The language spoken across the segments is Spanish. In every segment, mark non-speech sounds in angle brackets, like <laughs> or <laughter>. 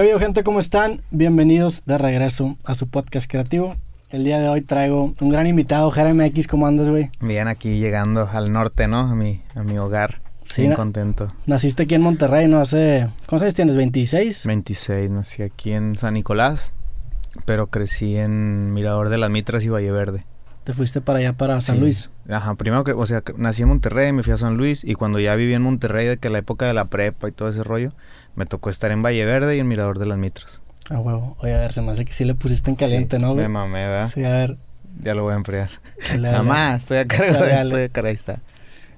¿Qué ha gente? ¿Cómo están? Bienvenidos de regreso a su podcast creativo. El día de hoy traigo un gran invitado, Jeremy X, ¿cómo andas, güey? Bien, aquí llegando al norte, ¿no? A mi, a mi hogar. Sí, Bien contento. Naciste aquí en Monterrey, ¿no? Hace... ¿Cuántos años tienes? ¿26? 26, nací aquí en San Nicolás, pero crecí en Mirador de las Mitras y Valle Verde. Te fuiste para allá, para San Sí. Luis. Ajá, primero, o sea, nací en Monterrey, me fui a San Luis y cuando ya viví en Monterrey, de que la época de la prepa y todo ese rollo, me tocó estar en Valle Verde y en Mirador de las Mitras. Ah, huevo. Oye, a ver, se me hace que sí le pusiste en caliente, Sí, ¿no, güey? Me mamé, ¿verdad? Sí, a ver. Ya lo voy a enfriar. Nada más, estoy a cargo de esto, de cara, ahí está.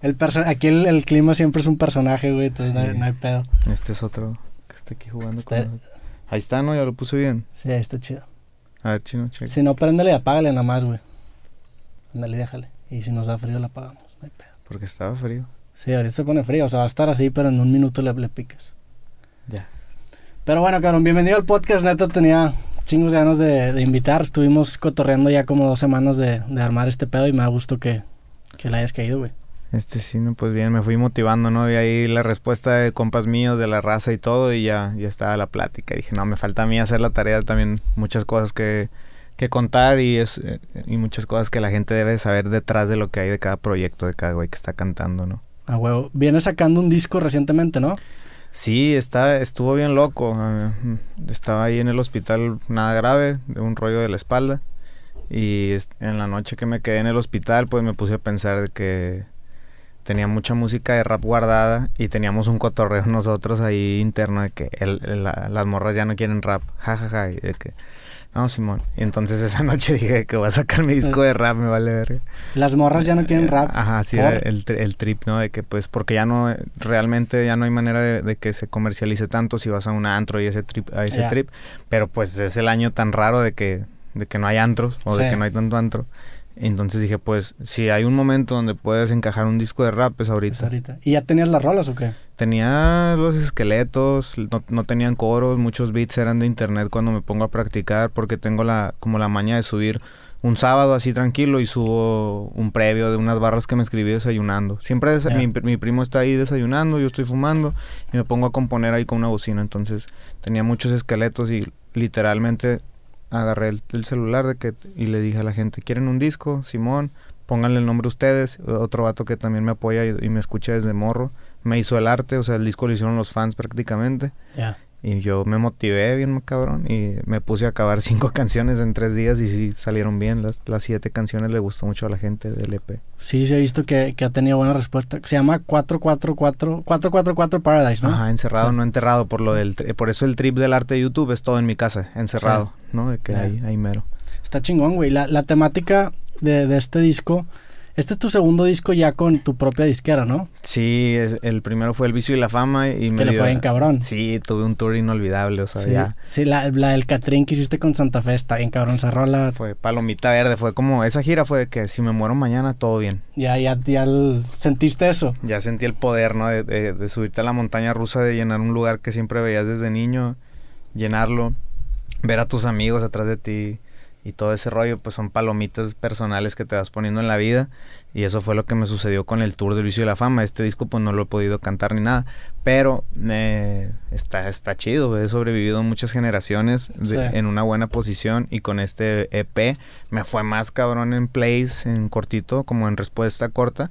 El aquí el, el clima siempre es un personaje, güey, entonces no, hay- Sí. no hay pedo. Este es otro que está aquí jugando Está- con... Ahí está, ¿no? Ya lo puse bien. Sí, ahí está chido. A ver, chino, checa. Si no, préndele y apágale nada más, güey. Ándale, déjale. Y si nos da frío, la apagamos. No hay pedo. Porque estaba frío. Sí, ahorita se pone frío, o sea, va a estar así, pero en un minuto le, le picas. Ya. Pero bueno, cabrón, bienvenido al podcast. Neta, tenía chingos de ganas de, de invitar. Estuvimos cotorreando ya como dos semanas de, de armar este pedo y me da gusto que, que le hayas caído, güey. Este sí, no, pues bien, me fui motivando, ¿no? Y ahí la respuesta de compas míos, de la raza y todo, y ya, ya estaba la plática. Dije, no, me falta a mí hacer la tarea también, muchas cosas que, que contar y, es, eh, y muchas cosas que la gente debe saber detrás de lo que hay de cada proyecto, de cada güey que está cantando, ¿no? A huevo. Viene sacando un disco recientemente, ¿no? Sí, está, estuvo bien loco. eh, Estaba ahí en el hospital, nada grave, de un rollo de la espalda. Y en la noche que me quedé en el hospital, pues me puse a pensar de que tenía mucha música de rap guardada y teníamos un cotorreo <laughs> nosotros ahí interno de que el- el- la- las morras ya no quieren rap, jajaja, de que no, Simón. Y entonces <laughs> esa noche dije que voy a sacar mi disco de rap, me vale ver. Las morras ya no quieren rap. Ajá, sí, el, el trip, ¿no? De que pues, porque ya no, realmente ya no hay manera de, de que se comercialice tanto si vas a un antro y ese trip, a ese trip. Pero pues es el año tan raro de que, de que no hay antros o de que no hay tanto antro. Entonces dije, pues, si hay un momento donde puedes encajar un disco de rap, es ahorita. Pues ahorita. ¿Y ya tenías las rolas o qué? Tenía los esqueletos, no, no tenían coros, muchos beats eran de internet cuando me pongo a practicar porque tengo la como la maña de subir un sábado así tranquilo y subo un previo de unas barras que me escribí desayunando. Siempre desa- mi, mi primo está ahí desayunando, yo estoy fumando y me pongo a componer ahí con una bocina. Entonces tenía muchos esqueletos y literalmente agarré el, el celular de que y le dije a la gente, ¿quieren un disco? Simón, pónganle el nombre ustedes. Otro vato que también me apoya y, y me escucha desde morro me hizo el arte, o sea, el disco lo hicieron los fans prácticamente. Ya. Y yo me motivé bien cabrón y me puse a acabar <laughs> cinco canciones en tres días y sí salieron bien. Las, las siete canciones le gustó mucho a la gente del EP. Sí, sí he visto que, que ha tenido buena respuesta. Se llama 444 444 Paradise, ¿no? Ajá, encerrado, no enterrado. Por lo del por eso el trip del arte de YouTube es todo en mi casa, encerrado, ¿no? De que Ya. ahí, ahí mero. Está chingón, güey. La, la temática de, de este disco. Este es tu segundo disco ya con tu propia disquera, ¿no? Sí, es- el primero fue El Vicio y la Fama y me Que le fue bien cabrón. Sí, tuve un tour inolvidable, o sea, sí, ya sí la, la del Catrín que hiciste con Santa Fe está bien cabrón. Esa rola, fue palomita verde, fue como esa gira fue de que si me muero mañana todo bien. ya, ya, ya el- sentiste eso. Ya sentí el poder, ¿no? De, de- de subirte a la montaña rusa, de llenar un lugar que siempre veías desde niño, llenarlo, ver a tus amigos atrás de ti y todo ese rollo, pues son palomitas personales que te vas poniendo en la vida y eso fue lo que me sucedió con el tour del vicio y la fama. Este disco pues no lo he podido cantar ni nada, pero eh, está, está chido, he sobrevivido muchas generaciones de- Sí. en una buena posición y con este EP me fue más cabrón en plays, en cortito, como en respuesta corta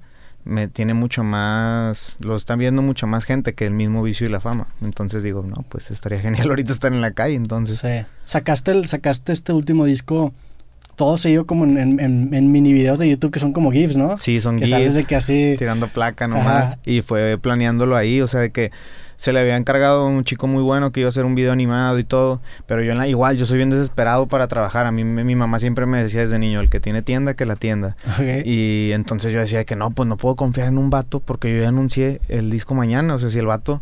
me tiene mucho más, lo están viendo mucha más gente que el mismo vicio y la fama. Entonces digo, no, pues estaría <laughs> genial ahorita estar en la calle, entonces. Sí. Sacaste, el, sacaste este último disco todo seguido como en, en, mini videos de YouTube que son como GIFs, ¿no? Sí, son que GIFs, de que así... tirando placa nomás. Ajá. Y fue planeándolo ahí, o sea, de que se le había encargado a un chico muy bueno que iba a hacer un video animado y todo. Pero yo en la, igual, yo soy bien desesperado para trabajar. A mí mi mi mamá siempre me decía desde niño, el que tiene tienda, que la tienda. Y entonces yo decía que no, pues no puedo confiar en un vato porque yo ya anuncié el disco mañana. O sea, si el vato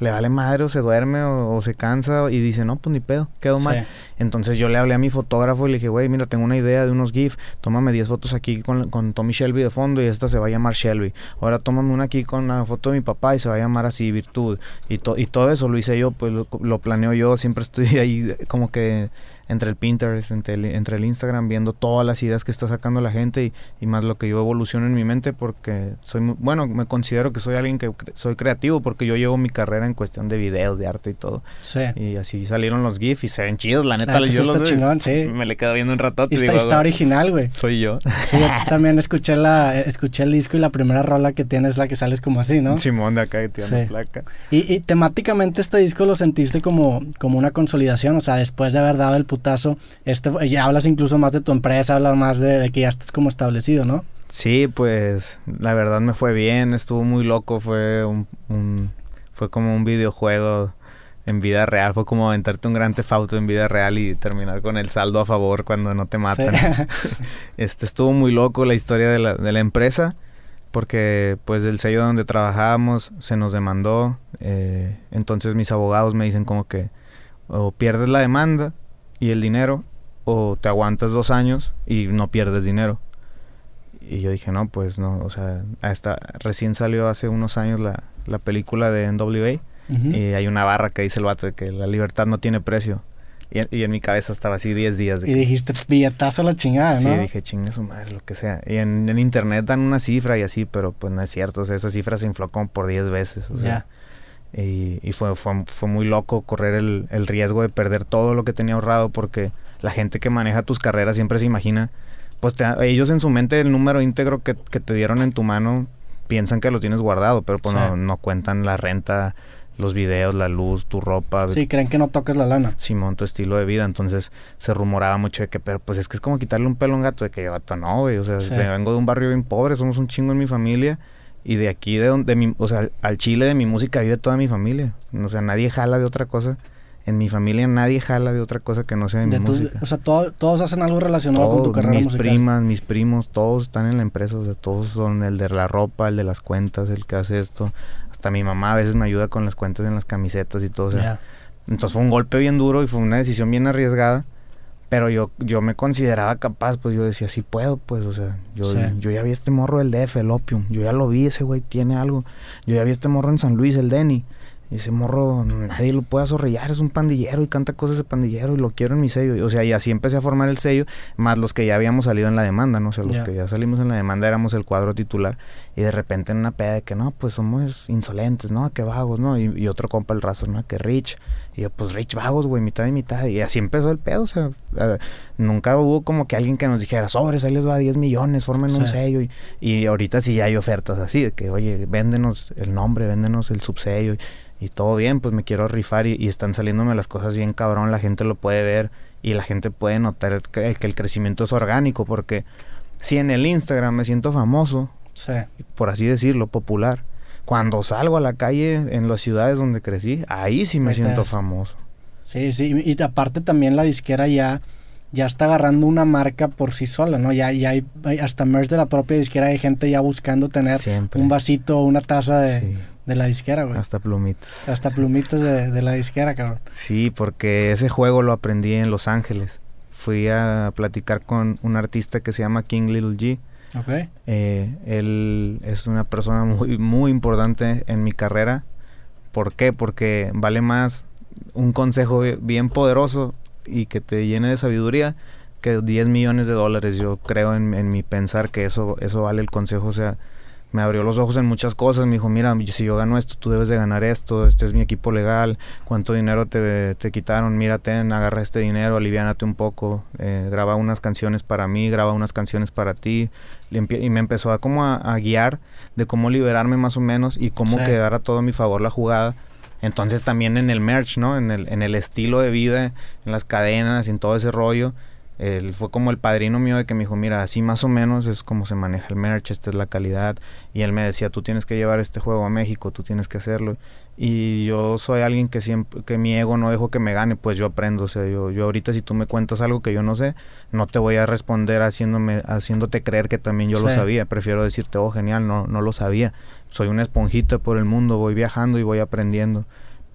le vale madre o se duerme o, o se cansa y dice, no, pues ni pedo, quedó mal. Sí. Entonces yo le hablé a mi fotógrafo y le dije, güey, mira, tengo una idea de unos GIF, tómame 10 fotos aquí con, con Tommy Shelby de fondo y esta se va a llamar Shelby. Ahora tómame una aquí con la foto de mi papá y se va a llamar así Virtud. Y, to- y todo eso lo hice yo, pues lo, lo planeo yo, siempre estoy <laughs> ahí como que entre el Pinterest, entre el, entre el Instagram, viendo todas las ideas que está sacando la gente y, y más lo que yo evoluciono en mi mente porque soy, muy- bueno, me considero que soy alguien que cre- soy creativo porque yo llevo mi carrera en cuestión de videos, de arte y todo. Sí. Y así salieron los GIFs y se ven chidos, la neta. Ah, yo los chingón, sí. <laughs> Me le quedo viendo un rato Y y está, digo, está original, güey. soy yo. Sí, yo <laughs> también escuché la, escuché el disco y la primera rola que tiene es la que sales como así, ¿no? Simón de acá que tiene Sí. placa. Y, y temáticamente este disco lo sentiste como, como una consolidación, o sea, después de haber dado el putazo, este, ya hablas incluso más de tu empresa, hablas más de, de que ya estás como establecido, ¿no? Sí, pues la verdad me fue bien, estuvo muy loco, fue un, un- fue como un videojuego en vida real, fue como aventarte un gran tefauto en vida real y terminar con el saldo a favor cuando no te matan. Sí. <laughs> Este estuvo muy loco la historia de la, de la empresa, porque pues del sello donde trabajábamos se nos demandó, eh, entonces mis abogados me dicen como que o pierdes la demanda y el dinero, o te aguantas dos años y no pierdes dinero. Y yo dije, no, pues no, o sea, hasta recién salió hace unos años la, la película de NWA Ujú. y hay una barra que dice el vato de que la libertad no tiene precio. Y, y en mi cabeza estaba así 10 días. De Y que, dijiste, billetazo a la chingada, sí, ¿no? dije, chingue su madre, lo que sea. Y en, en internet dan una cifra y así, pero pues no es cierto. O sea, esa cifra se infló como por 10 veces. O sea, y, y fue, fue, fue muy loco correr el, el riesgo de perder todo lo que tenía ahorrado porque la gente que maneja tus carreras siempre se imagina, pues te- ellos en su mente el número íntegro que, que te dieron en tu mano piensan que lo tienes guardado, pero pues Sí. no, no cuentan la renta, los videos, la luz, tu ropa, Sí, creen que no toques la lana. Simón, tu estilo de vida. Entonces se rumoraba mucho de que, pero pues es que es como quitarle un pelo a un gato, de que yo, no, güey. O sea, Sí. vengo de un barrio bien pobre, somos un chingo en mi familia. Y de aquí, de donde, de mi, o sea, al chile de mi música vive toda mi familia. O sea, nadie jala de otra cosa. En mi familia nadie jala de otra cosa que no sea de, De mi tu- música. o sea, todo- todos hacen algo relacionado con tu carrera mis musical. primas, mis primos, todos están en la empresa, o sea, todos son el de la ropa, el de las cuentas, el que hace esto. Hasta mi mamá a veces me ayuda con las cuentas en las camisetas y todo. O sea, entonces fue un golpe bien duro y fue una decisión bien arriesgada. Pero yo, yo me consideraba capaz, pues yo decía, sí puedo, pues, o sea, yo, Sí. yo ya vi este morro del DF, el Opium, yo ya lo vi, ese güey tiene algo. Yo ya vi este morro en San Luis, el Denny. Ese morro, nadie lo puede azorrillar, es un pandillero y canta cosas de pandillero y lo quiero en mi sello. O sea, y así empecé a formar el sello, más los que ya habíamos salido en la demanda, ¿no? O sea, los que ya salimos en la demanda éramos el cuadro titular. Y de repente en una peda de que no, pues somos insolentes, ¿no? Que vagos, ¿no? Y, y otro compa el raso, ¿no? Que rich. Y yo, pues rich vagos, güey, mitad y mitad. Y así empezó el pedo, o sea, nunca hubo como que alguien que nos dijera, sobres, ahí les va 10 millones, formen un sello. Y, y ahorita sí ya hay ofertas así, de que, oye, véndenos el nombre, véndenos el subsello. Y, y todo bien, pues me quiero rifar y, y están saliéndome las cosas bien cabrón, la gente lo puede ver y la gente puede notar el que el crecimiento es orgánico, porque si en el Instagram me siento famoso, Sí. por así decirlo, popular, cuando salgo a la calle en las ciudades donde crecí, ahí sí me siento famoso. Sí, sí, y aparte también la disquera ya, ya está agarrando una marca por sí sola, ¿no? Ya, ya hay, hay hasta merch de la propia disquera, hay gente ya buscando tener Siempre. un vasito o una taza de, Sí, de la disquera, güey. hasta plumitas. Hasta plumitas de, de la disquera, cabrón. Sí, porque ese juego lo aprendí en Los Ángeles. Fui a platicar con un artista que se llama King Little G. Ok. Eh, él es una persona muy, muy importante en mi carrera. ¿Por qué? Porque vale más un consejo bi- bien poderoso y que te llene de sabiduría que 10 millones de dólares. Yo creo en, en mi pensar que eso, eso vale el consejo. O sea, me abrió los ojos en muchas cosas. Me dijo, mira, si yo gano esto, tú debes de ganar esto. Este es mi equipo legal. ¿Cuánto dinero te, te quitaron? Mírate, agarra este dinero, aliviánate un poco. eh, graba unas canciones para mí, graba unas canciones para ti. Y me empezó a como a, a guiar de cómo liberarme más o menos y cómo Sí. quedar a todo mi favor la jugada. Entonces también en el merch, ¿no? En el, en el estilo de vida, en las cadenas, en todo ese rollo. Él fue como el padrino mío de que me dijo, mira, así más o menos es como se maneja el merch, esta es la calidad. Y él me decía, tú tienes que llevar este juego a México, tú tienes que hacerlo. Y yo soy alguien que siempre, que mi ego no dejo que me gane, pues yo aprendo. O sea, yo, yo ahorita si tú me cuentas algo que yo no sé, no te voy a responder haciéndome, haciéndote creer que también yo lo sabía. Prefiero decirte, oh, genial, no, no lo sabía. Soy una esponjita por el mundo, voy viajando y voy aprendiendo.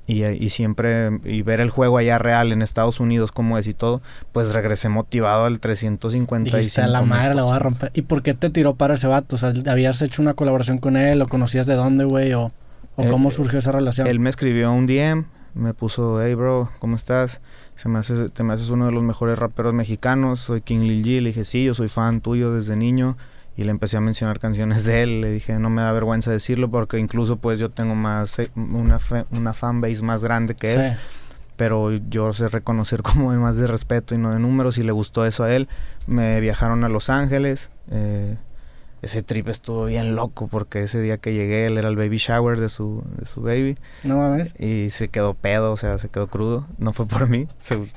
Y, y siempre, y ver el juego allá real en Estados Unidos, como es y todo, pues regresé motivado al 355. Dijiste a la madre la voy a cosas". romper. ¿Y por qué te tiró para ese vato? O sea, ¿habías hecho una colaboración con él? ¿O conocías de dónde, güey? ¿O, o Eh, cómo surgió esa relación? Él me escribió un DM, me puso, hey bro, ¿cómo estás? Se me hace, te me haces uno de los mejores raperos mexicanos, soy King Lil G. Le dije, sí, yo soy fan tuyo desde niño y le empecé a mencionar canciones de él. Le dije, no me da vergüenza decirlo porque incluso pues yo tengo más eh, una, una fanbase más grande que él. Pero yo sé reconocer <laughs> como más de respeto y no de números y le gustó eso a él. Me viajaron a Los Ángeles. Eh, ese trip estuvo bien loco porque ese día que llegué él era el baby shower de su, de su baby. No mames. Y se quedó pedo, o sea, se quedó crudo. No fue por mí.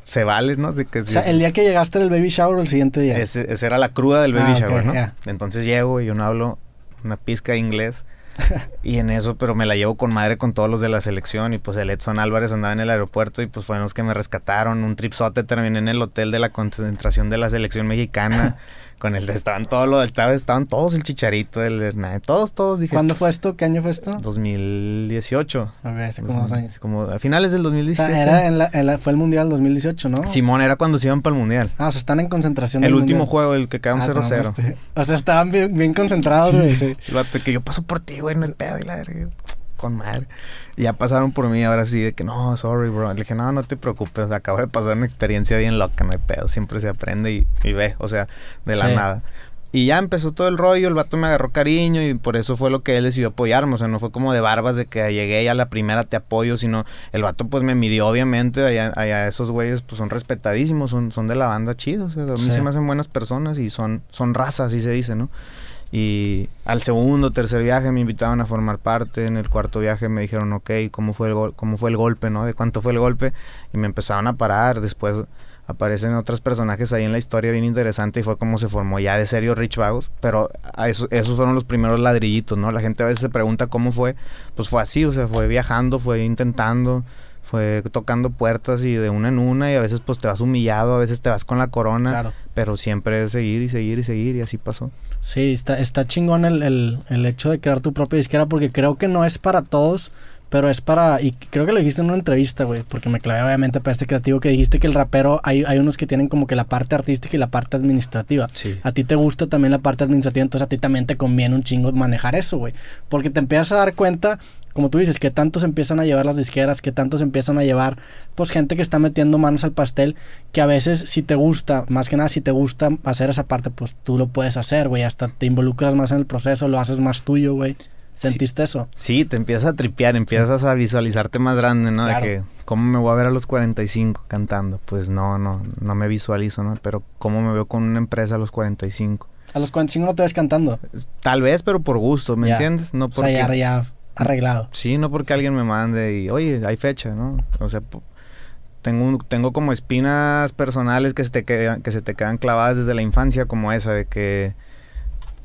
Se, vale, ¿no? que, o sea, el día que llegaste era el baby shower o el siguiente día. Ese, era la cruda del baby ah, shower, ¿no? Entonces llego y yo no hablo una pizca de inglés. <laughs> y en eso, pero me la llevo con madre con todos los de la selección. Y pues el Edson Álvarez andaba en el aeropuerto y pues fueron los que me rescataron. Un tripsote terminé en el hotel de la concentración de la selección mexicana. <laughs> con el estaban todos los estaban, estaban todos el chicharito, el Hernández, todos, todos. Dije, ¿Cuándo fue esto? ¿Qué año fue esto? 2018. Ok, hace como dos años. Como a finales del 2018. O sea, era en la, fue el Mundial 2018, ¿no? Simón, era cuando se iban para el Mundial. Ah, o sea, están en concentración. El último juego, el que quedó 0-0. Ah, este, o sea, estaban bien, bien concentrados, güey. Sí. Que yo paso por ti, güey, no hay pedo y la con madre. Y ya pasaron por mí ahora sí de que no, sorry, bro. Le dije, no, no te preocupes, acabo de pasar una experiencia bien loca, no hay pedo. Siempre se aprende y, ve, o sea, de la nada. Y ya empezó todo el rollo, el vato me agarró cariño y por eso fue lo que él decidió apoyarme. O sea, no fue como de barbas de que llegué y a la primera te apoyo, sino el vato pues me midió, obviamente. Allá, allá esos güeyes pues son respetadísimos, son, son de la banda chidos. O sea, a mí se me hacen buenas personas y son, son razas, así se dice, ¿no? Y al segundo, tercer viaje me invitaban a formar parte. En el cuarto viaje me dijeron, ok, ¿cómo fue el, cómo fue el golpe, no? ¿De cuánto fue el golpe? Y me empezaron a parar. Después aparecen otros personajes ahí en la historia bien interesante y fue como se formó ya de serio Rich Vagos. Pero esos, esos fueron los primeros ladrillitos, ¿no? La gente a veces se pregunta cómo fue. Pues fue así, o sea, fue viajando, fue intentando fue tocando puertas y de una en una y a veces pues te vas humillado, a veces te vas con la corona, pero siempre es seguir y seguir y seguir y así pasó. Sí, está, está chingón el, el, el hecho de crear tu propia disquera porque creo que no es para todos, pero es para, y creo que lo dijiste en una entrevista, güey, porque me clavé obviamente para este creativo que dijiste que el rapero, hay, hay unos que tienen como que la parte artística y la parte administrativa. Sí. A ti te gusta también la parte administrativa, entonces a ti también te conviene un chingo manejar eso, güey. Porque te empiezas a dar cuenta, como tú dices, que tantos empiezan a llevar las disqueras, que tantos empiezan a llevar, pues gente que está metiendo manos al pastel, que a veces si te gusta, más que nada si te gusta hacer esa parte, pues tú lo puedes hacer, güey, hasta te involucras más en el proceso, lo haces más tuyo, güey. ¿Sentiste eso? Sí, te empiezas a tripear, empiezas a visualizarte más grande, ¿no? De que, ¿cómo me voy a ver a los 45 cantando? Pues no, no, no me visualizo, ¿no? Pero ¿cómo me veo con una empresa a los 45? ¿A los 45 no te ves cantando? Tal vez, pero por gusto, ¿me entiendes? No porque... O sea, ya, arreglado. Sí, no porque alguien me mande y, oye, hay fecha, ¿no? O sea, tengo, tengo como espinas personales que se, te quedan, que se te quedan clavadas desde la infancia, como esa de que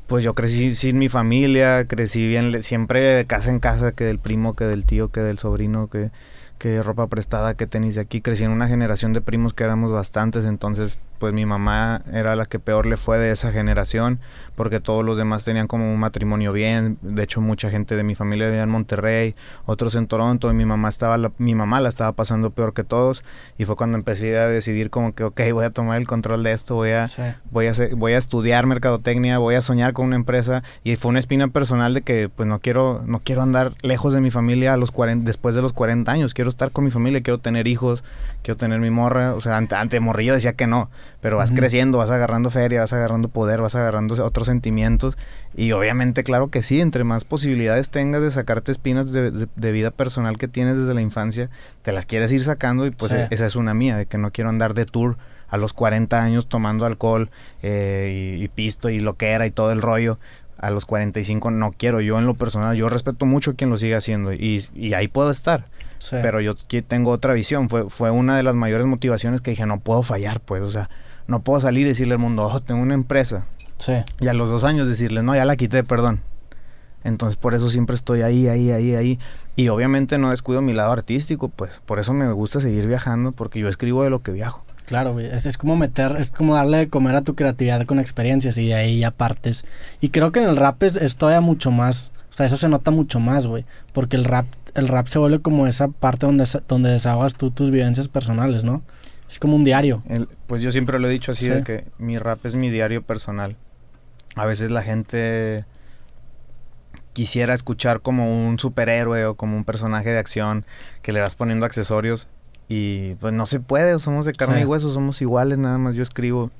pues yo crecí sin mi familia, crecí bien, siempre de casa en casa, que del primo, que del tío, que del sobrino, que, que ropa prestada, que tenis de aquí. Crecí en una generación de primos que éramos bastantes, entonces pues mi mamá era la que peor le fue de esa generación, porque todos los demás tenían como un matrimonio bien, de hecho mucha gente de mi familia vivía en Monterrey, otros en Toronto, y mi mamá estaba mi mamá la estaba pasando peor que todos, y fue cuando empecé a decidir como que ok, voy a tomar el control de esto, voy a voy a voy a estudiar mercadotecnia, voy a soñar con una empresa. Y fue una espina personal de que pues no quiero no quiero andar lejos de mi familia a los 40, después de los 40 años, quiero estar con mi familia, quiero tener hijos, quiero tener mi morra, o sea, ante, ante morrillo decía que no pero vas creciendo, vas agarrando feria, vas agarrando poder, vas agarrando otros sentimientos. Y obviamente claro que sí, entre más posibilidades tengas de sacarte espinas de, vida personal que tienes desde la infancia, te las quieres ir sacando y pues esa es una mía, de que no quiero andar de tour a los 40 años tomando alcohol eh, y, pisto y lo que era y todo el rollo. A los 45 no quiero, yo en lo personal, yo respeto mucho a quien lo sigue haciendo y, y ahí puedo estar pero yo tengo otra visión. Fue, fue una de las mayores motivaciones que dije, no puedo fallar, pues, o sea, no puedo salir y decirle al mundo, oh, tengo una empresa. Sí. Y a los dos años decirle, no, ya la quité, perdón. Entonces por eso siempre estoy ahí, ahí, ahí, ahí. Y obviamente no descuido mi lado artístico, pues por eso me gusta seguir viajando, porque yo escribo de lo que viajo. Claro, güey. Es, es, como meter, es como darle de comer a tu creatividad con experiencias y de ahí ya partes. Y creo que en el rap es, es todavía mucho más. O sea, eso se nota mucho más, güey. Porque el rap, el rap se vuelve como esa parte donde, donde desahogas tú tus vivencias personales, ¿no? Es como un diario. pues yo siempre lo he dicho así, de que mi rap es mi diario personal. A veces la gente quisiera escuchar como un superhéroe o como un personaje de acción que le vas poniendo accesorios y pues no se puede, somos de carne y hueso, somos iguales, nada más yo escribo,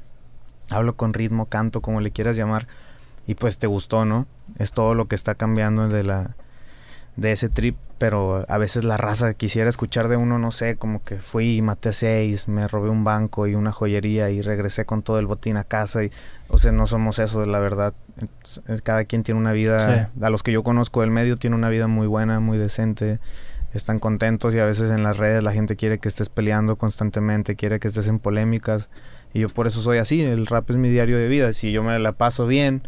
hablo con ritmo, canto, como le quieras llamar y pues te gustó, ¿no? Es todo lo que está cambiando de la de ese trip, pero a veces la raza quisiera escuchar de uno, no sé, como que fui y maté seis, me robé un banco y una joyería y regresé con todo el botín a casa y, o sea, no somos eso, la verdad. Cada quien tiene una vida, a los que yo conozco del medio tiene una vida muy buena, muy decente, están contentos y a veces en las redes la gente quiere que estés peleando constantemente, quiere que estés en polémicas. Y yo por eso soy así, el rap es mi diario de vida, si yo me la paso bien,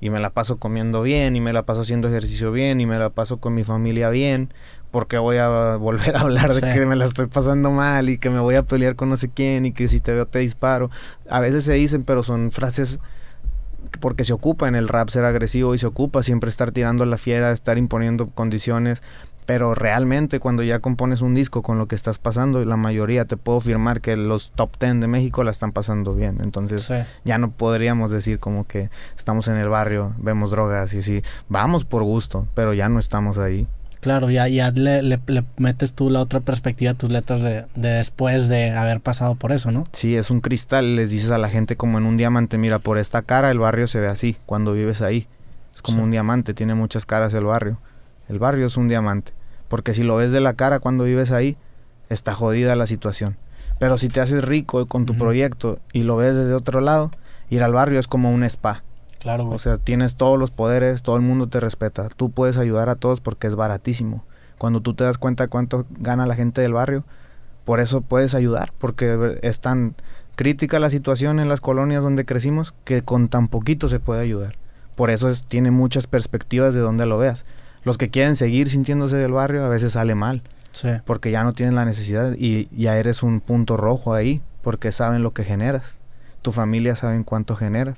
y me la paso comiendo bien y me la paso haciendo ejercicio bien y me la paso con mi familia bien, porque voy a <laughs> volver a hablar de que me la estoy pasando mal y que me voy a pelear con no sé quién y que si te veo te disparo. A veces se dicen, pero son frases porque se ocupa en el rap ser agresivo y se ocupa siempre estar tirando la fiera, estar imponiendo condiciones, pero realmente cuando ya compones un disco con lo que estás pasando, la mayoría te puedo afirmar que los top 10 de México la están pasando bien. Entonces ya no podríamos decir como que estamos en el barrio, vemos drogas y así. Vamos por gusto, pero ya no estamos ahí. Claro, ya, ya le, le, metes tú la otra perspectiva a tus letras de, de, después de haber pasado por eso, ¿no? Sí, es un cristal, les dices a la gente como en un diamante, mira, por esta cara el barrio se ve así cuando vives ahí. Es como un diamante, tiene muchas caras el barrio. El barrio es un diamante. Porque si lo ves de la cara cuando vives ahí, está jodida la situación. Pero si te haces rico con tu proyecto y lo ves desde otro lado, ir al barrio es como un spa. Claro, O sea, tienes todos los poderes, todo el mundo te respeta. Tú puedes ayudar a todos porque es baratísimo. Cuando tú te das cuenta cuánto gana la gente del barrio, por eso puedes ayudar, porque es tan crítica la situación en las colonias donde crecimos que con tan poquito se puede ayudar. Por eso es, tiene muchas perspectivas de donde lo veas los que quieren seguir sintiéndose del barrio a veces sale mal. Porque ya no tienen la necesidad y ya eres un punto rojo ahí, porque saben lo que generas. Tu familia sabe cuánto generas.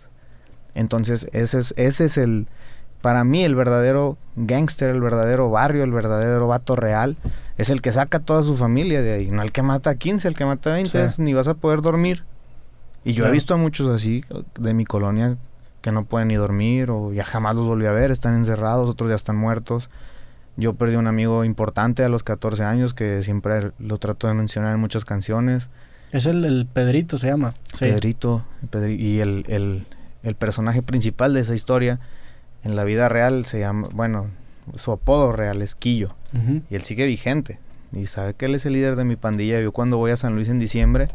Entonces, ese es, ese es el, para mí, el verdadero gángster, el verdadero barrio, el verdadero vato real, es el que saca a toda su familia de ahí. No el que mata a 15, el que mata a 20, ni vas a poder dormir. Y yo he visto a muchos así de mi colonia que no pueden ni dormir o ya jamás los volví a ver, están encerrados, otros ya están muertos. Yo perdí un amigo importante a los 14 años que siempre lo trato de mencionar en muchas canciones. Es el, Pedrito, se llama. Pedrito, y el, el, el, personaje principal de esa historia en la vida real se llama, bueno, su apodo real es Quillo. Y él sigue vigente. Y sabe que él es el líder de mi pandilla. Yo cuando voy a San Luis en diciembre,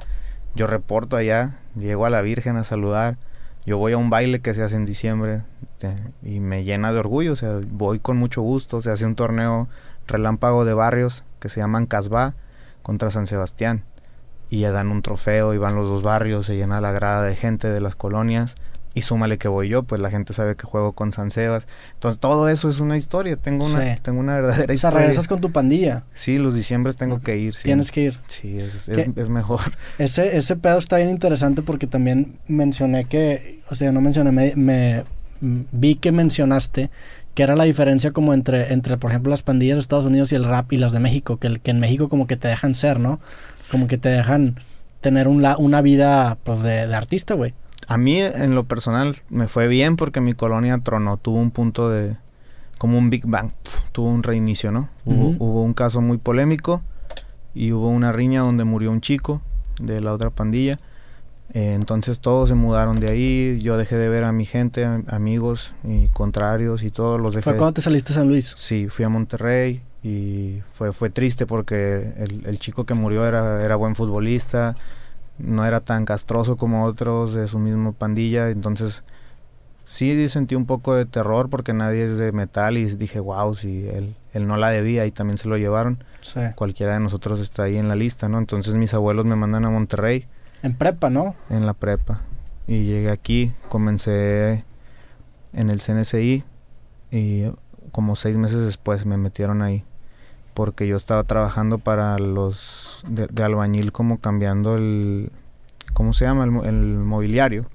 yo reporto allá, llego a la Virgen a saludar yo voy a un baile que se hace en diciembre y me llena de orgullo, o sea, voy con mucho gusto, se hace un torneo relámpago de barrios que se llaman Casbah contra San Sebastián. Y ya dan un trofeo y van los dos barrios, se llena la grada de gente de las colonias y súmale que voy yo, pues la gente sabe que juego con San Sebas. Entonces todo eso es una historia, tengo una, tengo una verdadera historia. O sea, regresas con tu pandilla. Sí, los diciembres tengo que ir. Sí. Tienes que ir. Sí, es, es, mejor. Ese, ese pedo está bien interesante porque también mencioné que, o sea, no mencioné, me, me vi que mencionaste que era la diferencia como entre, entre, por ejemplo, las pandillas de Estados Unidos y el rap y las de México, que, que en México como que te dejan ser, ¿no? Como que te dejan tener un una vida pues de, de artista, güey. A mí en lo personal me fue bien porque mi colonia tronó, tuvo un punto de como un Big Bang, tuvo un reinicio, ¿no? hubo, un caso muy polémico y hubo una riña donde murió un chico de la otra pandilla. Eh, entonces todos se mudaron de ahí, yo dejé de ver a mi gente, amigos y contrarios y todos los dejé. ¿Fue cuando te saliste a San Luis? Sí, fui a Monterrey y fue, fue triste porque el, el chico que murió era, era buen futbolista, no era tan castroso como otros de su misma pandilla, entonces sí sentí un poco de terror porque nadie es de metal y dije, wow, si él, él no la debía y también se lo llevaron, cualquiera de nosotros está ahí en la lista, ¿no? Entonces mis abuelos me mandan a Monterrey. En prepa, ¿no? En la prepa. Y llegué aquí, comencé en el CNCI y como seis meses después me metieron ahí porque yo estaba trabajando para los de, albañil como cambiando el, ¿cómo se llama? El, mobiliario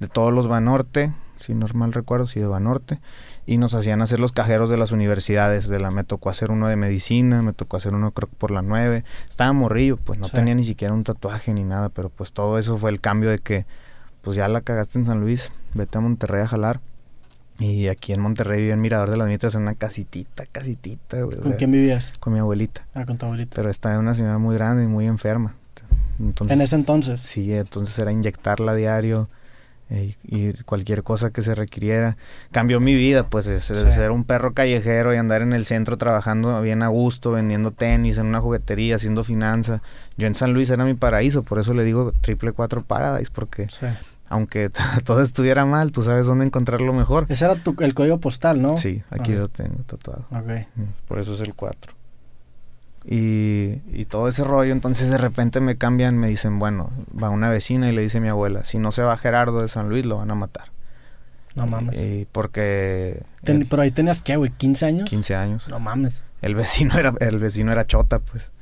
de todos los Banorte, si normal recuerdo, si de Banorte, y nos hacían hacer los cajeros de las universidades, de la me tocó hacer uno de medicina, me tocó hacer uno creo por la 9, estaba morrillo, pues no tenía ni siquiera un tatuaje ni nada, pero pues todo eso fue el cambio de que pues ya la cagaste en San Luis, vete a Monterrey a jalar y aquí en Monterrey vivía en Mirador de las Mitras en una casitita, casitita, ¿Con quién vivías? Con mi abuelita. Ah, con tu abuelita. Pero estaba en una ciudad muy grande y muy enferma. Entonces, ¿En ese entonces? Sí, entonces era inyectarla a diario. eh, y cualquier cosa que se requiriera. Cambió mi vida, pues, de, Sí. ser un perro callejero y andar en el centro trabajando bien a gusto, vendiendo tenis en una juguetería, haciendo finanza. Yo en San Luis era mi paraíso, por eso le digo triple cuatro Paradise, porque Sí. Aunque <laughs> todo estuviera mal, tú sabes dónde encontrarlo mejor. Ese era tu, el código postal, ¿no? Sí, aquí lo tengo tatuado. Ok. Por eso es el 4. Y, y todo ese rollo, entonces de repente me cambian, me dicen, bueno, va una vecina y le dice a mi abuela, si no se va Gerardo de San Luis, lo van a matar. No mames. Y porque Ten- pero ahí tenías, ¿qué, güey? ¿15 años? 15 años. No mames. El vecino era el vecino era chota, pues.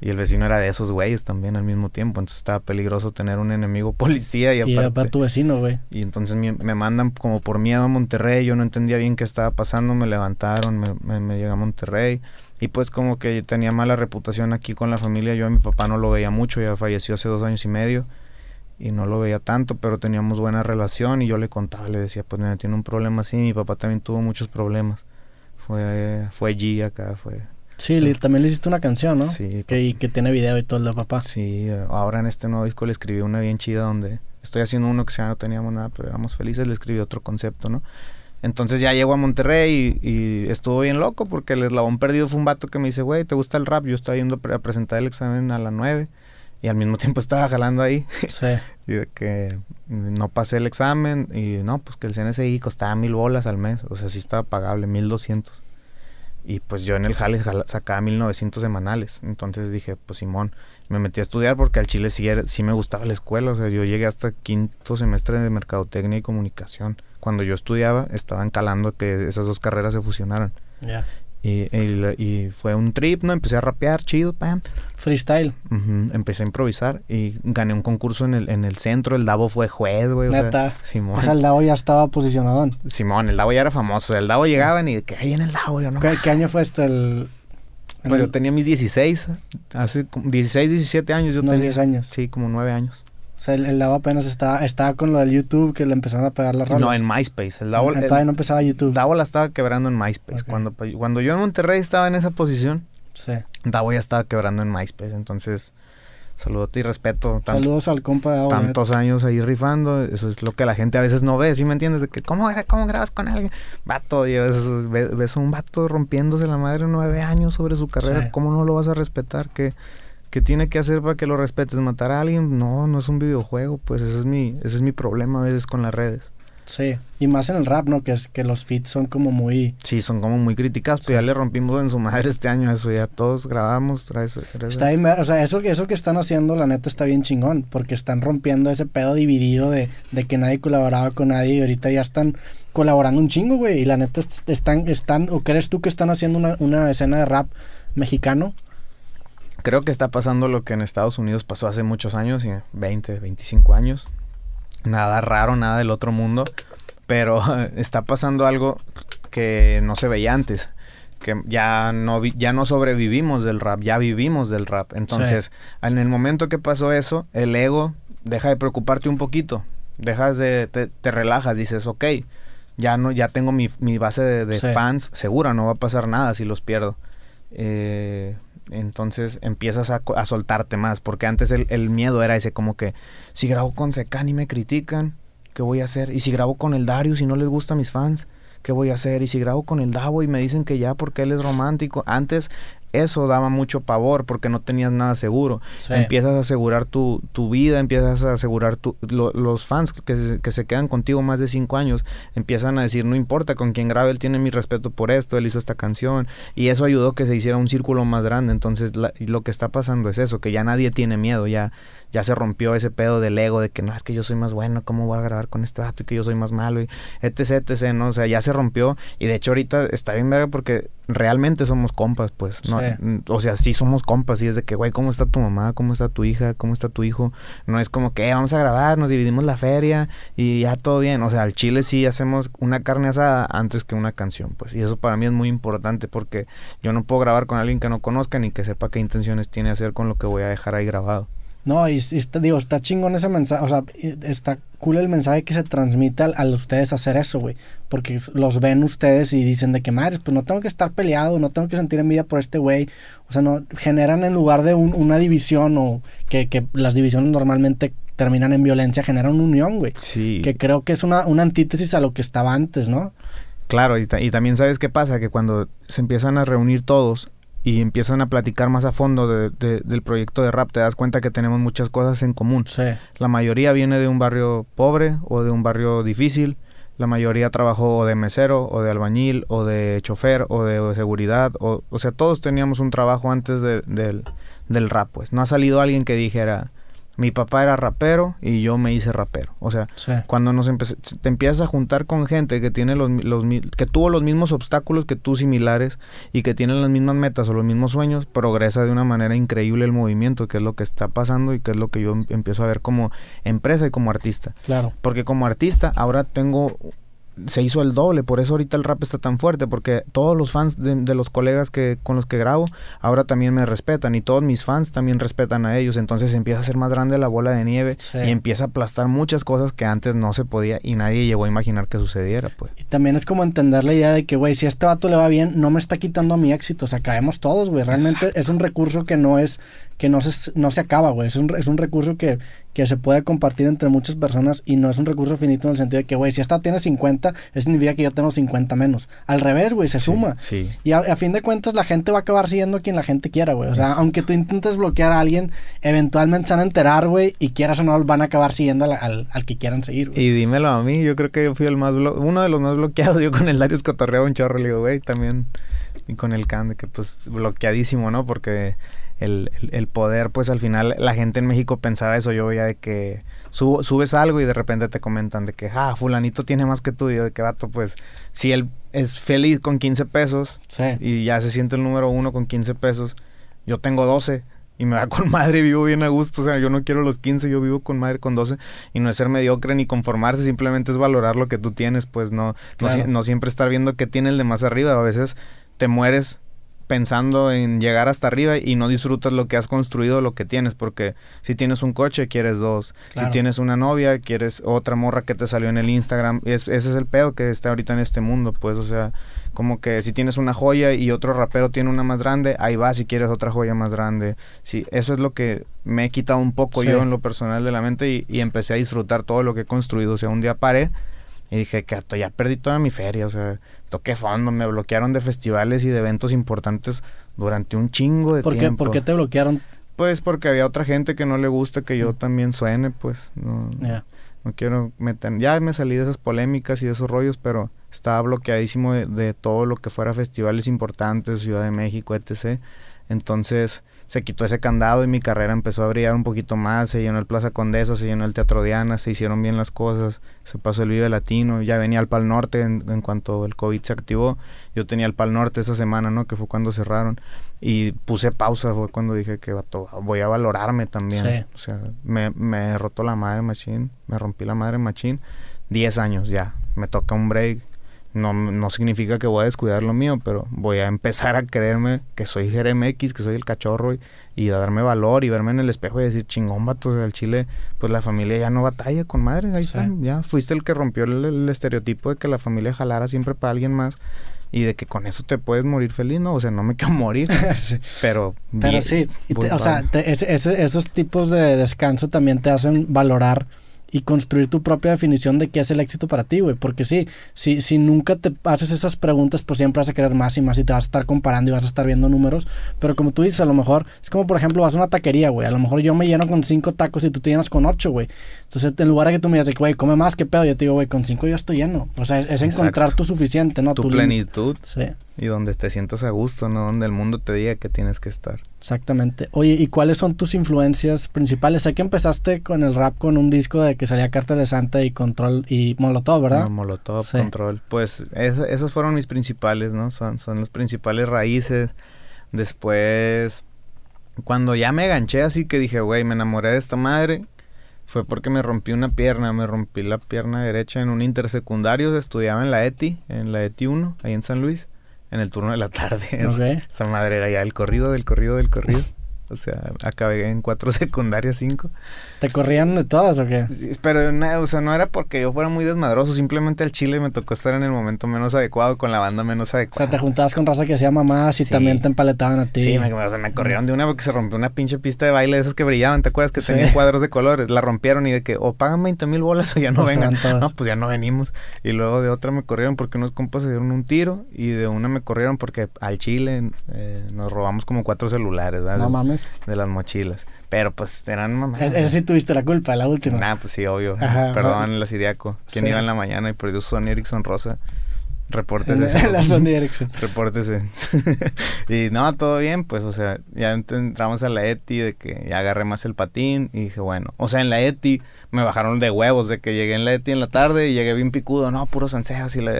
Y el vecino era de esos güeyes también al mismo tiempo, entonces estaba peligroso tener un enemigo <laughs> policía y Y aparte. aparte tu vecino, güey. y entonces me, me mandan como por miedo a Monterrey, yo no entendía bien qué estaba pasando, me levantaron, me, me, me llegué a Monterrey. Y pues como que tenía mala reputación aquí con la familia, yo a mi papá no lo veía mucho, ya falleció hace dos años y medio. Y no lo veía tanto, pero teníamos buena relación. Y yo le contaba, le decía, pues me tiene un problema así, mi papá también tuvo muchos problemas, fue, fue G acá, fue... Sí, le- también le hiciste una canción, ¿no? Sí, Que, y que tiene video y todo el de papá. Sí, ahora en este nuevo disco le escribí una bien chida donde estoy haciendo uno que llama No teníamos nada, pero éramos felices, le escribí otro concepto, ¿no? Entonces ya llego a Monterrey y, y estuvo bien loco porque el eslabón perdido fue un vato que me dice, güey, ¿te gusta el rap? Yo estaba yendo a presentar el examen a las 9 y al mismo <laughs> tiempo estaba jalando ahí Sí. <laughs> y de que no pasé el examen y no, pues que el CNSI costaba mil bolas al mes, o sea, sí estaba pagable, mil doscientos. Y pues yo en el jale sacaba 1900 semanales. Entonces dije, pues Simón, me metí a estudiar porque al Chile sí, era- sí me gustaba la escuela. O sea, yo llegué hasta quinto semestre de Mercadotecnia y Comunicación. Cuando yo estudiaba, estaban calando que esas dos carreras se fusionaran. Ya. Y, y y fue un trip, ¿no? Empecé a rapear, chido, pam. Freestyle. Empecé a improvisar y gané un concurso en el, en el centro. El Davo fue juez, güey. O sea, Simón. O sea, el Davo ya estaba posicionado. Simón, el Davo ya era famoso. El Davo llegaban y que ahí en el Davo, yo no. ¿Qué, qué año fue este? El, Pues el- yo tenía mis 16, hace como 16, 17 años. Yo tenía, 10 años. Sí, como 9 años. O sea, el, el Davo apenas estaba, estaba con lo del YouTube que le empezaron a pegar las rolas. No, en MySpace. El Davo, el Todavía no empezaba YouTube. Davo la estaba quebrando en MySpace. Cuando, cuando yo en Monterrey estaba en esa posición, Sí. Davo ya estaba quebrando en MySpace. Entonces, saludote y respeto. Saludos al compa de Davo. neta. tantos años ahí rifando, eso es lo que la gente a veces no ve, ¿sí me entiendes? De que, ¿cómo, cómo grabas con alguien? Vato, y ves, ves a un vato rompiéndose la madre nueve años sobre su carrera, Sí. ¿cómo no lo vas a respetar? ¿Qué, qué tiene que hacer para que lo respetes? ¿Matar a alguien? No, no es un videojuego, pues ese es mi, ese es mi problema a veces con las redes. Sí. Y más en el rap, ¿no? Que es que los feats son como muy... Sí, son como muy criticados, pero ya le rompimos en su madre este año eso, ya todos grabamos, traes, traes- Está bien, ver- o sea, eso, eso que están haciendo, la neta, está bien chingón, porque están rompiendo ese pedo dividido de, de que nadie colaboraba con nadie y ahorita ya están colaborando un chingo, güey, y la neta est- están, están, o crees tú que están haciendo una, una escena de rap mexicano? Creo que está pasando lo que en Estados Unidos pasó hace muchos años, y 20, 25 años. Nada raro, nada del otro mundo. Pero <laughs> está pasando algo que no se veía antes. Que ya no, vi- ya no sobrevivimos del rap, ya vivimos del rap. Entonces, en el momento que pasó eso, el ego deja de preocuparte un poquito. Dejas de, te, te relajas, dices, ok, ya no, ya tengo mi, mi base de, de Sí. fans segura, no va a pasar nada si los pierdo. Eh, entonces empiezas a, soltarte más, porque antes el, el miedo era ese, como que si grabo con Secan y me critican, ¿qué voy a hacer? Y si grabo con el Darius y no les gusta a mis fans, ¿qué voy a hacer? Y si grabo con el Davo y me dicen que ya porque él es romántico, antes eso daba mucho pavor porque no tenías nada seguro. Sí. Empiezas a asegurar tu, tu vida, empiezas a asegurar tu, lo- los fans que se, que se quedan contigo más de cinco años, empiezan a decir, no importa con quién grabe, él tiene mi respeto por esto, él hizo esta canción, y eso ayudó que se hiciera un círculo más grande. Entonces la- lo que está pasando es eso, que ya nadie tiene miedo, ya, ya se rompió ese pedo del ego de que no, es que yo soy más bueno, ¿cómo voy a grabar con este vato y que yo soy más malo? Y etc, etc, ¿no? O sea, ya se rompió, y de hecho ahorita está bien verga porque realmente somos compas, pues, ¿no? Sí. O sea, sí somos compas y es de que, güey, ¿cómo está tu mamá? ¿Cómo está tu hija? ¿Cómo está tu hijo? No es como que "Eh, vamos a grabar, nos dividimos la feria y ya todo bien. O sea, al chile sí hacemos una carne asada antes que una canción, pues. Y eso para mí es muy importante porque yo no puedo grabar con alguien que no conozca ni que sepa qué intenciones tiene hacer con lo que voy a dejar ahí grabado. No, y, y está, digo, está chingón ese mensaje, o sea, está cool el mensaje que se transmite al, a ustedes hacer eso, güey, porque los ven ustedes y dicen de que, madres, pues no tengo que estar peleado, no tengo que sentir envidia por este güey, o sea, no, generan en lugar de un- una división o que, que las divisiones normalmente terminan en violencia generan una unión, güey. Sí. Que creo que es una, una antítesis a lo que estaba antes, ¿no? Claro, y, ta- y también sabes qué pasa, que cuando se empiezan a reunir todos y empiezan a platicar más a fondo de- de- del proyecto de rap, te das cuenta que tenemos muchas cosas en común. Sí. La mayoría viene de un barrio pobre o de un barrio difícil. La mayoría trabajó o de mesero o de albañil o de chofer o de seguridad. O, o sea, todos teníamos un trabajo antes de- del, del rap, pues. No ha salido alguien que dijera, mi papá era rapero y yo me hice rapero. O sea, Sí. cuando nos te empiezas a juntar con gente que tiene los, los que tuvo los mismos obstáculos que tú similares y que tienen las mismas metas o los mismos sueños, progresa de una manera increíble el movimiento, que es lo que está pasando y que es lo que yo em- empiezo a ver como empresa y como artista. Claro. Porque como artista ahora tengo se hizo el doble, por eso ahorita el rap está tan fuerte, porque todos los fans de, de los colegas que con los que grabo ahora también me respetan y todos mis fans también respetan a ellos, entonces empieza a ser más grande la bola de nieve Sí. y empieza a aplastar muchas cosas que antes no se podía y nadie llegó a imaginar que sucediera, pues. Y también es como entender la idea de que, güey, si a este vato le va bien, no me está quitando mi éxito. O sea, caemos todos, güey. Realmente es un recurso que no es, que no se, no se acaba, güey. Es un, es un recurso que, que se puede compartir entre muchas personas y no es un recurso finito en el sentido de que, güey, si esta tiene 50, eso significa que yo tengo 50 menos. Al revés, güey, se suma. Sí. Y a, a fin de cuentas la gente va a acabar siguiendo quien la gente quiera, güey. O sea, aunque tú intentes bloquear a alguien, eventualmente se van a enterar, güey, y quieras o no, van a acabar siguiendo al, al, al que quieran seguir, güey. Y dímelo a mí, yo creo que yo fui el más blo- uno de los más bloqueados, yo con el Darius cotorreaba un chorro, le digo, güey, también y con el Can, de que pues bloqueadísimo, ¿no? Porque el, el- el poder, pues al final la gente en México pensaba eso, yo veía de que subes algo y de repente te comentan de que, ah, fulanito tiene más que tú, y yo de que vato, pues si él es feliz con 15 pesos Sí. y ya se siente el número uno con 15 pesos, yo tengo 12 y me va con <laughs> madre, vivo bien a gusto, o sea, yo no quiero los 15, yo vivo con madre con 12 y no es ser mediocre ni conformarse, simplemente es valorar lo que tú tienes, pues no, no, Claro. no siempre estar viendo qué tiene el de más arriba, a veces te mueres pensando en llegar hasta arriba y no disfrutas lo que has construido, lo que tienes, porque si tienes un coche quieres dos, Claro. si tienes una novia quieres otra morra que te salió en el Instagram, es, ese es el pedo que está ahorita en este mundo, pues, o sea, como que si tienes una joya y otro rapero tiene una más grande, ahí va si quieres otra joya más grande. Sí, eso es lo que me he quitado un poco Sí. yo en lo personal de la mente y, y empecé a disfrutar todo lo que he construido. O sea, un día paré y dije que "Ato, ya perdí toda mi feria, o sea, toqué fondo, me bloquearon de festivales y de eventos importantes durante un chingo de ¿Por qué, tiempo. ¿Por qué te bloquearon? Pues porque había otra gente que no le gusta que yo también suene, pues no, Ya. no quiero meter, ya me salí de esas polémicas y de esos rollos, pero estaba bloqueadísimo de, de todo lo que fuera festivales importantes, Ciudad de México, etc. Entonces se quitó ese candado y mi carrera empezó a brillar un poquito más, se llenó el Plaza Condesa, se llenó el Teatro Diana, se hicieron bien las cosas, se pasó el Vive Latino, ya venía el Pal Norte en, en cuanto el COVID se activó, yo tenía el Pal Norte esa semana, ¿no? Que fue cuando cerraron y puse pausa, fue cuando dije que voy a valorarme también. Sí. O sea, me, me rotó la madre machine, me rompí la madre machine, 10 años ya, me toca un break. No, no significa que voy a descuidar lo mío, pero voy a empezar a creerme que soy X, que soy el cachorro y, y a darme valor y verme en el espejo y decir, chingón, vato, al chile, pues la familia ya no batalla con madre, ahí Sí. está, ya fuiste el que rompió el, el estereotipo de que la familia jalara siempre para alguien más y de que con eso te puedes morir feliz, ¿no? O sea, no me quiero morir, <laughs> Sí. pero... Pero bien, sí, te- o sea, te- ese- esos tipos de descanso también te hacen valorar y construir tu propia definición de qué es el éxito para ti, güey. Porque sí, si, si nunca te haces esas preguntas, pues siempre vas a querer más y más y te vas a estar comparando y vas a estar viendo números. Pero como tú dices, a lo mejor es como, por ejemplo, vas a una taquería, güey. A lo mejor yo me lleno con cinco tacos y tú te llenas con ocho, güey. Entonces, en lugar de que tú me digas, güey, come más, qué pedo, yo te digo, güey, con cinco yo estoy lleno. O sea, es, es encontrar tu suficiente, ¿no? tu límite. plenitud Sí. Y donde te sientas a gusto, ¿no? Donde el mundo te diga que tienes que estar. Exactamente. Oye, ¿y cuáles son tus influencias principales? Sé que empezaste con el rap con un disco de que salía Carta de Santa y Control y Molotov, ¿verdad? No, Molotov, Sí. Control. Pues es- esos fueron mis principales, ¿no? Son, son las principales raíces. Después, cuando ya me ganché así que dije, güey, me enamoré de esta madre, fue porque me rompí una pierna. Me rompí la pierna derecha en un intersecundario. Estudiaba en la ETI, en la ETI 1, ahí en San Luis, en el turno de la tarde. Ok. <laughs> Esa madre era ya el corrido, del corrido, del corrido. O sea, acabé en cuatro <laughs> secundarias, cinco. ¿Te corrían de todas o qué? Sí, pero, o sea, no era porque yo fuera muy desmadroso, simplemente al chile me tocó estar en el momento menos adecuado, con la banda menos adecuada. O sea, te juntabas con raza que hacía mamás y también te empaletaban a ti. Sí, me, o sea, me corrieron de una porque se rompió una pinche pista de baile de esas que brillaban, ¿te acuerdas? Que tenían cuadros de colores. La rompieron y de que o pagan 20 mil bolas o ya no vengan. No, pues ya no venimos. Y luego de otra me corrieron porque unos compas se dieron un tiro y de una me corrieron porque al chile eh, nos robamos como cuatro celulares, ¿verdad? No mames. De las mochilas. Pero pues eran mamás. Esa sí tuviste la culpa, la última. Nah, pues sí, obvio. Perdón, la Siriaco. ¿Quién iba en la mañana y perdió Sony Ericsson Rosa? Repórtese. <laughs> la Sony Ericsson. Repórtese. <laughs> y no, todo bien, pues, o sea, ya entramos a la ETI de que ya agarré más el patín y dije, bueno, o sea, en la ETI me bajaron de huevos de que llegué en la ETI en la tarde y llegué bien picudo, no, puros anseos y la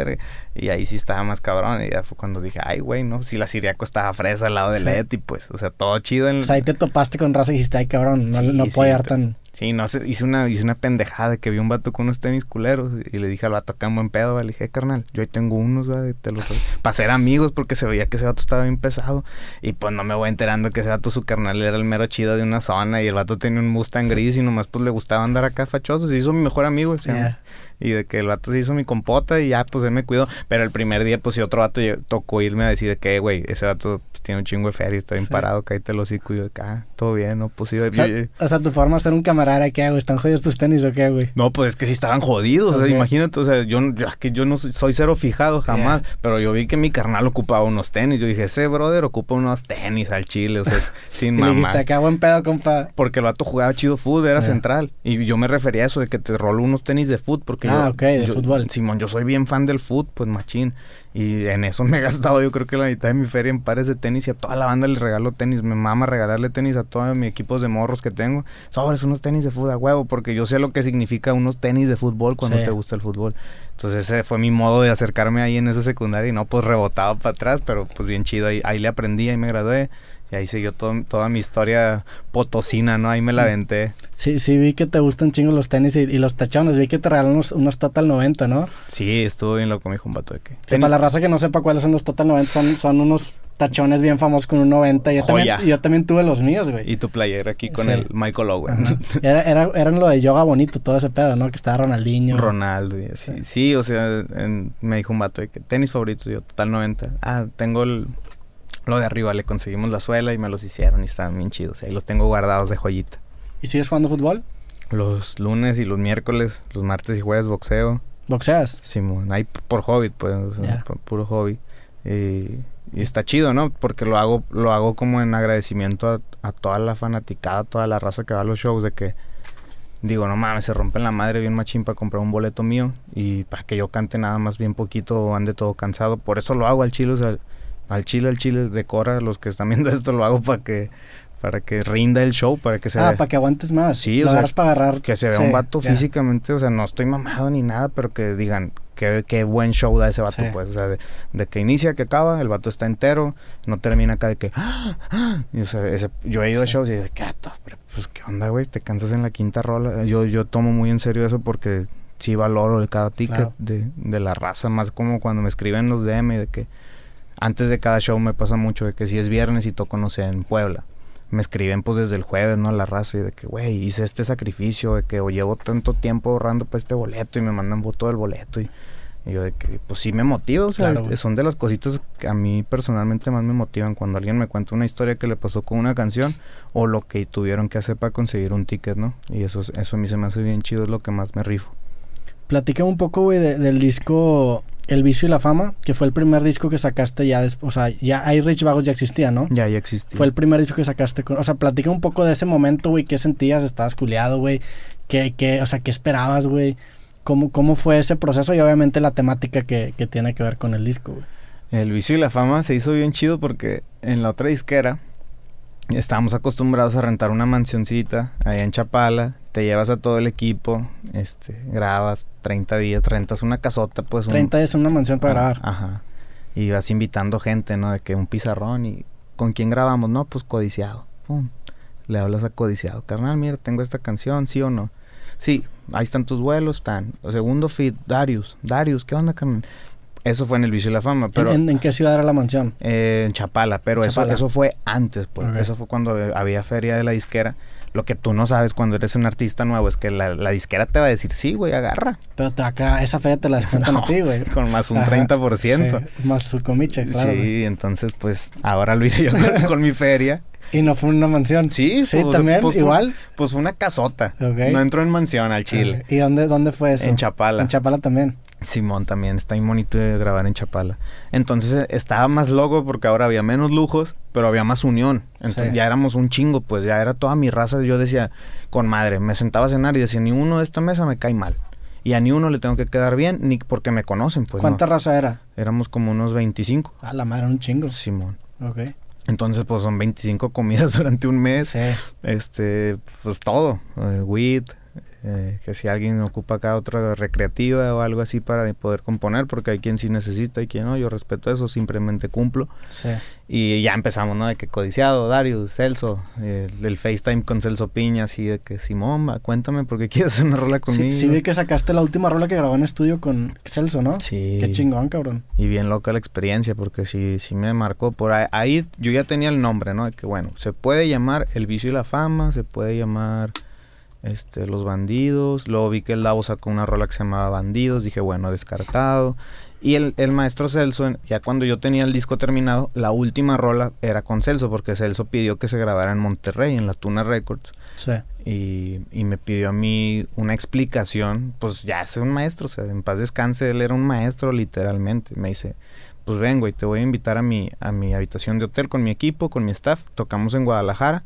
Y ahí sí estaba más cabrón y ya fue cuando dije, ay, güey, no, si la Siriaco estaba fresa al lado de la ETI, pues, o sea, todo chido. En... O sea, ahí te topaste con raza y dijiste, ay, cabrón, no, no puedo llegar tan... Sí, no sé, hice una, hice una pendejada de que vi un vato con unos tenis culeros y le dije al vato acá en buen pedo, le dije, carnal, yo ahí tengo unos, güey, te los <laughs> Para ser amigos porque se veía que ese vato estaba bien pesado. Y pues no me voy enterando que ese vato, su carnal, era el mero chido de una zona y el vato tenía un Mustang gris y nomás pues le gustaba andar acá fachoso. Se hizo mi mejor amigo, y de que el vato se hizo mi compota y ya, pues él me cuidó. Pero el primer día, pues si otro vato tocó irme a decir que, güey, ese vato pues, tiene un chingo de feria, está bien parado, cállate los hocico. Y yo, ah, todo bien, ¿no? Pues sí. O sea, tu forma de ser un camarada, ¿qué hago? ¿Están jodidos tus tenis o qué, güey? No, pues es que sí estaban jodidos, o sea, imagínate, o sea, yo, que yo no soy, cero fijado jamás, pero yo vi que mi carnal ocupaba unos tenis. Yo dije, ese brother ocupa unos tenis al chile, o sea, <laughs> sin mamá. dijiste, qué buen pedo, compa. Porque el vato jugaba chido fútbol, era central. Y yo me refería a eso de que te rolo unos tenis de fútbol, porque ah, ok, de fútbol Simón, yo soy bien fan del fútbol, pues machín. Y en eso me he <laughs> gastado yo creo que la mitad de mi feria en pares de tenis y a toda la banda le regalo tenis. Me mama regalarle tenis a todos mis equipos de morros que tengo. Sobres unos tenis de fútbol a huevo, porque yo sé lo que significa unos tenis de fútbol cuando te gusta el fútbol. Entonces ese fue mi modo de acercarme ahí en esa secundaria y no pues rebotado para atrás, pero pues bien chido. Ahí, ahí le aprendí, ahí me gradué. Y ahí siguió toda mi historia potosina, ¿no? Ahí me la aventé. Sí, sí, vi que te gustan chingo los tenis y, los tachones. Vi que te regalaron unos, Total 90, ¿no? Sí, estuvo bien loco, mi hijo, un vato de que. para la raza que no sepa cuáles son los Total 90, son, son unos tachones bien famosos con un 90. Yo, también, yo también tuve los míos, güey. Y tu playera aquí con el Michael Owen. Era, era, eran lo de yoga bonito, todo ese pedo, ¿no? Que estaba Ronaldinho. Ronaldo y así. Sí, o sea, me dijo un vato de que tenis favoritos, yo Total 90. Ah, tengo el lo de arriba le conseguimos la suela y me los hicieron y estaban bien chidos. Ahí los tengo guardados de joyita. ¿Y sigues jugando fútbol? Los lunes y los miércoles, los martes y jueves boxeo. ¿Boxeas? Simón, ahí por hobby, pues, por puro hobby. Y, está chido, ¿no? Porque lo hago, lo hago como en agradecimiento a, toda la fanaticada, toda la raza que va a los shows, de que digo, no mames, se rompen la madre bien machín para comprar un boleto mío y para que yo cante nada más bien poquito o ande todo cansado. Por eso lo hago al chile, o sea, al chile, al chile decora, los que están viendo <laughs> esto lo hago para que para que rinda el show, para que se Ah, para que aguantes más. Sí, o sea, para agarrar. Que se vea un vato físicamente, o sea, no estoy mamado ni nada, pero que digan qué, qué buen show da ese vato, pues, o sea, de, que inicia, que acaba, el vato está entero, no termina acá de que y, o sea, ese, yo he ido a shows y de ah, pues qué onda, güey, te cansas en la quinta rola. Yo yo tomo muy en serio eso porque sí valoro cada ticket de, de la raza, más como cuando me escriben los DM de que antes de cada show me pasa mucho de que si es viernes y toco, no sé, en Puebla, me escriben pues desde el jueves, ¿no? La raza y de que, güey, hice este sacrificio, de que o llevo tanto tiempo ahorrando para este boleto y me mandan foto del boleto y, yo de que, pues sí me motiva, o sea, son de las cositas que a mí personalmente más me motivan cuando alguien me cuenta una historia que le pasó con una canción o lo que tuvieron que hacer para conseguir un ticket, ¿no? Y eso, eso a mí se me hace bien chido, es lo que más me rifo. Platica un poco, güey, del disco El Vicio y la Fama, que fue el primer disco que sacaste ya después. O sea, ya hay Rich Vagos ya existía, ¿no? Ya, ya existía. Fue el primer disco que sacaste. Con, o sea, platica un poco de ese momento, güey. ¿Qué sentías? ¿Estabas culiado, güey? ¿Qué, qué, o sea, ¿qué esperabas, güey? ¿Cómo, ¿Cómo fue ese proceso? Y obviamente la temática que, que tiene que ver con el disco, güey. El Vicio y la Fama se hizo bien chido porque en la otra disquera estábamos acostumbrados a rentar una mansioncita allá en Chapala, te llevas a todo el equipo, este, grabas 30 días, rentas una casota, pues. 30 días en una mansión para grabar. Ajá. Y vas invitando gente, ¿no? De que un pizarrón y ¿con quién grabamos? No, pues codiciado. Pum. Le hablas a codiciado. Carnal, mira, tengo esta canción, ¿sí o no? Sí, ahí están tus vuelos, están. segundo feed, Darius. Darius, ¿qué onda, carnal? Eso fue en el Vicio y la Fama. Pero, ¿En, en qué ciudad era la mansión? eh, en Chapala, pero Chapala. Eso, eso fue antes, pues. Eso fue cuando había feria de la disquera. Lo que tú no sabes cuando eres un artista nuevo es que la, la disquera te va a decir, sí, güey, agarra. Pero te- acá, esa feria te la descuentan a <laughs> No, ti, güey. Con más un Ajá, 30%. sí, más su comiche, claro. Sí, entonces pues ahora lo hice yo con, <laughs> con mi feria. Y no fue una mansión. Sí, Sí, pues, también, pues, fue- igual. Pues fue una casota. Ok. No entró en mansión al Chile. ¿Y dónde, dónde fue eso? En Chapala. En Chapala también. Simón también, está muy bonito de grabar en Chapala. Entonces eh, estaba más loco porque ahora había menos lujos, pero había más unión. Entonces Sí. ya éramos un chingo, pues ya era toda mi raza. Yo decía, con madre, me sentaba a cenar y decía, ni uno de esta mesa me cae mal. Y a ni uno le tengo que quedar bien, ni porque me conocen, pues ¿Cuánta no. raza era? Éramos como unos 25, Ah, la madre, un chingo. Simón. Ok. Entonces, pues son 25 comidas <laughs> durante un mes. Sí. Este, pues todo, weed, eh, que si alguien ocupa acá otra recreativa o algo así para poder componer, porque hay quien sí necesita y quien no, yo respeto eso, simplemente cumplo. Sí. Y ya empezamos, ¿no? De que codiciado, Darius, Celso, eh, el FaceTime con Celso Piña, así de que Simón, va, cuéntame por qué quieres hacer una rola Sí, conmigo. sí vi que sacaste la última rola que grabó en estudio con Celso, ¿no? Sí. Qué chingón, cabrón. Y bien loca la experiencia, porque sí, sí me marcó. Por ahí, ahí yo ya tenía el nombre, ¿no? De que bueno, se puede llamar El Vicio y la Fama, se puede llamar este, Los Bandidos. Luego vi que el Davo sacó una rola que se llamaba Bandidos, dije, bueno, descartado. Y el, el maestro Celso, ya cuando yo tenía el disco terminado, la última rola era con Celso, porque Celso pidió que se grabara en Monterrey, en la Tuna Records. Sí. Y, y me pidió a mí una explicación, pues ya es un maestro, o sea, en paz descanse, él era un maestro literalmente. Me dice, pues ven, güey, te voy a invitar a mi, a mi habitación de hotel con mi equipo, con mi staff. Tocamos en Guadalajara,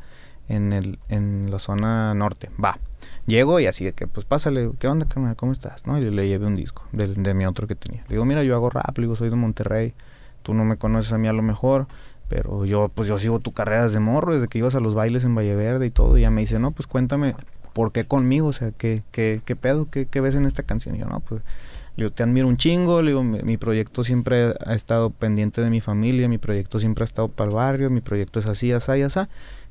en, el, en la zona norte. Va. Llego y así de que, pues pásale, ¿qué onda, carnal? ¿Cómo estás? ¿No? Y le llevé un disco de, de mi otro que tenía. Le digo, mira, yo hago rap, le digo, soy de Monterrey. Tú no me conoces a mí a lo mejor, pero yo, pues yo sigo tu carrera desde morro, desde que ibas a los bailes en Valle Verde y todo. Y ya me dice, no, pues cuéntame, ¿por qué conmigo? O sea, ¿qué, qué, qué pedo? ¿Qué, ¿Qué ves en esta canción? Y yo, no, pues, le digo, te admiro un chingo, le digo, mi, mi proyecto siempre ha estado pendiente de mi familia, mi proyecto siempre ha estado para el barrio, mi proyecto es así, así, así.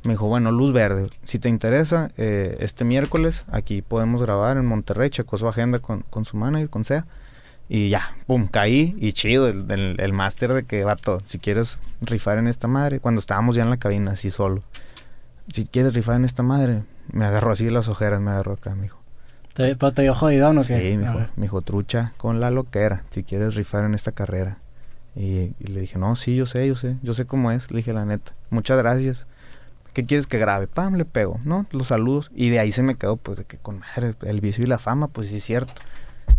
Me dijo, bueno, luz verde, si te interesa, eh, este miércoles aquí podemos grabar en Monterrey, checó su agenda con, con su manager, con SEA. Y ya, pum, caí y chido, el, el, el máster de que va todo. Si quieres rifar en esta madre, cuando estábamos ya en la cabina, así solo. Si quieres rifar en esta madre, me agarró así las ojeras, me agarró acá, me dijo. ¿Te, pero te dio jodidón o Sí, qué? me A dijo, ver. me dijo, trucha con la loquera, si quieres rifar en esta carrera. Y, y le dije, no, sí, yo sé, yo sé, yo sé cómo es. Le dije, la neta, muchas gracias. ¿Qué quieres que grabe? Pam, le pego, ¿no? Los saludos. Y de ahí se me quedó, pues, de que con madre, el vicio y la fama, pues sí es cierto.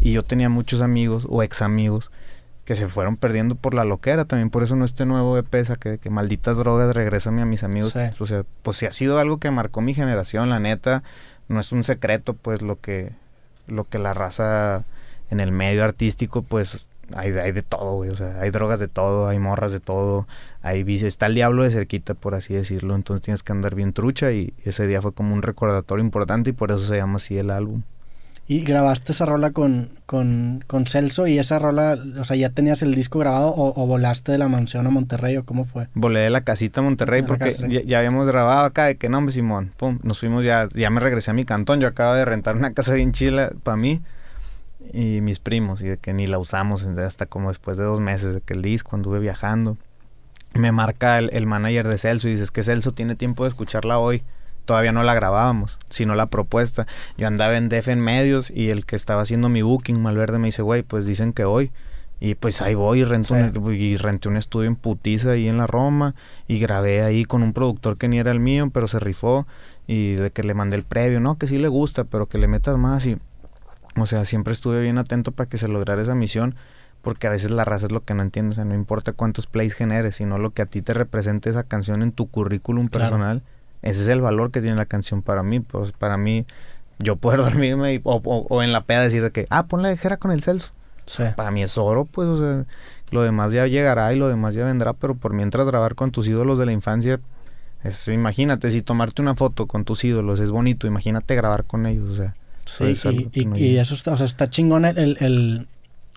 Y yo tenía muchos amigos o ex amigos que se fueron perdiendo por la loquera. También por eso no este nuevo EP, que, que malditas drogas, regrésame a mis amigos. Sí. O sea, pues sí ha sido algo que marcó mi generación, la neta. No es un secreto, pues, lo que, lo que la raza en el medio artístico, pues, hay, hay de todo, güey. O sea, hay drogas de todo, hay morras de todo, hay vicio. Está el diablo de cerquita, por así decirlo. Entonces tienes que andar bien trucha y ese día fue como un recordatorio importante y por eso se llama así el álbum. Y grabaste esa rola con, con, con Celso y esa rola, o sea, ¿ya tenías el disco grabado o, o volaste de la mansión a Monterrey o cómo fue? Volé de la casita a Monterrey De porque ya, ya habíamos grabado acá de que no, hombre, Simón. Pum, nos fuimos ya, ya me regresé a mi cantón. Yo acabo de rentar una casa bien chila para mí y mis primos y de que ni la usamos hasta como después de dos meses de que el disco anduve viajando. Me marca el, el manager de Celso y dices que Celso tiene tiempo de escucharla hoy. Todavía no la grabábamos, sino la propuesta. Yo andaba en DF en medios y el que estaba haciendo mi booking, Malverde, me dice, güey, pues dicen que hoy. Y pues ahí voy y un, y renté un estudio en Putiza ahí en la Roma y grabé ahí con un productor que ni era el mío, pero se rifó y de que le mandé el previo, no, que sí le gusta, pero que le metas más y o sea, siempre estuve bien atento para que se lograra esa misión, porque a veces la raza es lo que no entiende, o sea, no importa cuántos plays generes, sino lo que a ti te represente esa canción en tu currículum Claro. personal, ese es el valor que tiene la canción para mí, pues para mí yo poder <laughs> dormirme y- o, o- o en la peda decir de que, ah, pon la de Jera con el Celso. Sí. Para mí es oro, pues, o sea, lo demás ya llegará y lo demás ya vendrá, pero por mientras grabar con tus ídolos de la infancia, es, imagínate, si tomarte una foto con tus ídolos es bonito, imagínate grabar con ellos, o sea. Es y, eso está, o sea, está chingón el, el, el,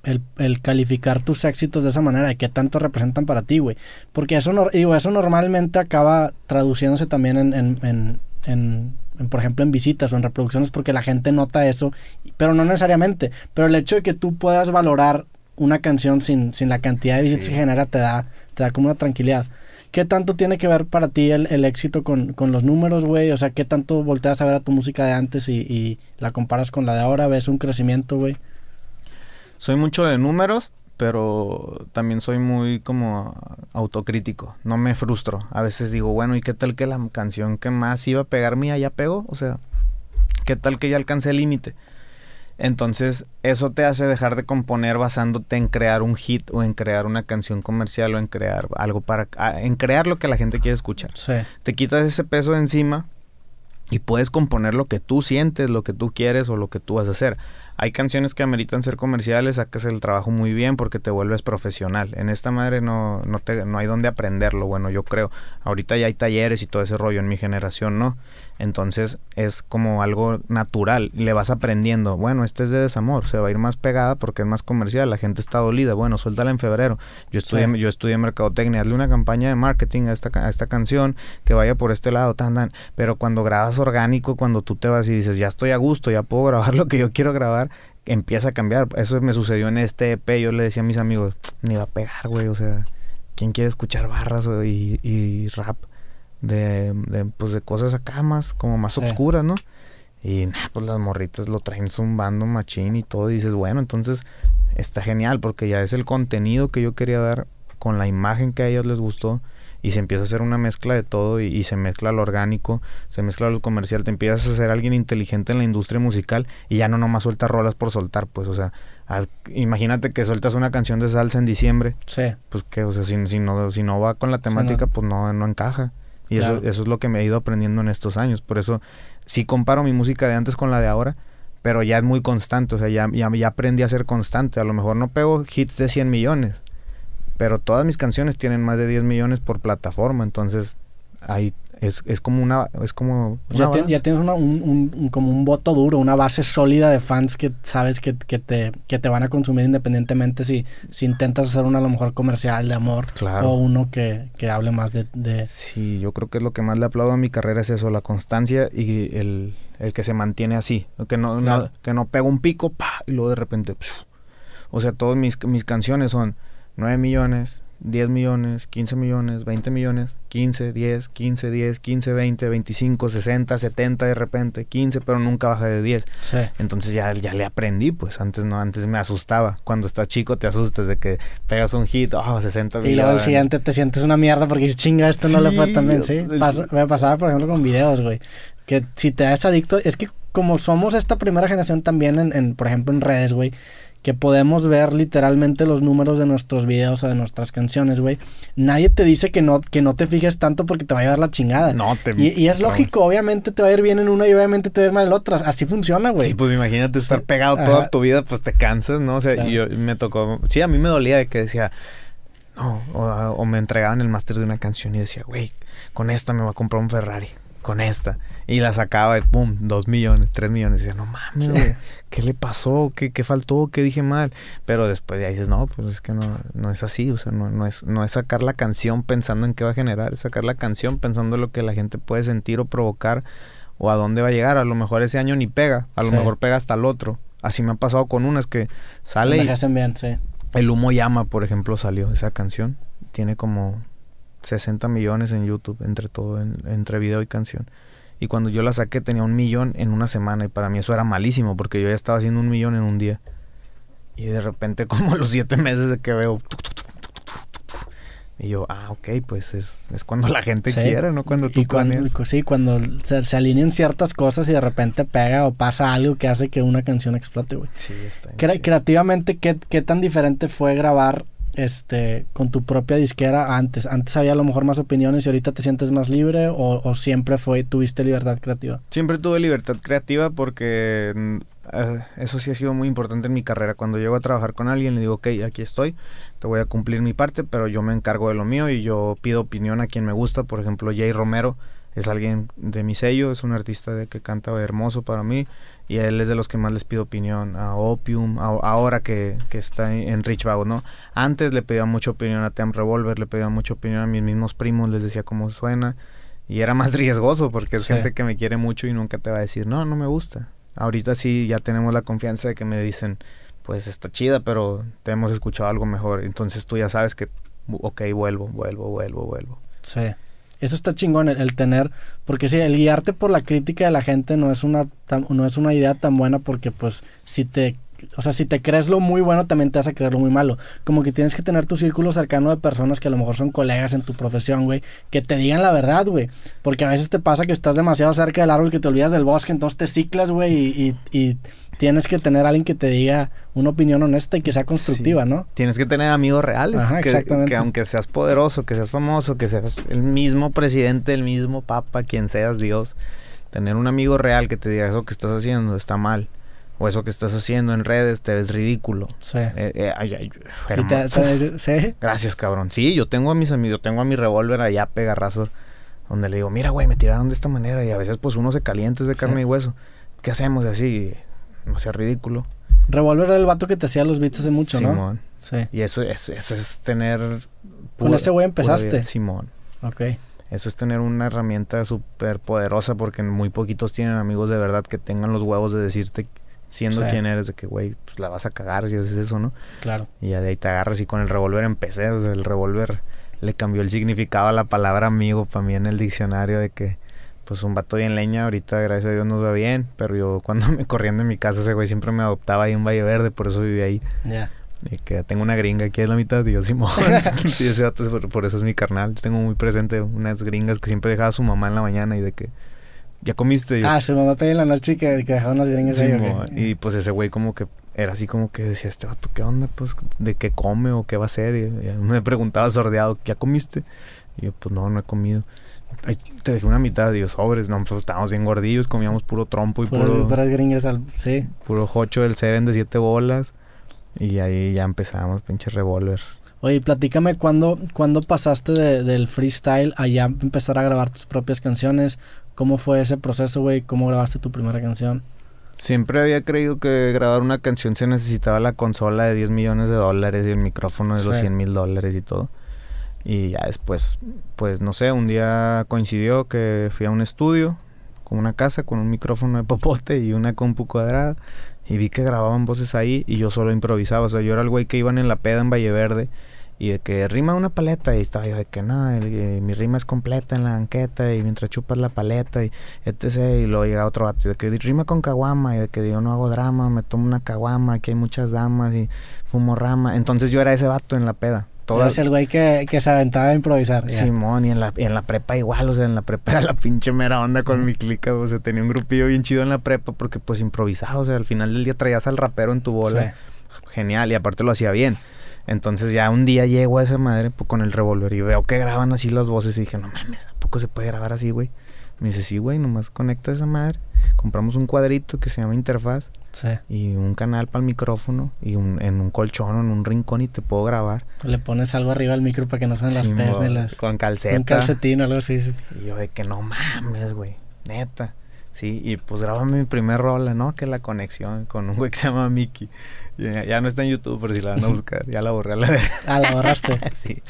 el- el calificar tus éxitos de esa manera, de qué tanto representan para ti, güey. Porque eso, no, digo, eso normalmente acaba traduciéndose también en, en, en, por ejemplo, en visitas o en reproducciones, porque la gente nota eso, pero no necesariamente. Pero el hecho de que tú puedas valorar una canción sin, sin la cantidad de vistas que genera te da, te da como una tranquilidad. ¿Qué tanto tiene que ver para ti el, éxito con, con, los números, güey? O sea, ¿qué tanto volteas a ver a tu música de antes y, y la comparas con la de ahora? ¿Ves un crecimiento, güey? Soy mucho de números, pero también soy muy como autocrítico. No me frustro. A veces digo, bueno, ¿y qué tal que la canción que más iba a pegar mía ya pegó? O sea, ¿qué tal que ya alcancé el límite? Entonces, eso te hace dejar de componer basándote en crear un hit o en crear una canción comercial o en crear algo para en crear lo que la gente quiere escuchar. Sí. Te quitas ese peso de encima y puedes componer lo que tú sientes, lo que tú quieres o lo que tú vas a hacer. Hay canciones que ameritan ser comerciales, sacas el trabajo muy bien porque te vuelves profesional. En esta madre no, no, te, no hay donde aprenderlo, bueno, yo creo. Ahorita ya hay talleres y todo ese rollo, en mi generación no. Entonces es como algo natural, le vas aprendiendo. Bueno, este es de desamor, se va a ir más pegada porque es más comercial, la gente está dolida. Bueno, suéltala en febrero. Yo estudié, sí. yo estudié mercadotecnia, hazle una campaña de marketing a esta, a esta canción que vaya por este lado, tan, tan. Pero cuando grabas orgánico, cuando tú te vas y dices, ya estoy a gusto, ya puedo grabar lo que yo quiero grabar, empieza a cambiar. Eso me sucedió en este EP. Yo le decía a mis amigos, ni va a pegar, güey. O sea, ¿quién quiere escuchar barras y, y rap? De, de, pues de cosas acá más, como más sí. obscuras, ¿no? Y nah, pues las morritas lo traen zumbando machín y todo. Y dices, bueno, entonces está genial porque ya es el contenido que yo quería dar con la imagen que a ellos les gustó y se empieza a hacer una mezcla de todo y, y, se mezcla lo orgánico, se mezcla lo comercial, te empiezas a ser alguien inteligente en la industria musical y ya no nomás sueltas rolas por soltar, pues, o sea, a, imagínate que sueltas una canción de salsa en diciembre, sí. pues que, o sea, si, si, no, si no va con la temática, sí, no. pues no, no encaja. Y claro. eso, eso es lo que me he ido aprendiendo en estos años, por eso sí comparo mi música de antes con la de ahora, pero ya es muy constante, o sea, ya, ya, ya aprendí a ser constante, a lo mejor no pego hits de 100 millones, pero todas mis canciones tienen más de 10 millones por plataforma, entonces ahí es, es como una es como una ya, te, ya, tienes una, un, un, un, como un voto duro una base sólida de fans que sabes que, que, te, que te van a consumir independientemente si, si intentas hacer uno a lo mejor comercial de amor claro. o uno que, que hable más de, de, sí yo creo que es lo que más le aplaudo a mi carrera es eso la constancia y el, el que se mantiene así que no, claro. no que no pega un pico pa, y luego de repente psh. o sea todas mis, mis canciones son 9 millones, 10 millones, 15 millones, 20 millones, 15, 10, 15, 10, 15, 20, 25, 60, 70 de repente, 15, pero nunca baja de 10. Sí. Entonces ya, ya le aprendí, pues antes no, antes me asustaba. Cuando estás chico te asustas de que pegas un hit, oh, 60 millones. Y luego el siguiente te sientes una mierda porque chinga, esto sí, no le fue también, sí. Pas me pasaba, por ejemplo, con videos, güey. Que si te das adicto, es que como somos esta primera generación también, en, en por ejemplo, en redes, güey que podemos ver literalmente los números de nuestros videos o de nuestras canciones, güey. Nadie te dice que no, que no te fijes tanto porque te va a llevar la chingada. No, te... Y, y es lógico, obviamente te va a ir bien en una y obviamente te va a ir mal en la otra. Así funciona, güey. Sí, pues imagínate estar pegado toda tu vida, pues te cansas, ¿no? O sea, claro. yo me tocó... Sí, a mí me dolía de que decía... No, o, o me entregaban el máster de una canción y decía, güey, con esta me voy a comprar un Ferrari con esta. Y la sacaba y pum, dos millones, tres millones. Y decía, no mames. ¿qué le pasó? ¿Qué, ¿Qué, faltó? ¿Qué dije mal? Pero después ya dices, no, pues es que no, no es así. O sea, no, no, es, no es sacar la canción pensando en qué va a generar, es sacar la canción pensando en lo que la gente puede sentir o provocar o a dónde va a llegar. A lo mejor ese año ni pega, a lo sí. mejor pega hasta el otro. Así me ha pasado con unas que sale. Y hacen bien, sí. El humo llama, por ejemplo, salió esa canción. Tiene como 60 millones en YouTube, entre todo, en, entre video y canción. Y cuando yo la saqué tenía un millón en una semana y para mí eso era malísimo porque yo ya estaba haciendo un millón en un día. Y de repente <laughs> como los siete meses de que veo... Y yo, ah, ok, pues es, es cuando la gente sí. quiere, ¿no? Cuando tú y cuando, Sí, cuando se, se, alinean ciertas cosas y de repente pega o pasa algo que hace que una canción explote, güey. Sí, está Cre Creativamente, ¿qué, ¿qué tan diferente fue grabar este con tu propia disquera antes? Antes había a lo mejor más opiniones y ahorita te sientes más libre o, siempre fue tuviste libertad creativa? Siempre tuve libertad creativa porque uh, eso sí ha sido muy importante en mi carrera. Cuando llego a trabajar con alguien le digo, ok, aquí estoy, te voy a cumplir mi parte, pero yo me encargo de lo mío y yo pido opinión a quien me gusta. Por ejemplo, Jay Romero es alguien de mi sello, es un artista de que canta hermoso para mí y él es de los que más les pido opinión a Opium, a, ahora que, que, está en Rich Vago, ¿no? Antes le pedía mucha opinión a Tem Revolver, le pedía mucha opinión a mis mismos primos, les decía cómo suena y era más <laughs> riesgoso porque es sí. gente que me quiere mucho y nunca te va a decir, no, no me gusta. Ahorita sí ya tenemos la confianza de que me dicen, pues está chida, pero te hemos escuchado algo mejor. Entonces tú ya sabes que, ok, vuelvo, vuelvo, vuelvo, vuelvo. Sí. Eso está chingón, el, el tener, porque sí, el guiarte por la crítica de la gente no es una no es una idea tan buena porque pues si te o sea, si te crees lo muy bueno, también te vas a creer lo muy malo. Como que tienes que tener tu círculo cercano de personas que a lo mejor son colegas en tu profesión, güey, que te digan la verdad, güey. Porque a veces te pasa que estás demasiado cerca del árbol que te olvidas del bosque, entonces te ciclas, güey, y tienes que tener a alguien que te diga una opinión honesta y que sea constructiva, Sí. ¿no? Tienes que tener amigos reales. Ajá, que, exactamente. que aunque seas poderoso, que seas famoso, que seas el mismo presidente, el mismo papa, quien seas Dios, tener un amigo real que te diga eso que estás haciendo está mal. O eso que estás haciendo en redes te ves ridículo. Sí. Eh, eh, ay, ay, te- te- sí. Gracias, cabrón. Sí, yo tengo a mis amigos, yo tengo a mi revólver allá pegarrazo, donde le digo, mira, güey, me tiraron de esta manera y a veces pues uno se calienta de carne Sí. y hueso. ¿Qué hacemos? Y así, no sea ridículo. Revolver era el vato que te hacía los beats hace mucho, ¿no? Simón. Sí. Y eso, eso, eso es tener... Con ese güey empezaste. Simón. Ok. Eso es tener una herramienta súper poderosa porque muy poquitos tienen amigos de verdad que tengan los huevos de decirte, siendo Sí. quien eres, de que, güey, pues la vas a cagar si haces eso, ¿no? Claro. Y ya de ahí te agarras y con el revólver empecé. O sea, el revólver le cambió el significado a la palabra amigo para mí en el diccionario de que, pues un vato bien leña, ahorita gracias a Dios nos va bien, pero yo <laughs> cuando me corrían de mi casa ese güey siempre me adoptaba ahí en Valle Verde, por eso viví ahí. Ya. Y que tengo una gringa aquí en la mitad, y yo Simón. <laughs> <laughs> sí, ese vato es por, por eso es mi carnal. Tengo muy presente unas gringas que siempre dejaba a su mamá en la mañana y de que, ¿ya comiste? Yo, Ah, su mamá pedía en la noche que, que dejaba unas gringas ahí. Simón. ok. Y pues ese güey como que era así como que decía, este vato, ¿qué onda? Pues, ¿de qué come o qué va a hacer? Y, y me preguntaba sordeado, ¿ya comiste? Y yo, pues no, no he comido. Te dejé una mitad, yo, sobres, no, pues estábamos bien gordillos, comíamos puro trompo y puro, puras gringas al... Sí. puro jocho del Seven de siete bolas. Y ahí ya empezamos, pinche revólver. Oye, platícame cuándo, cuándo pasaste de- del freestyle a ya empezar a grabar tus propias canciones. ¿Cómo fue ese proceso, güey? ¿Cómo grabaste tu primera canción? Siempre había creído que grabar una canción se necesitaba la consola de 10 millones de dólares y el micrófono de los Sí. 100 mil dólares y todo. Y ya después, pues no sé, un día coincidió que fui a un estudio con una casa con un micrófono de popote y una compu cuadrada y vi que grababan voces ahí y yo solo improvisaba. O sea, yo era el güey que iban en la peda en Valle Verde y de que rima una paleta y estaba yo de que no, eh, mi rima es completa en la banqueta y mientras chupas la paleta y etc. Y luego llega otro vato de que rima con caguama y de que yo no hago drama, me tomo una caguama, aquí hay muchas damas y fumo rama. Entonces yo era ese vato en la peda. Toda, Eras el güey que, que se aventaba a improvisar. ya. Simón, y en la, y en la prepa igual, o sea, en la prepa era la pinche mera onda con mi clica, o sea, tenía un grupillo bien chido en la prepa porque pues improvisaba, o sea, al final del día traías al rapero en tu bola, Sí. genial, y aparte lo hacía bien. Entonces ya un día llego a esa madre pues, con el revólver y veo que graban así las voces y dije, no mames, ¿a poco se puede grabar así, güey? Me dice, sí, güey, nomás conecta esa madre, compramos un cuadrito que se llama interfaz Sí. y un canal para el micrófono y un, en un colchón o en un rincón y te puedo grabar. Le pones algo arriba al micro para que no sean las pes ni las... con calceta. Un calcetín o algo así. sí. Y yo de que no mames, güey, neta. Sí, y pues grábame mi primer rola, ¿no? Que la conexión con un güey que se llama Mickey. Y Ya, ya no está en YouTube, pero si la van a buscar, ya la borré a la. Ah, la borraste. <laughs> sí.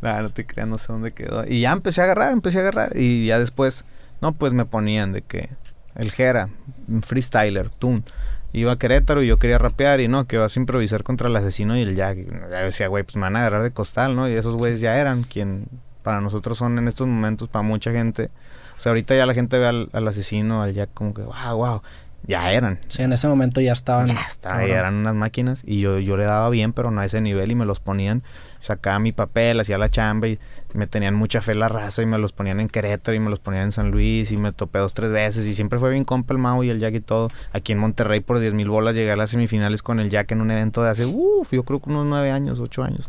Nada, no te creas, no sé dónde quedó. Y ya empecé a agarrar, empecé a agarrar. Y ya después, no, pues me ponían de que el Jera, un freestyler, tú. Iba a Querétaro y yo quería rapear y no, que vas a improvisar contra el asesino y el Jack. Ya decía, güey, pues me van a agarrar de costal, ¿no? Y esos güeyes ya eran quien para nosotros son en estos momentos, para mucha gente. O sea, ahorita ya la gente ve al, al asesino, al Jack, como que, wow, wow. Ya eran. Sí, en ese momento ya estaban... Ya ya eran unas máquinas y yo, yo le daba bien, pero no a ese nivel y me los ponían, sacaba mi papel, hacía la chamba y me tenían mucha fe la raza y me los ponían en Querétaro y me los ponían en San Luis y me topé dos, tres veces y siempre fue bien compa el Mau y el Jack y todo. Aquí en Monterrey por 10 mil bolas llegué a las semifinales con el Jack en un evento de hace, uff, yo creo que unos nueve años, ocho años.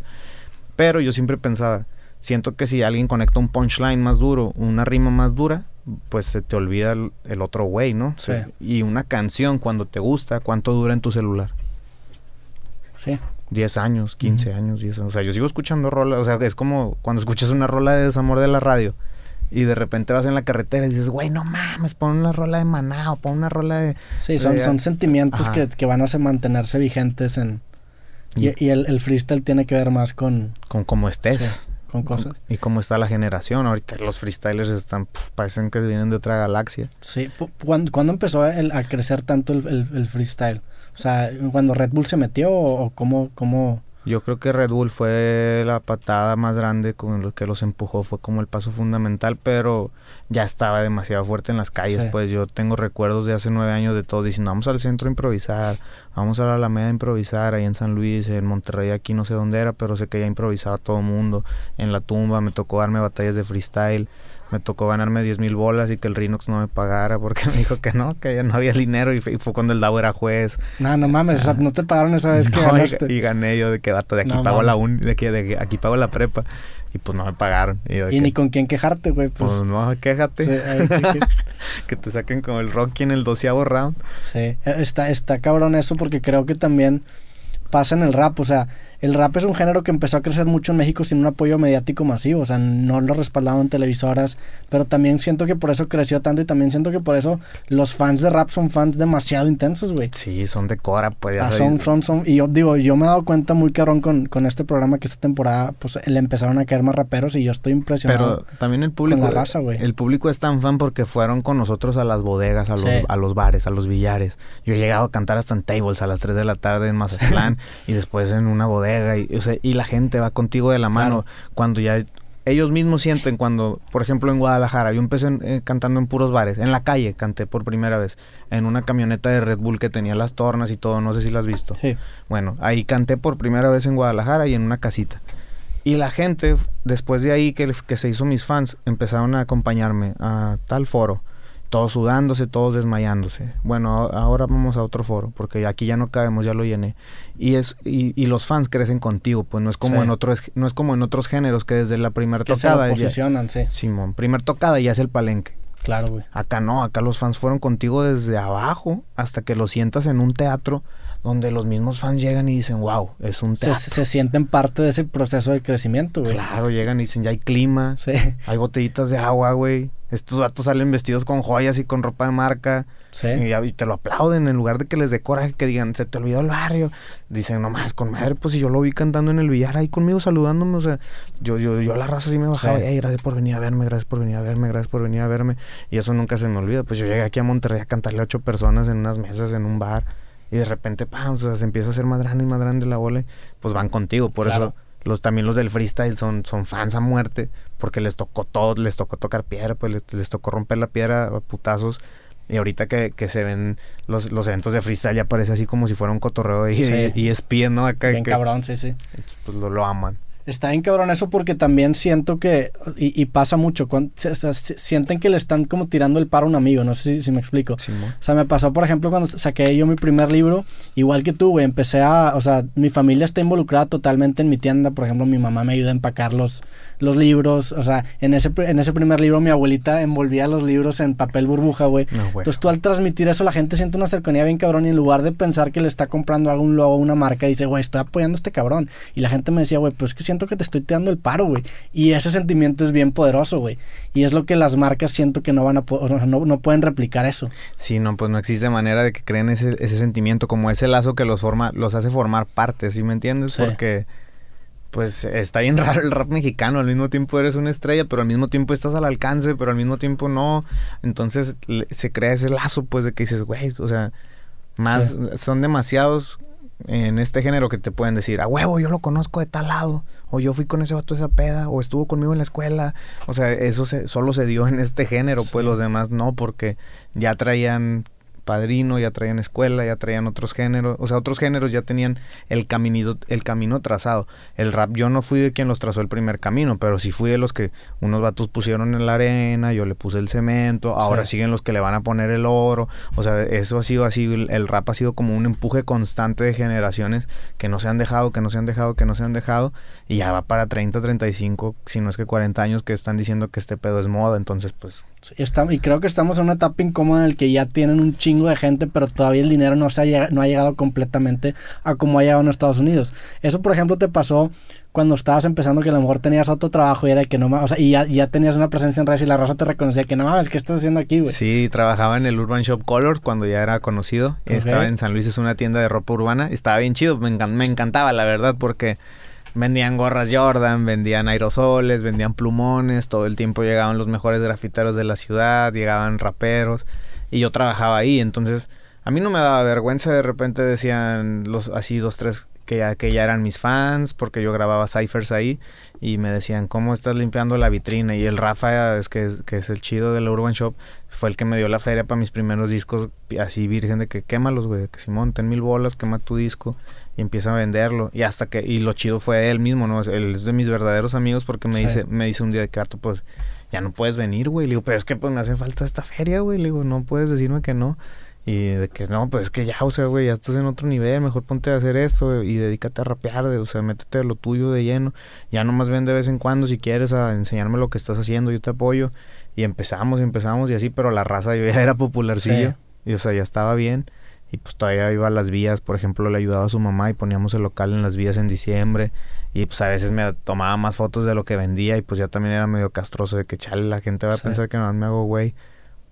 Pero yo siempre pensaba, siento que si alguien conecta un punchline más duro, una rima más dura, pues se te olvida el, el otro güey, ¿no? Sí. Y una canción cuando te gusta, ¿cuánto dura en tu celular? Sí. 10 años, 15 años, 10 años. O sea, yo sigo escuchando rolas, o sea, es como cuando escuchas una rola de desamor de la radio y de repente vas en la carretera y dices, güey, no mames, pon una rola de maná o pon una rola de... Sí, son, son sentimientos que, que van a mantenerse vigentes en... Y, y el, el freestyle tiene que ver más con, Con cómo estés. Sí, con cosas. Y cómo está la generación. Ahorita los freestylers están, parecen que vienen de otra galaxia. Sí. ¿Cuándo, cuándo empezó el- a crecer tanto el- el freestyle? O sea, cuando Red Bull se metió o cómo, cómo... Yo creo que Red Bull fue la patada más grande con lo que los empujó, fue como el paso fundamental, pero ya estaba demasiado fuerte en las calles. Sí. Pues yo tengo recuerdos de hace nueve años de todos diciendo, vamos al centro a improvisar, vamos a la Alameda a improvisar, ahí en San Luis, en Monterrey, aquí no sé dónde era, pero sé que ya improvisaba todo el mundo. En la tumba me tocó darme batallas de freestyle, me tocó ganarme 10 mil bolas y que el Rinox no me pagara porque me dijo que no, que ya no había dinero y fue, y fue cuando el Davo era juez. No, no mames, o sea, no te pagaron esa vez <laughs> que No, y- ganaste. y, gané yo de que vato, de aquí No pago mames. la uni, de que de que aquí pago la prepa. Y pues no me pagaron. Y, Y que, ni con quién quejarte, güey, pues... pues no, quéjate. sí, que- <laughs> Que te saquen como el Rocky en el doceavo round. Sí, eh, está, está cabrón eso porque creo que también pasa en el rap. O sea, el rap es un género que empezó a crecer mucho en México sin un apoyo mediático masivo. O sea, no lo respaldaban en televisoras. Pero también siento que por eso creció tanto y también siento que por eso los fans de rap son fans demasiado intensos, güey. Sí, son de Cora, pues Ah, son, son, son- y yo digo, yo me he dado cuenta muy cabrón con, con este programa que esta temporada, pues le empezaron a caer más raperos y yo estoy impresionado. Pero también el público. la raza, güey. El público es tan fan porque fueron con nosotros a las bodegas, a los, Sí. a los bares, a los billares. Yo he llegado a cantar hasta en tables a las 3 de la tarde en Mazatlán <laughs> y después en una bodega. Y, o sea, y la gente va contigo de la mano. Cuando ya ellos mismos sienten cuando, por ejemplo, en Guadalajara, yo empecé eh, cantando en puros bares, en la calle canté por primera vez, en una camioneta de Red Bull que tenía las tornas y todo, no sé si la has visto. Sí. Bueno, ahí canté por primera vez en Guadalajara y en una casita. Y la gente, después de ahí que, que se hizo mis fans, empezaron a acompañarme a tal foro. Todos sudándose, todos desmayándose. Bueno, ahora vamos a otro foro, porque aquí ya no cabemos, ya lo llené. Y es y, y los fans crecen contigo, pues no es como Sí. en otros no es como en otros géneros que desde la primera Que se tocada ya, posicionan, sí. Simón, primer tocada ya es el palenque. Claro, güey. Acá no, acá los fans fueron contigo desde abajo hasta que lo sientas en un teatro donde los mismos fans llegan y dicen, wow, es un Se, teatro. se sienten parte de ese proceso de crecimiento, güey. Claro, llegan y dicen, ya hay clima, Sí, hay botellitas de agua, güey. Estos vatos salen vestidos con joyas y con ropa de marca. sí. Y, y te lo aplauden en lugar de que les dé coraje que digan, se te olvidó el barrio. Dicen, no más, con madre, pues si yo lo vi cantando en el billar ahí conmigo saludándome, o sea, yo, yo, yo a la raza sí me bajaba, Sí. "Ey, gracias por venir a verme, gracias por venir a verme, gracias por venir a verme. Y eso nunca se me olvida. Pues yo llegué aquí a Monterrey a cantarle a ocho personas en unas mesas, en un bar. Y de repente, pam, o sea, se empieza a hacer más grande y más grande la bola. Pues van contigo. Por Claro. eso los también los del freestyle son, son fans a muerte. Porque les tocó todo, les tocó tocar piedra, pues les, les tocó romper la piedra a putazos. Y ahorita que, que se ven los, los eventos de freestyle ya parece así como si fuera un cotorreo y, Sí. y, espía, ¿no? Acá Bien que, cabrón, sí, sí. pues lo, lo aman. Está bien cabrón eso porque también siento que, y, y pasa mucho, cuando, sienten que le están como tirando el paro a un amigo, no sé si, si me explico. O sea, me pasó, por ejemplo, cuando saqué yo mi primer libro, igual que tú, güey, empecé a, o sea, mi familia está involucrada totalmente en mi tienda, por ejemplo, mi mamá me ayuda a empacar los, los libros, o sea, en ese, en ese primer libro mi abuelita envolvía los libros en papel burbuja, güey. No, güey. Entonces tú al transmitir eso la gente siente una cercanía bien cabrón y en lugar de pensar que le está comprando algún logo, una marca, dice, güey, estoy apoyando a este cabrón. Y la gente me decía, güey, pues es que siento que te estoy tirando el paro, güey. Y ese sentimiento es bien poderoso, güey. Y es lo que las marcas siento que no van a po- o sea, no, no pueden replicar eso. Sí, no, pues no existe manera de que creen ese, ese sentimiento, como ese lazo que los forma, los hace formar parte, ¿sí me entiendes? Sí. Porque, pues, está bien <laughs> raro el rap mexicano, al mismo tiempo eres una estrella, pero al mismo tiempo estás al alcance, pero al mismo tiempo no. Entonces le- se crea ese lazo, pues, de que dices, güey, o sea, más, Sí. son demasiados en este género que te pueden decir, a huevo, yo lo conozco de tal lado, o yo fui con ese vato esa peda, o estuvo conmigo en la escuela. O sea, eso se, solo se dio en este género, pues los demás no, porque ya traían padrino, ya traían escuela, ya traían otros géneros, o sea, otros géneros ya tenían el caminito, el camino trazado. El rap yo no fui de quien los trazó el primer camino, pero sí fui de los que unos vatos pusieron en la arena, yo le puse el cemento, ahora Sí. siguen los que le van a poner el oro, o sea, eso ha sido así, el, el rap ha sido como un empuje constante de generaciones que no se han dejado, que no se han dejado, que no se han dejado, y ya va para 30, 35, si no es que 40 años que están diciendo que este pedo es moda, entonces pues está- y creo que estamos en una etapa incómoda en la que ya tienen un chingo de gente, pero todavía el dinero no, se ha, llega- no ha llegado completamente a como ha llegado en Estados Unidos. Eso, por ejemplo, te pasó cuando estabas empezando que a lo mejor tenías otro trabajo y era que no o sea, y ya, ya tenías una presencia en redes y la raza te reconocía que no mames, ¿qué estás haciendo aquí, güey? Sí, trabajaba en el Urban Shop Colors cuando ya era conocido. Estaba en San Luis, es una tienda de ropa urbana. Estaba bien chido, me, encan- me encantaba, la verdad, porque vendían gorras Jordan, vendían aerosoles, vendían plumones. Todo el tiempo llegaban los mejores grafiteros de la ciudad, llegaban raperos. Y yo trabajaba ahí, entonces A mí no me daba vergüenza, de repente decían los así dos, tres que ya, que ya eran mis fans, porque yo grababa ciphers ahí, y me decían, ¿cómo estás limpiando la vitrina? Y el Rafa, es que, es, que es el chido de la Urban Shop, fue el que me dio la feria para mis primeros discos, así virgen de que quémalos, güey, que Simón, ten mil bolas, quema tu disco, y empieza a venderlo. Y hasta que, y lo chido fue él mismo, ¿no? Él es de mis verdaderos amigos porque me dice, me dice un día de que, pues, ya no puedes venir, güey. Le digo, pero es que pues me hace falta esta feria, güey. Le digo, no puedes decirme que no. Y de que no, pues es que ya, o sea, güey, ya estás en otro nivel, mejor ponte a hacer esto y dedícate a rapear, o sea, métete a lo tuyo de lleno. Ya nomás ven de vez en cuando si quieres a enseñarme lo que estás haciendo, yo te apoyo. Y empezamos y empezamos y así, pero la raza yo ya era popularcillo. Y o sea, ya estaba bien. Y pues todavía iba a las vías, por ejemplo, le ayudaba a su mamá y poníamos el local en las vías en diciembre. Y pues a veces me tomaba más fotos de lo que vendía y pues ya también era medio castroso de que chale, la gente va a pensar que no me hago güey.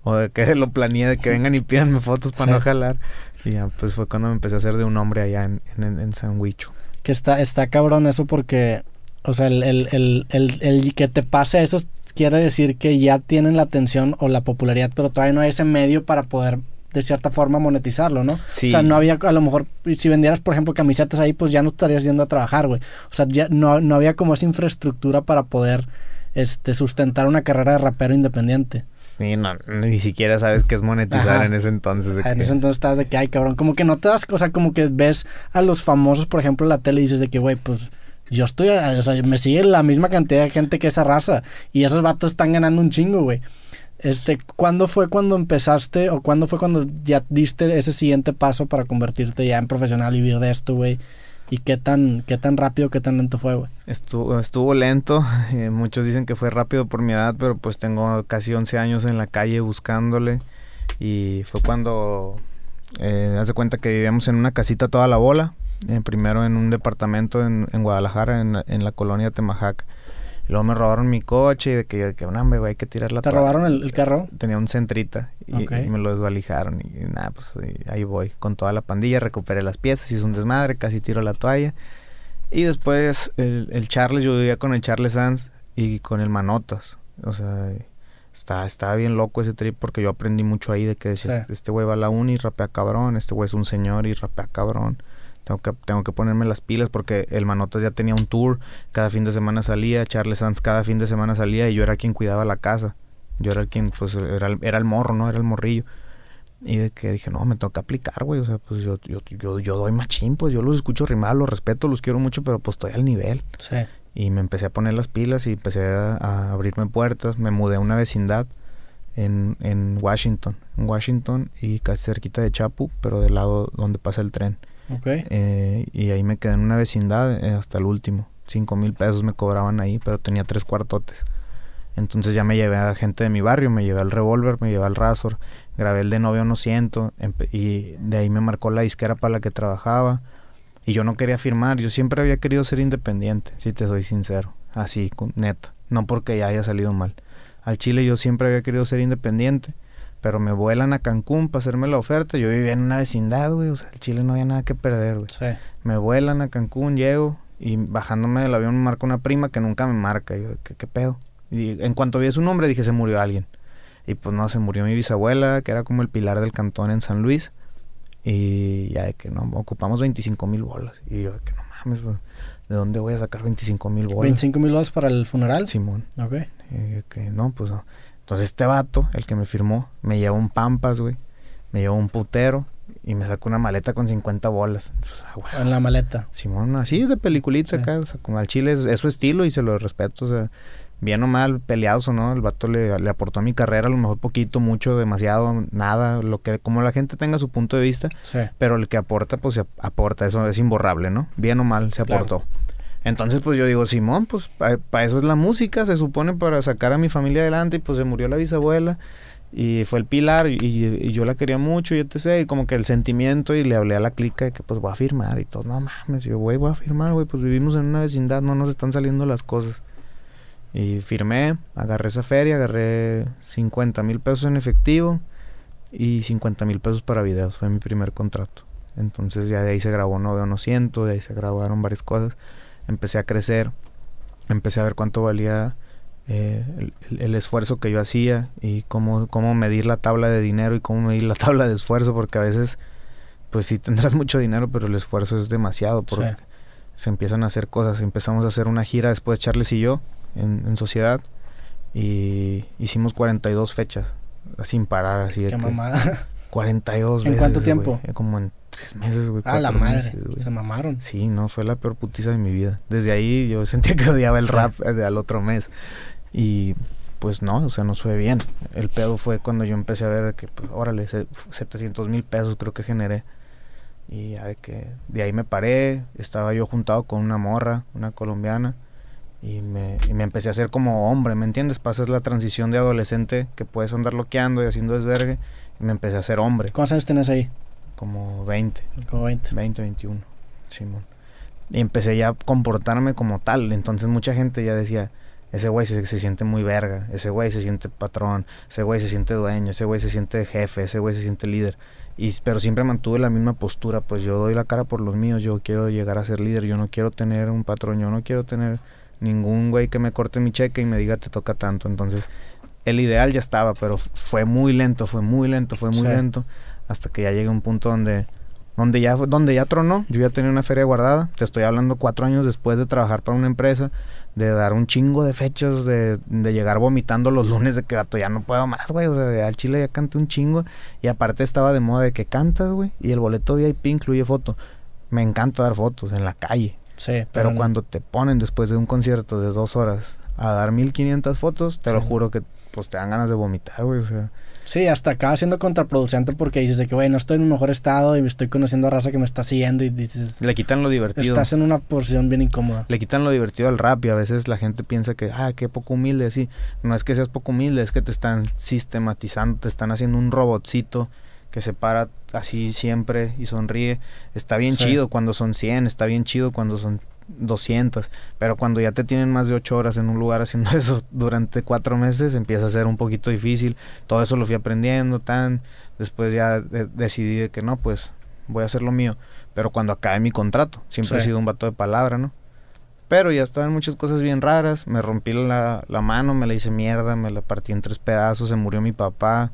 O de que lo planeé de que vengan y pídanme fotos para no jalar. Y ya, pues fue cuando me empecé a hacer de un hombre allá en, en, en San Huicho. Que está, está cabrón eso porque, o sea, el, el, el, el, el que te pase eso quiere decir que ya tienen la atención o la popularidad, pero todavía no hay ese medio para poder de cierta forma monetizarlo, ¿no? Sí. O sea, no había, a lo mejor, si vendieras, por ejemplo, camisetas ahí, pues ya no estarías yendo a trabajar, güey. O sea, ya no, no había como esa infraestructura para poder este, sustentar una carrera de rapero independiente. Sí, no, ni siquiera sabes qué es monetizar en ese entonces. en ese entonces estabas de que, ay, cabrón, como que no te das, o sea, como que ves a los famosos, por ejemplo, en la tele y dices de que, güey, pues yo estoy, o sea, me sigue la misma cantidad de gente que esa raza y esos vatos están ganando un chingo, güey. Este, ¿cuándo fue cuando empezaste o cuándo fue cuando ya diste ese siguiente paso para convertirte ya en profesional y vivir de esto, güey? ¿Y qué tan, qué tan rápido, qué tan lento fue, güey? Estuvo, estuvo lento. <laughs> Eh, muchos dicen que fue rápido por mi edad, pero pues tengo casi 11 años en la calle buscándole. Y fue cuando, eh, hace cuenta que vivíamos en una casita toda la bola. Eh, primero en un departamento en, en Guadalajara, en, en la colonia Temajac. Y luego me robaron mi coche y de que, que no, me hay que tirar la ¿Te robaron el, carro? Tenía un centrita y, me lo desvalijaron. Y, nada, pues ahí voy con toda la pandilla, recuperé las piezas, hice un desmadre, casi tiro la toalla. Y después el, el Charles, yo vivía con el Charles Sanz y con el Manotas. O sea, está, estaba bien loco ese trip porque yo aprendí mucho ahí de que decía, este güey va a la uni y rapea cabrón, este güey es un señor y rapea cabrón. Tengo que, tengo que ponerme las pilas porque el Manotas ya tenía un tour, cada fin de semana salía, Charles Sanz cada fin de semana salía y yo era quien cuidaba la casa. Yo era quien, pues, era, era el morro, ¿no? Era el morrillo. Y de que dije, no, me toca aplicar, güey. O sea, pues yo, yo, yo, yo doy machín, pues yo los escucho rimar, los respeto, los quiero mucho, pero pues estoy al nivel. Sí. Y me empecé a poner las pilas y empecé a, abrirme puertas. Me mudé a una vecindad en, en Washington. En Washington y casi cerquita de Chapu, pero del lado donde pasa el tren. Okay. Eh, y ahí me quedé en una vecindad eh, hasta el último. Cinco mil pesos me cobraban ahí, pero tenía tres cuartotes. Entonces ya me llevé a gente de mi barrio, me llevé al revólver, me llevé al Razor, grabé el de novio no siento, y de ahí me marcó la disquera para la que trabajaba. Y yo no quería firmar, yo siempre había querido ser independiente, si te soy sincero, así, neta, no porque ya haya salido mal. Al Chile yo siempre había querido ser independiente pero me vuelan a Cancún para hacerme la oferta. Yo vivía en una vecindad, güey, o sea, el Chile no había nada que perder, güey. Sí. Me vuelan a Cancún, llego y bajándome del avión me marca una prima que nunca me marca. Y yo, ¿qué, qué pedo? Y en cuanto vi su nombre dije, se murió alguien. Y pues no, se murió mi bisabuela, que era como el pilar del cantón en San Luis. Y ya de que no, ocupamos 25 mil bolas. Y yo, de que no mames, ¿de dónde voy a sacar 25 mil bolas? ¿25 mil bolas para el funeral? Simón. Ok. Y que no, pues no. Entonces este vato, el que me firmó, me llevó un Pampas, güey. Me llevó un putero y me sacó una maleta con 50 bolas. Ah, en la maleta. Simón, así de peliculita acá. O sea, como al chile es, su estilo y se lo respeto. O sea, bien o mal, peleados o no, el vato le, le, aportó a mi carrera a lo mejor poquito, mucho, demasiado, nada, lo que como la gente tenga su punto de vista, sí. pero el que aporta, pues se aporta, eso es imborrable, ¿no? Bien o mal, se aportó. Entonces, pues yo digo, Simón, pues para eso es la música, se supone para sacar a mi familia adelante, y pues se murió la bisabuela y fue el pilar y, y, yo la quería mucho y etc. Y como que el sentimiento y le hablé a la clica de que pues voy a firmar y todo, no mames, yo güey, voy a firmar, güey, pues vivimos en una vecindad, no nos están saliendo las cosas. Y firmé, agarré esa feria, agarré 50 mil pesos en efectivo y 50 mil pesos para videos, fue mi primer contrato. Entonces ya de ahí se grabó No Veo No Siento, de ahí se grabaron varias cosas empecé a crecer, empecé a ver cuánto valía eh, el, el, esfuerzo que yo hacía y cómo, cómo medir la tabla de dinero y cómo medir la <laughs> tabla de esfuerzo, porque a veces, pues sí tendrás <laughs> mucho dinero, pero el esfuerzo es demasiado, porque se empiezan a hacer cosas. Empezamos a hacer una gira después Charles y yo en, en sociedad y hicimos 42 fechas, sin parar, así de Qué que mamada. 42 ¿En veces. cuánto tiempo? Como en tres meses, güey. Ah, la madre. meses, güey. Se mamaron. Sí, no, fue la peor putiza de mi vida. Desde ahí yo <laughs> sentía que odiaba el Sí. rap eh, al otro mes. Y pues no, o sea, nos fue bien. El pedo fue cuando yo empecé a ver de que, pues, órale, se- 700 mil pesos creo que generé. Y ya de que de ahí me paré, estaba yo juntado con una morra, una colombiana, y me, y me empecé a hacer como hombre, ¿me entiendes? Pasas la transición de adolescente que puedes andar loqueando y haciendo desvergue, y me empecé a hacer hombre, ¿Cuántos años tenés ahí? Como 20. Como 20. 20, 21, Simón. Y empecé ya a comportarme como tal. Entonces mucha gente ya decía, ese güey se, se siente muy verga, ese güey se siente patrón, ese güey se siente dueño, ese güey se siente jefe, ese güey se siente líder. Y, pero siempre mantuve la misma postura, pues yo doy la cara por los míos, yo quiero llegar a ser líder, yo no quiero tener un patrón, yo no quiero tener ningún güey que me corte mi cheque y me diga te toca tanto. Entonces el ideal ya estaba, pero fue muy lento, fue muy lento, fue muy Sí. lento, hasta que ya llegué a un punto donde donde ya donde ya tronó. Yo ya tenía una feria guardada. Te estoy hablando cuatro años después de trabajar para una empresa de dar un chingo de fechas de, de llegar vomitando los lunes de que "Vato, ya no puedo más güey o sea al chile ya canté un chingo y aparte estaba de moda de que cantas güey y el boleto VIP incluye foto. Me encanta dar fotos en la calle. Sí, pero, pero no. cuando te ponen después de un concierto de dos horas a dar 1500 fotos te lo juro que pues te dan ganas de vomitar güey o sea Sí, hasta acaba siendo contraproducente porque dices de que, güey, no estoy en un mejor estado y me estoy conociendo a raza que me está siguiendo y dices, le quitan lo divertido estás en una posición bien incómoda. le quitan lo divertido al rap y a veces la gente piensa que, ah, qué poco humilde, sí. No es que seas poco humilde, es que te están sistematizando, te están haciendo un robotcito que se para así siempre y sonríe. Está bien Sí. chido cuando son 100, está bien chido cuando son 200, pero cuando ya te tienen más de 8 horas en un lugar haciendo <laughs> eso durante 4 meses, empieza a ser un poquito difícil. Todo eso lo fui aprendiendo, tan. Después ya de- decidí de que no, pues voy a hacer lo mío. Pero cuando acabe mi contrato, siempre he Sí. sido un vato de palabra, ¿no? Pero ya estaban muchas cosas bien raras. Me rompí la, la mano, me la hice mierda, me la partí en tres pedazos, se murió mi papá.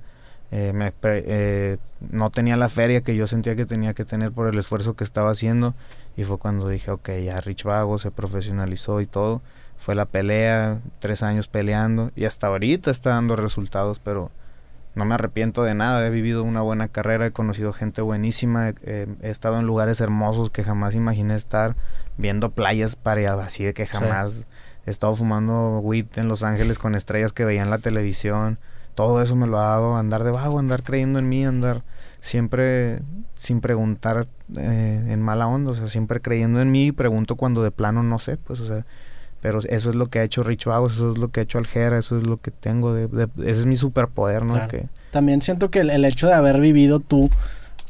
Eh, me eh, no tenía la feria que yo sentía que tenía que tener por el esfuerzo que estaba haciendo. Y fue cuando dije, ok, ya Rich Vago se profesionalizó y todo. Fue la pelea, tres años peleando. Y hasta ahorita está dando resultados, pero no me arrepiento de nada. He vivido una buena carrera, he conocido gente buenísima, he- eh, he estado en lugares hermosos que jamás imaginé estar viendo playas pareadas así de que jamás he estado fumando weed en Los Ángeles con estrellas que veía en la televisión. Todo eso me lo ha dado andar de vago, andar creyendo en mí, andar siempre sin preguntar eh, en mala onda, o sea, siempre creyendo en mí y pregunto cuando de plano no sé, pues, o sea, pero eso es lo que ha hecho Rich Vagos, eso es lo que ha hecho Aljera, eso es lo que tengo, de, de- ese es mi superpoder, ¿no? Claro. Que, También siento que el, el hecho de haber vivido tú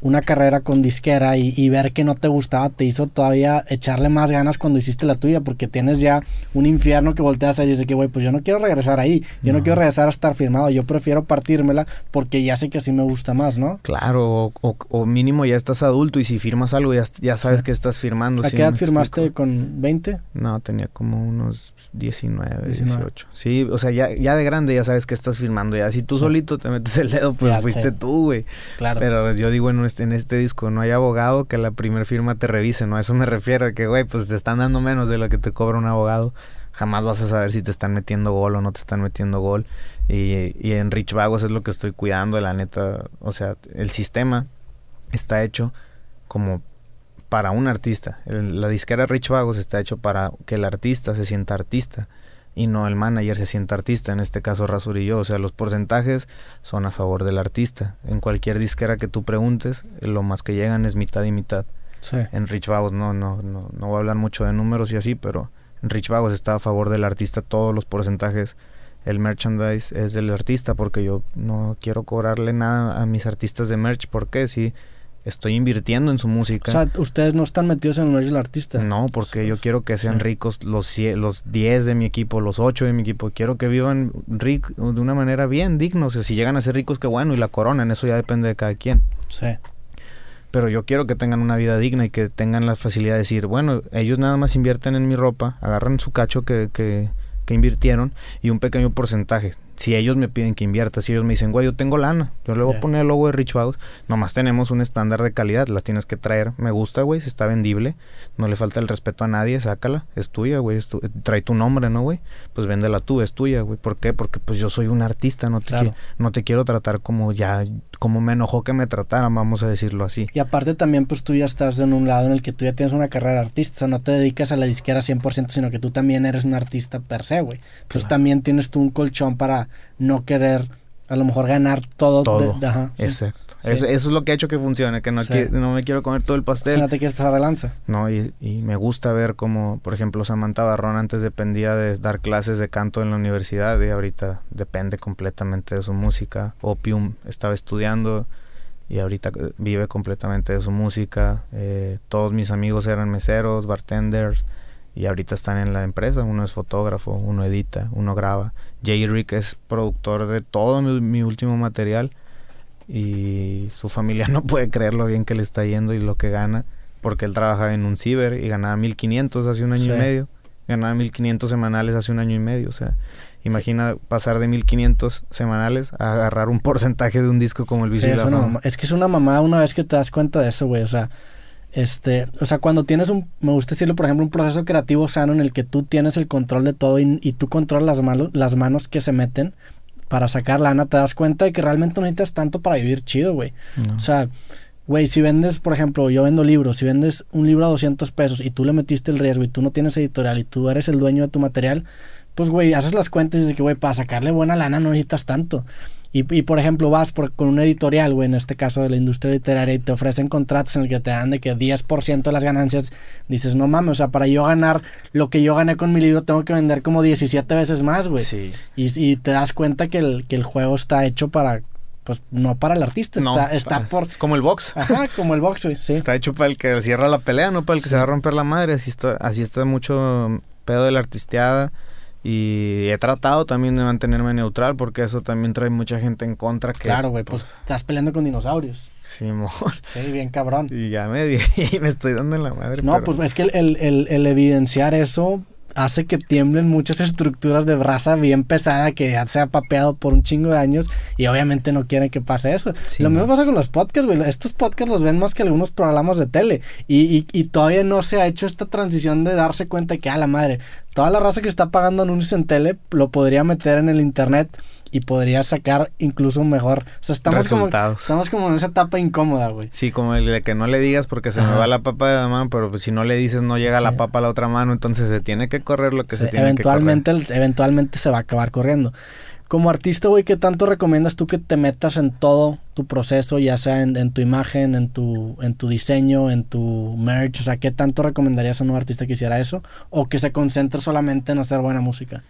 una carrera con disquera y, y ver que no te gustaba te hizo todavía echarle más ganas cuando hiciste la tuya porque tienes ya un infierno que volteas a decir que güey pues yo no quiero regresar ahí yo no, No. quiero regresar a estar firmado yo prefiero partírmela porque ya sé que así me gusta más ¿no? claro, o, o- o mínimo ya estás adulto y si firmas algo ya, ya sabes Sí. que estás firmando. ¿a ¿sí qué edad firmaste explico? con 20? No, tenía como unos 19, 19. 18. Sí, o sea, ya, ya de grande ya sabes que estás firmando. Ya si tú Sí. solito te metes el dedo, pues Ya fuiste sé. tú, güey. claro Pero yo digo en este, en este disco, no hay abogado que la primer firma te revise, ¿no? A eso me refiero, que, güey, pues te están dando menos de lo que te cobra un abogado. Jamás vas a saber si te están metiendo gol o no te están metiendo gol. Y, y en Rich Vagos es lo que estoy cuidando, la neta. O sea, el sistema está hecho como para un artista. El- la disquera Rich Vagos está hecho para que el artista se sienta artista y no el manager se sienta artista, en este caso Razor y yo. O sea, los porcentajes son a favor del artista. En cualquier disquera que tú preguntes, lo más que llegan es mitad y mitad. sí En Rich Vagos no, no, no, no voy a hablar mucho de números y así, pero en Rich Vagos está a favor del artista todos los porcentajes. El merchandise es del artista porque yo no quiero cobrarle nada a mis artistas de merch porque si estoy invirtiendo en su música. o sea ustedes no están metidos en el merch del artista No, porque yo quiero que sean ricos los, los 10 de mi equipo, los 8 de mi equipo. Quiero que vivan de una manera bien digna. O sea, si llegan a ser ricos, qué bueno, y la coronan, eso ya depende de cada quien. sí Pero yo quiero que tengan una vida digna y que tengan la facilidad de decir, bueno, ellos nada más invierten en mi ropa, agarran su cacho que, que, que invirtieron y un pequeño porcentaje si ellos me piden que invierta, si ellos me dicen, güey, yo tengo lana, yo le voy a poner el logo de Rich House, nomás tenemos un estándar de calidad, la tienes que traer, me gusta, güey, si está vendible, no le falta el respeto a nadie, sácala, es tuya, güey, trae tu nombre, ¿no, güey? Pues véndela tú, es tuya, güey, ¿por qué? Porque pues yo soy un artista, no te, no te quiero tratar como ya, como me enojó que me trataran, vamos a decirlo así. Y aparte también, pues tú ya estás en un lado en el que tú ya tienes una carrera artista, o sea, no te dedicas a la disquera 100%, sino que tú también eres un artista per se, güey. Entonces también tienes tú un colchón para no querer a lo mejor ganar todo. Todo. Exacto. Eso, es lo que ha hecho que funcione, que no, no me quiero comer todo el pastel. no te quieres pasar de lanza. No, y, me gusta ver como, por ejemplo, Samantha Barrón antes dependía de dar clases de canto en la universidad y ahorita depende completamente de su música. Opium estaba estudiando y ahorita eh, vive completamente de su música. Eh, todos mis amigos eran meseros, bartenders y ahorita están en la empresa. Uno es fotógrafo, uno edita, uno graba. Jay Rick es productor de todo mi, último material y su familia <laughs> no puede creer lo bien que le está yendo y lo que gana porque él trabaja en un ciber y ganaba 1500 hace un año y medio. Ganaba 1500 semanales hace un año y medio, o sea, imagina pasar de 1500 semanales a agarrar un <laughs> porcentaje de un disco como el sí, es, es que es una mamada una vez que te das cuenta de eso, güey, o sea, este, o sea, cuando tienes un, me gusta decirlo, por ejemplo, un proceso creativo sano en el que tú tienes el control de todo y, tú controlas las, manos, las manos que se meten para sacar lana, te das cuenta de que realmente no necesitas tanto para vivir chido, güey. O sea, güey, si vendes, por ejemplo, yo vendo libros, si vendes un libro a 200 pesos y tú le metiste el riesgo y tú no tienes editorial y tú eres el dueño de tu material, pues, güey, haces las cuentas y dices que, güey, para sacarle buena lana no necesitas tanto. Y, y por ejemplo, vas por, con un editorial, güey, en este caso de la industria literaria, y te ofrecen contratos en el que te dan de que 10% de las ganancias, dices, no mames, o sea, para yo ganar lo que yo gané con mi libro, tengo que vender como 17 veces más, güey. Sí. Y, y, te das cuenta que el, que el juego está hecho para pues no para el artista, está, está por... como el box. Ajá, como el box, güey, sí. Está hecho para el que cierra la pelea, no para el que se va a romper la madre, así está, así está mucho pedo de la artisteada. Y he tratado también de mantenerme neutral porque eso también trae mucha gente en contra. Que, claro, güey, pues, estás peleando con dinosaurios. Sí, amor. Sí, bien cabrón. Y ya me, <laughs> y me estoy dando en la madre. No, pues es que el, el, el, evidenciar eso hace que tiemblen muchas estructuras de raza bien pesada que ya se ha papeado por un chingo de años y obviamente no quieren que pase eso. Lo mismo pasa con los podcasts, güey. Estos podcasts los ven más que algunos programas de tele y, y, todavía no se ha hecho esta transición de darse cuenta que, a la madre, toda la raza que está pagando anuncios en tele lo podría meter en el internet y podría sacar incluso mejor. O sea, estamos como, estamos como en esa etapa incómoda, güey. Sí, como el de que no le digas porque se me va la papa de la mano, pero pues si no le dices no llega la papa a la otra mano, entonces se tiene que correr lo que se tiene que correr. Eventualmente se va a acabar corriendo. Como artista, güey, ¿qué tanto recomiendas tú que te metas en todo tu proceso, ya sea en, en, tu imagen, en tu, en tu diseño, en tu merch? O sea, ¿qué tanto recomendarías a un artista que hiciera eso? ¿O que se concentre solamente en hacer buena música?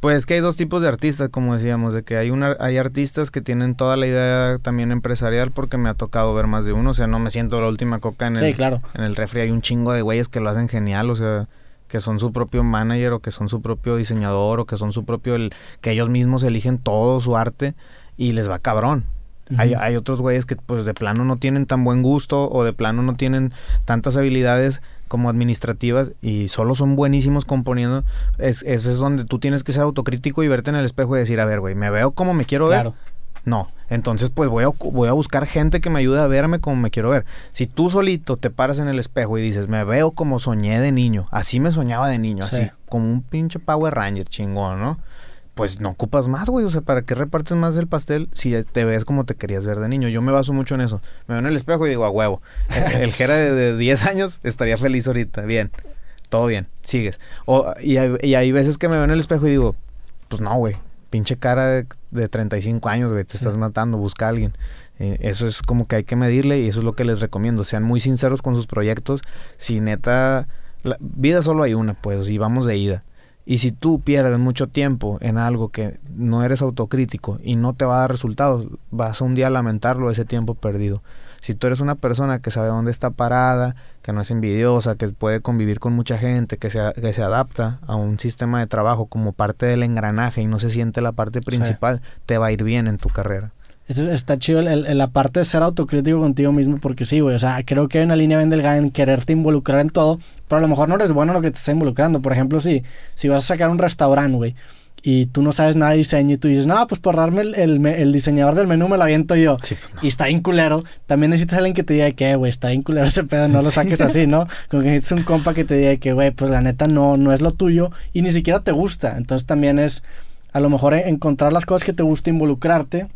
Pues que hay dos tipos de artistas, como decíamos, de que hay una, hay artistas que tienen toda la idea también empresarial, porque me ha tocado ver más de uno, o sea, no me siento la última coca en el, claro. en el refri, hay un chingo de güeyes que lo hacen genial, o sea, que son su propio manager o que son su propio diseñador o que son su propio, el, que ellos mismos eligen todo su arte y les va cabrón. hay, hay otros güeyes que pues de plano no tienen tan buen gusto o de plano no tienen tantas habilidades como administrativas y solo son buenísimos componiendo, es, ese es donde tú tienes que ser autocrítico y verte en el espejo y decir, a ver, güey, ¿me veo como me quiero ver? No, entonces pues voy a, voy a buscar gente que me ayude a verme como me quiero ver. Si tú solito te paras en el espejo y dices, me veo como soñé de niño, así me soñaba de niño, así, como un pinche Power Ranger chingón, ¿no? Pues no ocupas más, güey. O sea, ¿para qué repartes más del pastel si te ves como te querías ver de niño? Yo me baso mucho en eso. Me veo en el espejo y digo, a huevo. El, Jera de, 10 años estaría feliz ahorita. Bien, todo bien, sigues. O, y, hay, veces que me veo en el espejo y digo, pues no, güey. Pinche cara de, de 35 años, güey. Te estás matando, busca a alguien. Eh, eso es como que hay que medirle y eso es lo que les recomiendo. Sean muy sinceros con sus proyectos. Si neta, la vida solo hay una, pues, y vamos de ida. Y si tú pierdes mucho tiempo en algo que no eres autocrítico y no te va a dar resultados, vas a un día lamentarlo ese tiempo perdido. Si tú eres una persona que sabe dónde está parada, que no es envidiosa, que puede convivir con mucha gente, que se, que se adapta a un sistema de trabajo como parte del engranaje y no se siente la parte principal, te va a ir bien en tu carrera. Está chido el- el- la parte de ser autocrítico contigo mismo, porque sí, güey. O sea, creo que hay una línea bien delgada en quererte involucrar en todo, pero a lo mejor no eres bueno en lo que te está involucrando. Por ejemplo, si, si vas a sacar un restaurante, güey, y tú no sabes nada de diseño y tú dices, no, pues por darme el, el, me- el diseñador del menú me lo aviento yo. Sí, pues, no. Y está bien culero. También necesitas alguien que te diga que, "Eh, güey, está bien culero ese pedo, no lo <laughs> saques así, ¿no? Como que necesitas un compa que te diga que, güey, pues la neta no, no es lo tuyo y ni siquiera te gusta. Entonces también es a lo mejor encontrar las cosas que te gusta, involucrarte.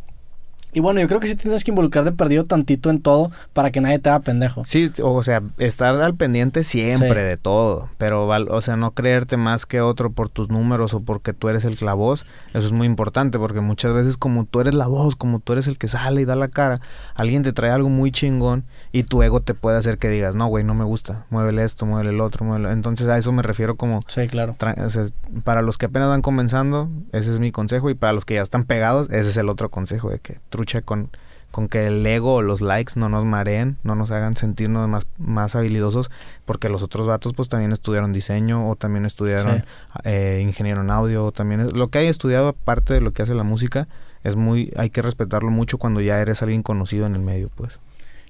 Y bueno, yo creo que sí tienes que involucrar de perdido tantito en todo para que nadie te haga pendejo. Sí, o sea, estar al pendiente siempre Sí. de todo, pero, o sea, no creerte más que otro por tus números o porque tú eres el la voz, eso es muy importante, porque muchas veces como tú eres la voz, como tú eres el que sale y da la cara, alguien te trae algo muy chingón y tu ego te puede hacer que digas, no, güey, no me gusta, muévele esto, muévele el otro, muévele. Entonces a eso me refiero como, Sí, claro. tra- o sea, para los que apenas van comenzando, ese es mi consejo, y para los que ya están pegados, ese es el otro consejo, de que trucha con con que el ego o los likes no nos mareen, no nos hagan sentirnos más, más habilidosos, porque los otros vatos pues también estudiaron diseño o también estudiaron Sí. eh, ingeniero en audio, o también es- lo que hay estudiado aparte de lo que hace la música es muy, hay que respetarlo mucho cuando ya eres alguien conocido en el medio, pues.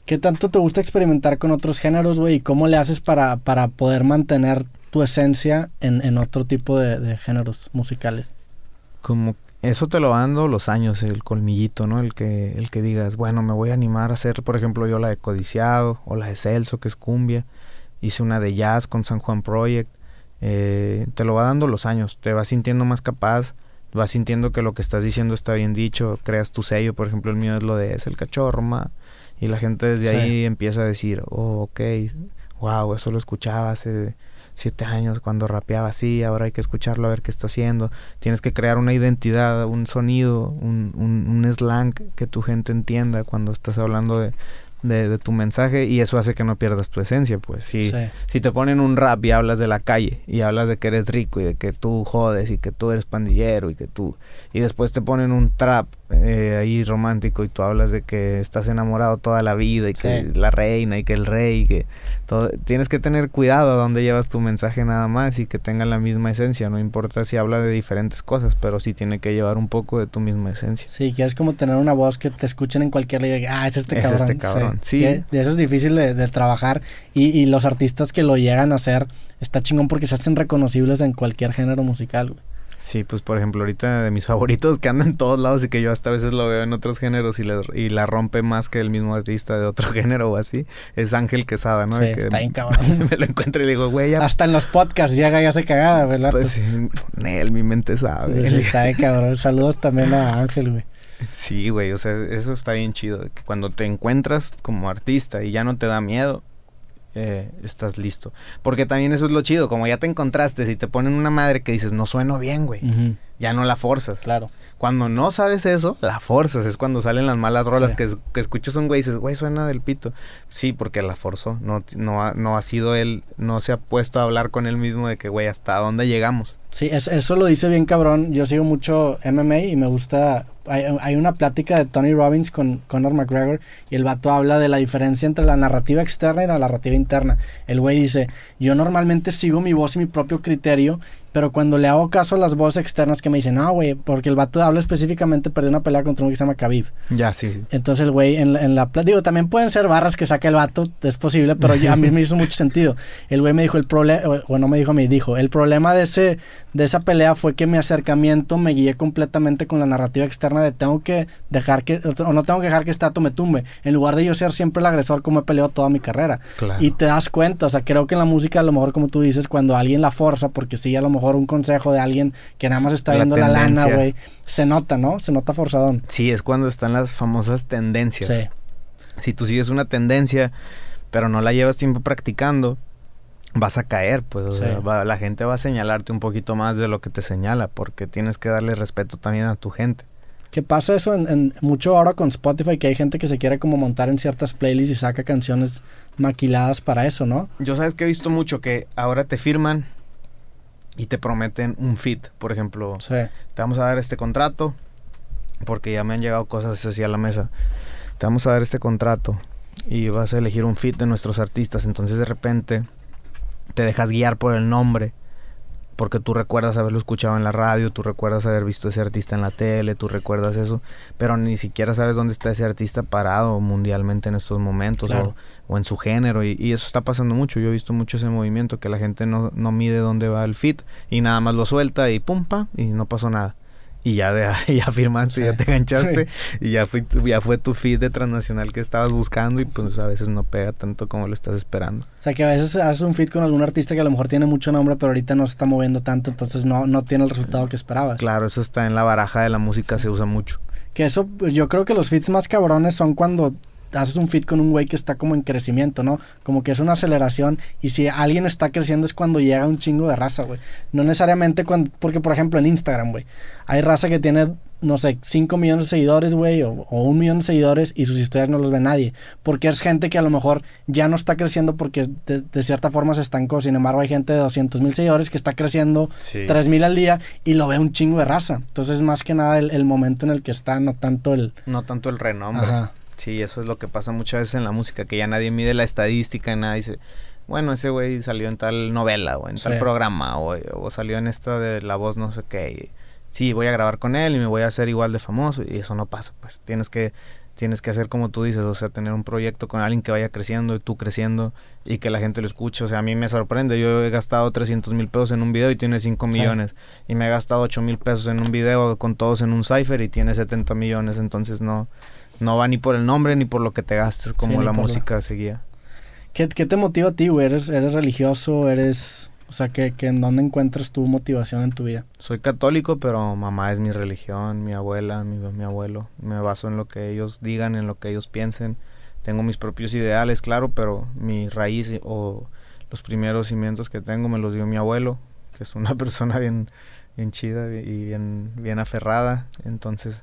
¿Qué tanto te gusta experimentar con otros géneros, güey? ¿Y cómo le haces para, para poder mantener tu esencia en, en otro tipo de, de géneros musicales? Como eso te lo va dando los años, el colmillito, ¿no? El que, el que digas, bueno, me voy a animar a hacer, por ejemplo, yo la de Codiciado o la de Celso, que es cumbia. Hice una de jazz con San Juan Project. Eh, te lo va dando los años, te vas sintiendo más capaz, vas sintiendo que lo que estás diciendo está bien dicho, creas tu sello, por ejemplo, el mío es lo de es el cachorro, ma. Y la gente desde Sí. ahí empieza a decir, oh, ok, wow, eso lo escuchaba hace siete años cuando rapeaba así, ahora hay que escucharlo a ver qué está haciendo. Tienes que crear una identidad, un sonido, un, un, un slang que tu gente entienda cuando estás hablando de, de, de tu mensaje y eso hace que no pierdas tu esencia, pues. Si, Sí. si te ponen un rap y hablas de la calle y hablas de que eres rico y de que tú jodes y que tú eres pandillero y que tú... Y después te ponen un trap eh, ahí romántico y tú hablas de que estás enamorado toda la vida y que Sí. la reina y que el rey y que todo... Tienes que tener cuidado a dónde llevas tu mensaje nada más y que tenga la misma esencia. No importa si habla de diferentes cosas, pero sí tiene que llevar un poco de tu misma esencia. Sí, que es como tener una voz que te escuchen en cualquier ley. Ah, es este Es cabrón. este cabrón, sí. Que- Y eso es difícil de, de trabajar. Y, y los artistas que lo llegan a hacer, está chingón porque se hacen reconocibles en cualquier género musical. güey. Sí, pues por ejemplo, ahorita de mis <laughs> favoritos que andan en todos lados y que yo hasta a veces lo veo en otros géneros y, le- y la rompe más que el mismo artista de otro <laughs> género o así, es Ángel Quesada, ¿no? Sí, que está bien <laughs> cabrón. me lo encuentro y le digo, güey, ya. Hasta en los podcasts llega y hace cagada, ¿verdad? Pues sí, Nel, mi mente sabe. Sí, sí, está bien cabrón. Saludos también a Ángel, güey. Sí, güey, o sea, eso está bien chido. que Cuando te encuentras como artista y ya no te da miedo, eh, estás listo. Porque también eso es lo chido, como ya te encontraste, si te ponen una madre que dices, no sueno bien, güey, ya no la forzas. Claro. Cuando no sabes eso, la forzas, es cuando salen las malas rolas, Sí. que, que escuchas a un güey y dices, güey, suena del pito. Sí, porque la forzó, no, no, ha, no ha sido él, no se ha puesto a hablar con él mismo de que, güey, hasta dónde llegamos. Sí, es- eso lo dice bien cabrón. Yo sigo mucho MMA y me gusta. Hay, hay una plática de Tony Robbins con Conor McGregor y el vato habla de la diferencia entre la narrativa externa y la narrativa interna. El güey dice: Yo normalmente sigo mi voz y mi propio criterio, pero cuando le hago caso a las voces externas que me dicen, no, güey, porque el vato habla específicamente, perdió una pelea contra un que se llama Khabib. Ya, sí. sí. Entonces el güey en, la- en la digo, también pueden ser barras que saque el vato, es posible, pero ya a mí me hizo mucho sentido. El güey me dijo el problema, bueno, me dijo a mí, dijo, el problema de ese de esa pelea fue que mi acercamiento me guié completamente con la narrativa externa de tengo que dejar que o no tengo que dejar que este me tumbe, en lugar de yo ser siempre el agresor como he peleado toda mi carrera. Claro. Y te das cuenta, o sea, creo que en la música a lo mejor como tú dices, cuando alguien la forza, porque sí, a lo mejor un consejo de alguien que nada más está La viendo la lana, güey, se nota, ¿no? Se nota forzadón. Sí, es cuando están las famosas tendencias. Sí. Si tú sigues una tendencia, pero no la llevas tiempo practicando, vas a caer, pues o Sí. sea, va- la gente va a señalarte un poquito más de lo que te señala, porque tienes que darle respeto también a tu gente. Que pasa eso en, en- mucho ahora con Spotify, que hay gente que se quiere como montar en ciertas playlists y saca canciones maquiladas para eso, ¿no? Yo sabes que he visto mucho que ahora te firman y te prometen un fit, por ejemplo, Sí. te vamos a dar este contrato, porque ya me han llegado cosas así a la mesa, te vamos a dar este contrato y vas a elegir un fit de nuestros artistas, entonces de repente te dejas guiar por el nombre porque tú recuerdas haberlo escuchado en la radio, tú recuerdas haber visto ese artista en la tele, tú recuerdas eso, pero ni siquiera sabes dónde está ese artista parado mundialmente en estos momentos o, en su género y, y, eso está pasando mucho, yo he visto mucho ese movimiento que la gente no, no mide dónde va el fit y nada más lo suelta y pum, pa, y no pasó nada y ya, de, <laughs> ya firmaste, ya te enganchaste y ya, fui, ya fue tu feed de transnacional que estabas buscando y pues a veces no pega tanto como lo estás esperando. O sea que a veces haces un feed con algún artista que a lo mejor tiene mucho nombre pero ahorita no se está moviendo tanto, entonces no, no tiene el resultado que esperabas. Claro, eso está en la baraja de la música, se usa mucho. Que eso, pues yo creo que los feeds más cabrones son cuando haces un fit con un güey que está como en crecimiento, ¿no? Como que es una aceleración y si alguien está creciendo es cuando llega un chingo de raza, güey. No necesariamente cuando, porque por ejemplo en Instagram, güey, hay raza que tiene, no sé, 5 millones de seguidores, güey, o, un millón de seguidores y sus historias no los ve nadie. Porque es gente que a lo mejor ya no está creciendo porque de, cierta forma se estancó. Sin embargo, hay gente de 200 mil seguidores que está creciendo tres 3 mil al día y lo ve un chingo de raza. Entonces, más que nada el, el, momento en el que está, no tanto el... No tanto el renombre. Ajá. Sí, eso es lo que pasa muchas veces en la música, que ya nadie mide la estadística, nada dice, bueno, ese güey salió en tal novela o en tal programa o, salió en esta de La Voz no sé qué. sí, voy a grabar con él y me voy a hacer igual de famoso y eso no pasa, pues tienes que tienes que hacer como tú dices, o sea, tener un proyecto con alguien que vaya creciendo y tú creciendo y que la gente lo escuche. O sea, a mí me sorprende. Yo he gastado 300 mil pesos en un video y tiene 5 millones. Y me he gastado 8 mil pesos en un video con todos en un cipher y tiene 70 millones. Entonces no, no va ni por el nombre ni por lo que te gastes, como la música seguía. ¿Qué, te motiva a ti, güey? ¿Eres, ¿Eres religioso? ¿Eres...? O sea, que, que ¿en dónde encuentras tu motivación en tu vida? Soy católico, pero mamá es mi religión, mi abuela, mi, mi abuelo. Me baso en lo que ellos digan, en lo que ellos piensen. Tengo mis propios ideales, claro, pero mi raíz o los primeros cimientos que tengo me los dio mi abuelo, que es una <laughs> persona bien, bien chida y bien, bien aferrada. Entonces,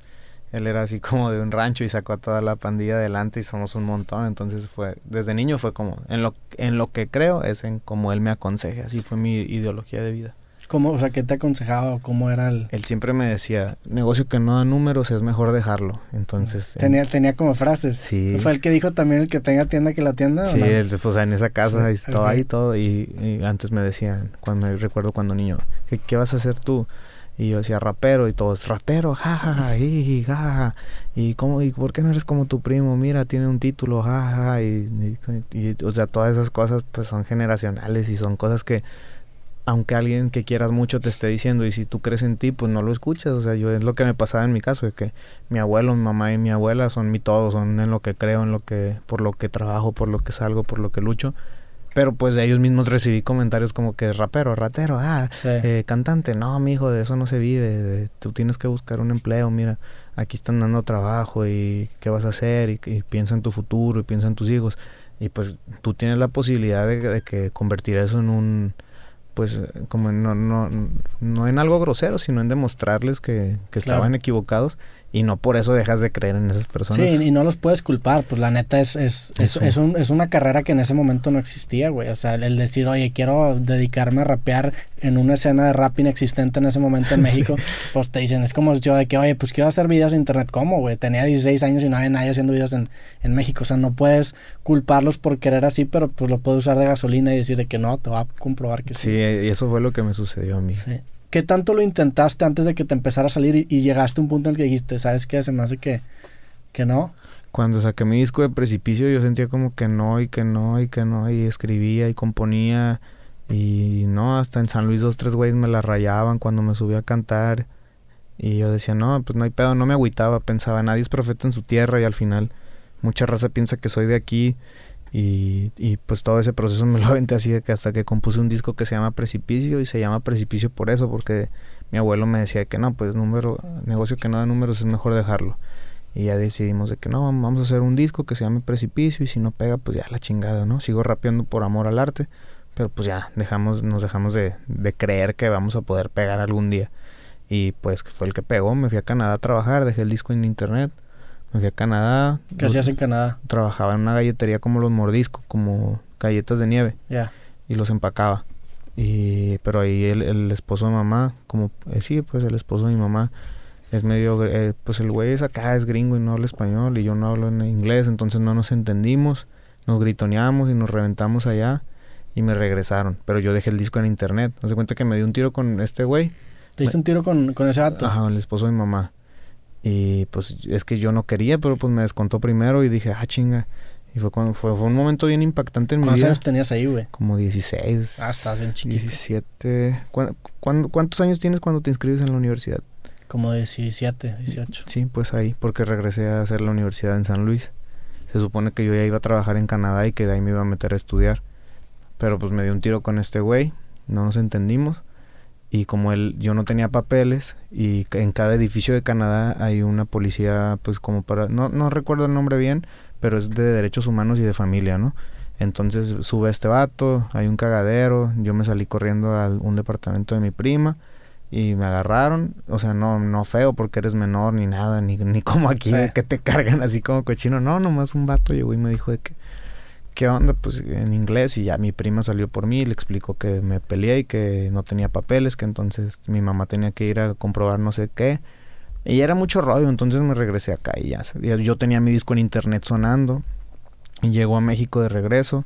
él era así como de un rancho y sacó a toda la pandilla adelante y somos un montón. Entonces fue, desde niño fue como, en lo, en lo que creo es en como él me aconseja. Así fue mi ideología de vida. ¿Cómo, o sea, qué te aconsejaba o cómo era el...? Él siempre me decía, negocio que no da números es mejor dejarlo. Entonces... Tenía, tenía como frases. Sí. ¿Fue el que dijo también el que tenga tienda que la tienda? Sí, él, pues en esa casa, sí, todo ahí, todo. Y, antes me decían, cuando me recuerdo cuando niño, ¿qué, ¿qué vas a hacer tú? Y yo decía rapero y todos, rapero, jajaja, y jaja. Y cómo, y por qué no eres como tu primo, mira, tiene un título, jajaja. Y, y, o sea, todas esas cosas pues son generacionales y son cosas que aunque alguien que quieras mucho te esté diciendo y si tú crees en ti, pues no lo escuchas. O sea, yo es lo que me pasaba en mi caso, de que mi abuelo, mi mamá y mi abuela son mi todo, son en lo que creo, en lo que, por lo que trabajo, por lo que salgo, por lo que lucho. Pero pues de ellos mismos recibí comentarios como que rapero, ratero, ah, eh, cantante, no, mi hijo, de eso no se vive, tú tienes que buscar un empleo, mira, aquí están dando trabajo y qué vas a hacer y, piensa en tu futuro y piensa en tus hijos. Y pues tú tienes la posibilidad de, que convertir eso en un, pues como no, no, no en algo grosero, sino en demostrarles que, que estaban equivocados y no por eso dejas de creer en esas personas. Sí, y no los puedes culpar, pues la neta es, es, es, es, un, es una carrera que en ese momento no existía, güey. O sea, el decir, oye, quiero dedicarme a rapear en una escena de rap inexistente en ese momento en <laughs> México, pues te dicen, es como yo de que, oye, pues quiero hacer videos en internet, ¿cómo, güey? Tenía 16 años y no había nadie haciendo videos en, en México. O sea, no puedes culparlos por querer así, pero pues lo puedes usar de gasolina y decir de que no, te va a comprobar que sí. Sí, y eso fue lo que me sucedió a mí. Sí. ¿Qué tanto lo intentaste antes de que te empezara a salir y, llegaste a un punto en el que dijiste, ¿sabes qué? Se me hace que, que no. Cuando saqué mi disco de Precipicio yo sentía como que no y que no y que no y escribía y componía y no, hasta en San Luis dos, tres güeyes me la rayaban cuando me subía a cantar y yo decía, no, pues no hay pedo, no me agüitaba, pensaba, nadie es profeta en su tierra y al final mucha raza piensa que soy de aquí y, y, pues todo ese proceso me lo <laughs> aventé así que hasta que compuse un disco que se llama Precipicio y se llama Precipicio por eso, porque mi abuelo me decía que no, pues número, negocio que no da números es mejor dejarlo. Y ya decidimos de que no, vamos a hacer un disco que se llame Precipicio y si no pega, pues ya la chingada, ¿no? Sigo rapeando por amor al arte, pero pues ya dejamos, nos dejamos de, de creer que vamos a poder pegar algún día. Y pues fue el que pegó, me fui a Canadá a trabajar, dejé el disco en internet me fui a Canadá. ¿Qué hacías en Canadá? Trabajaba en una galletería como los mordiscos, como galletas de nieve. Ya. Y los empacaba. Y, pero ahí el, el esposo de mamá, como, eh, sí, pues el esposo de mi mamá es medio, eh, pues el güey es acá, es gringo y no habla español y yo no hablo en inglés, entonces no nos entendimos, nos gritoneamos y nos reventamos allá. y me regresaron. Pero yo dejé el disco en internet. Me cuenta que me di un tiro con este güey. ¿Te diste un tiro con, con ese vato? Ajá, el esposo de mi mamá. Y pues es que yo no quería, pero pues me descontó primero y dije, ah, chinga. Y fue cuando fue, fue un momento bien impactante en mi ¿Cuántos vida. años tenías ahí, güey? Como 16. Ah, estás bien chiquito. 17. ¿Cuán- cuán- cuántos años tienes cuando te inscribes en la universidad? Como 17, 18. Sí, pues ahí, porque regresé a hacer la universidad en San Luis. Se supone que yo ya iba a trabajar en Canadá y que de ahí me iba a meter a estudiar. Pero pues me dio un tiro con este güey, no nos entendimos. Y como él, yo no tenía papeles y en cada edificio de Canadá hay una policía, pues como para, no, no recuerdo el nombre bien, pero es de derechos humanos y de familia, ¿no? Entonces sube este vato, hay un cagadero, yo me salí corriendo a un departamento de mi prima y me agarraron, o sea, no no feo porque eres menor ni nada, ni, ni como aquí Sí. de que te cargan así como cochino, no, nomás un vato llegó y me dijo de que, ¿qué onda? Pues en inglés y ya mi prima salió por mí y le explicó que me peleé y que no tenía papeles, que entonces mi mamá tenía que ir a comprobar no sé qué. Y era mucho rollo, entonces me regresé acá y ya, yo tenía mi disco en internet sonando y llegó a México de regreso.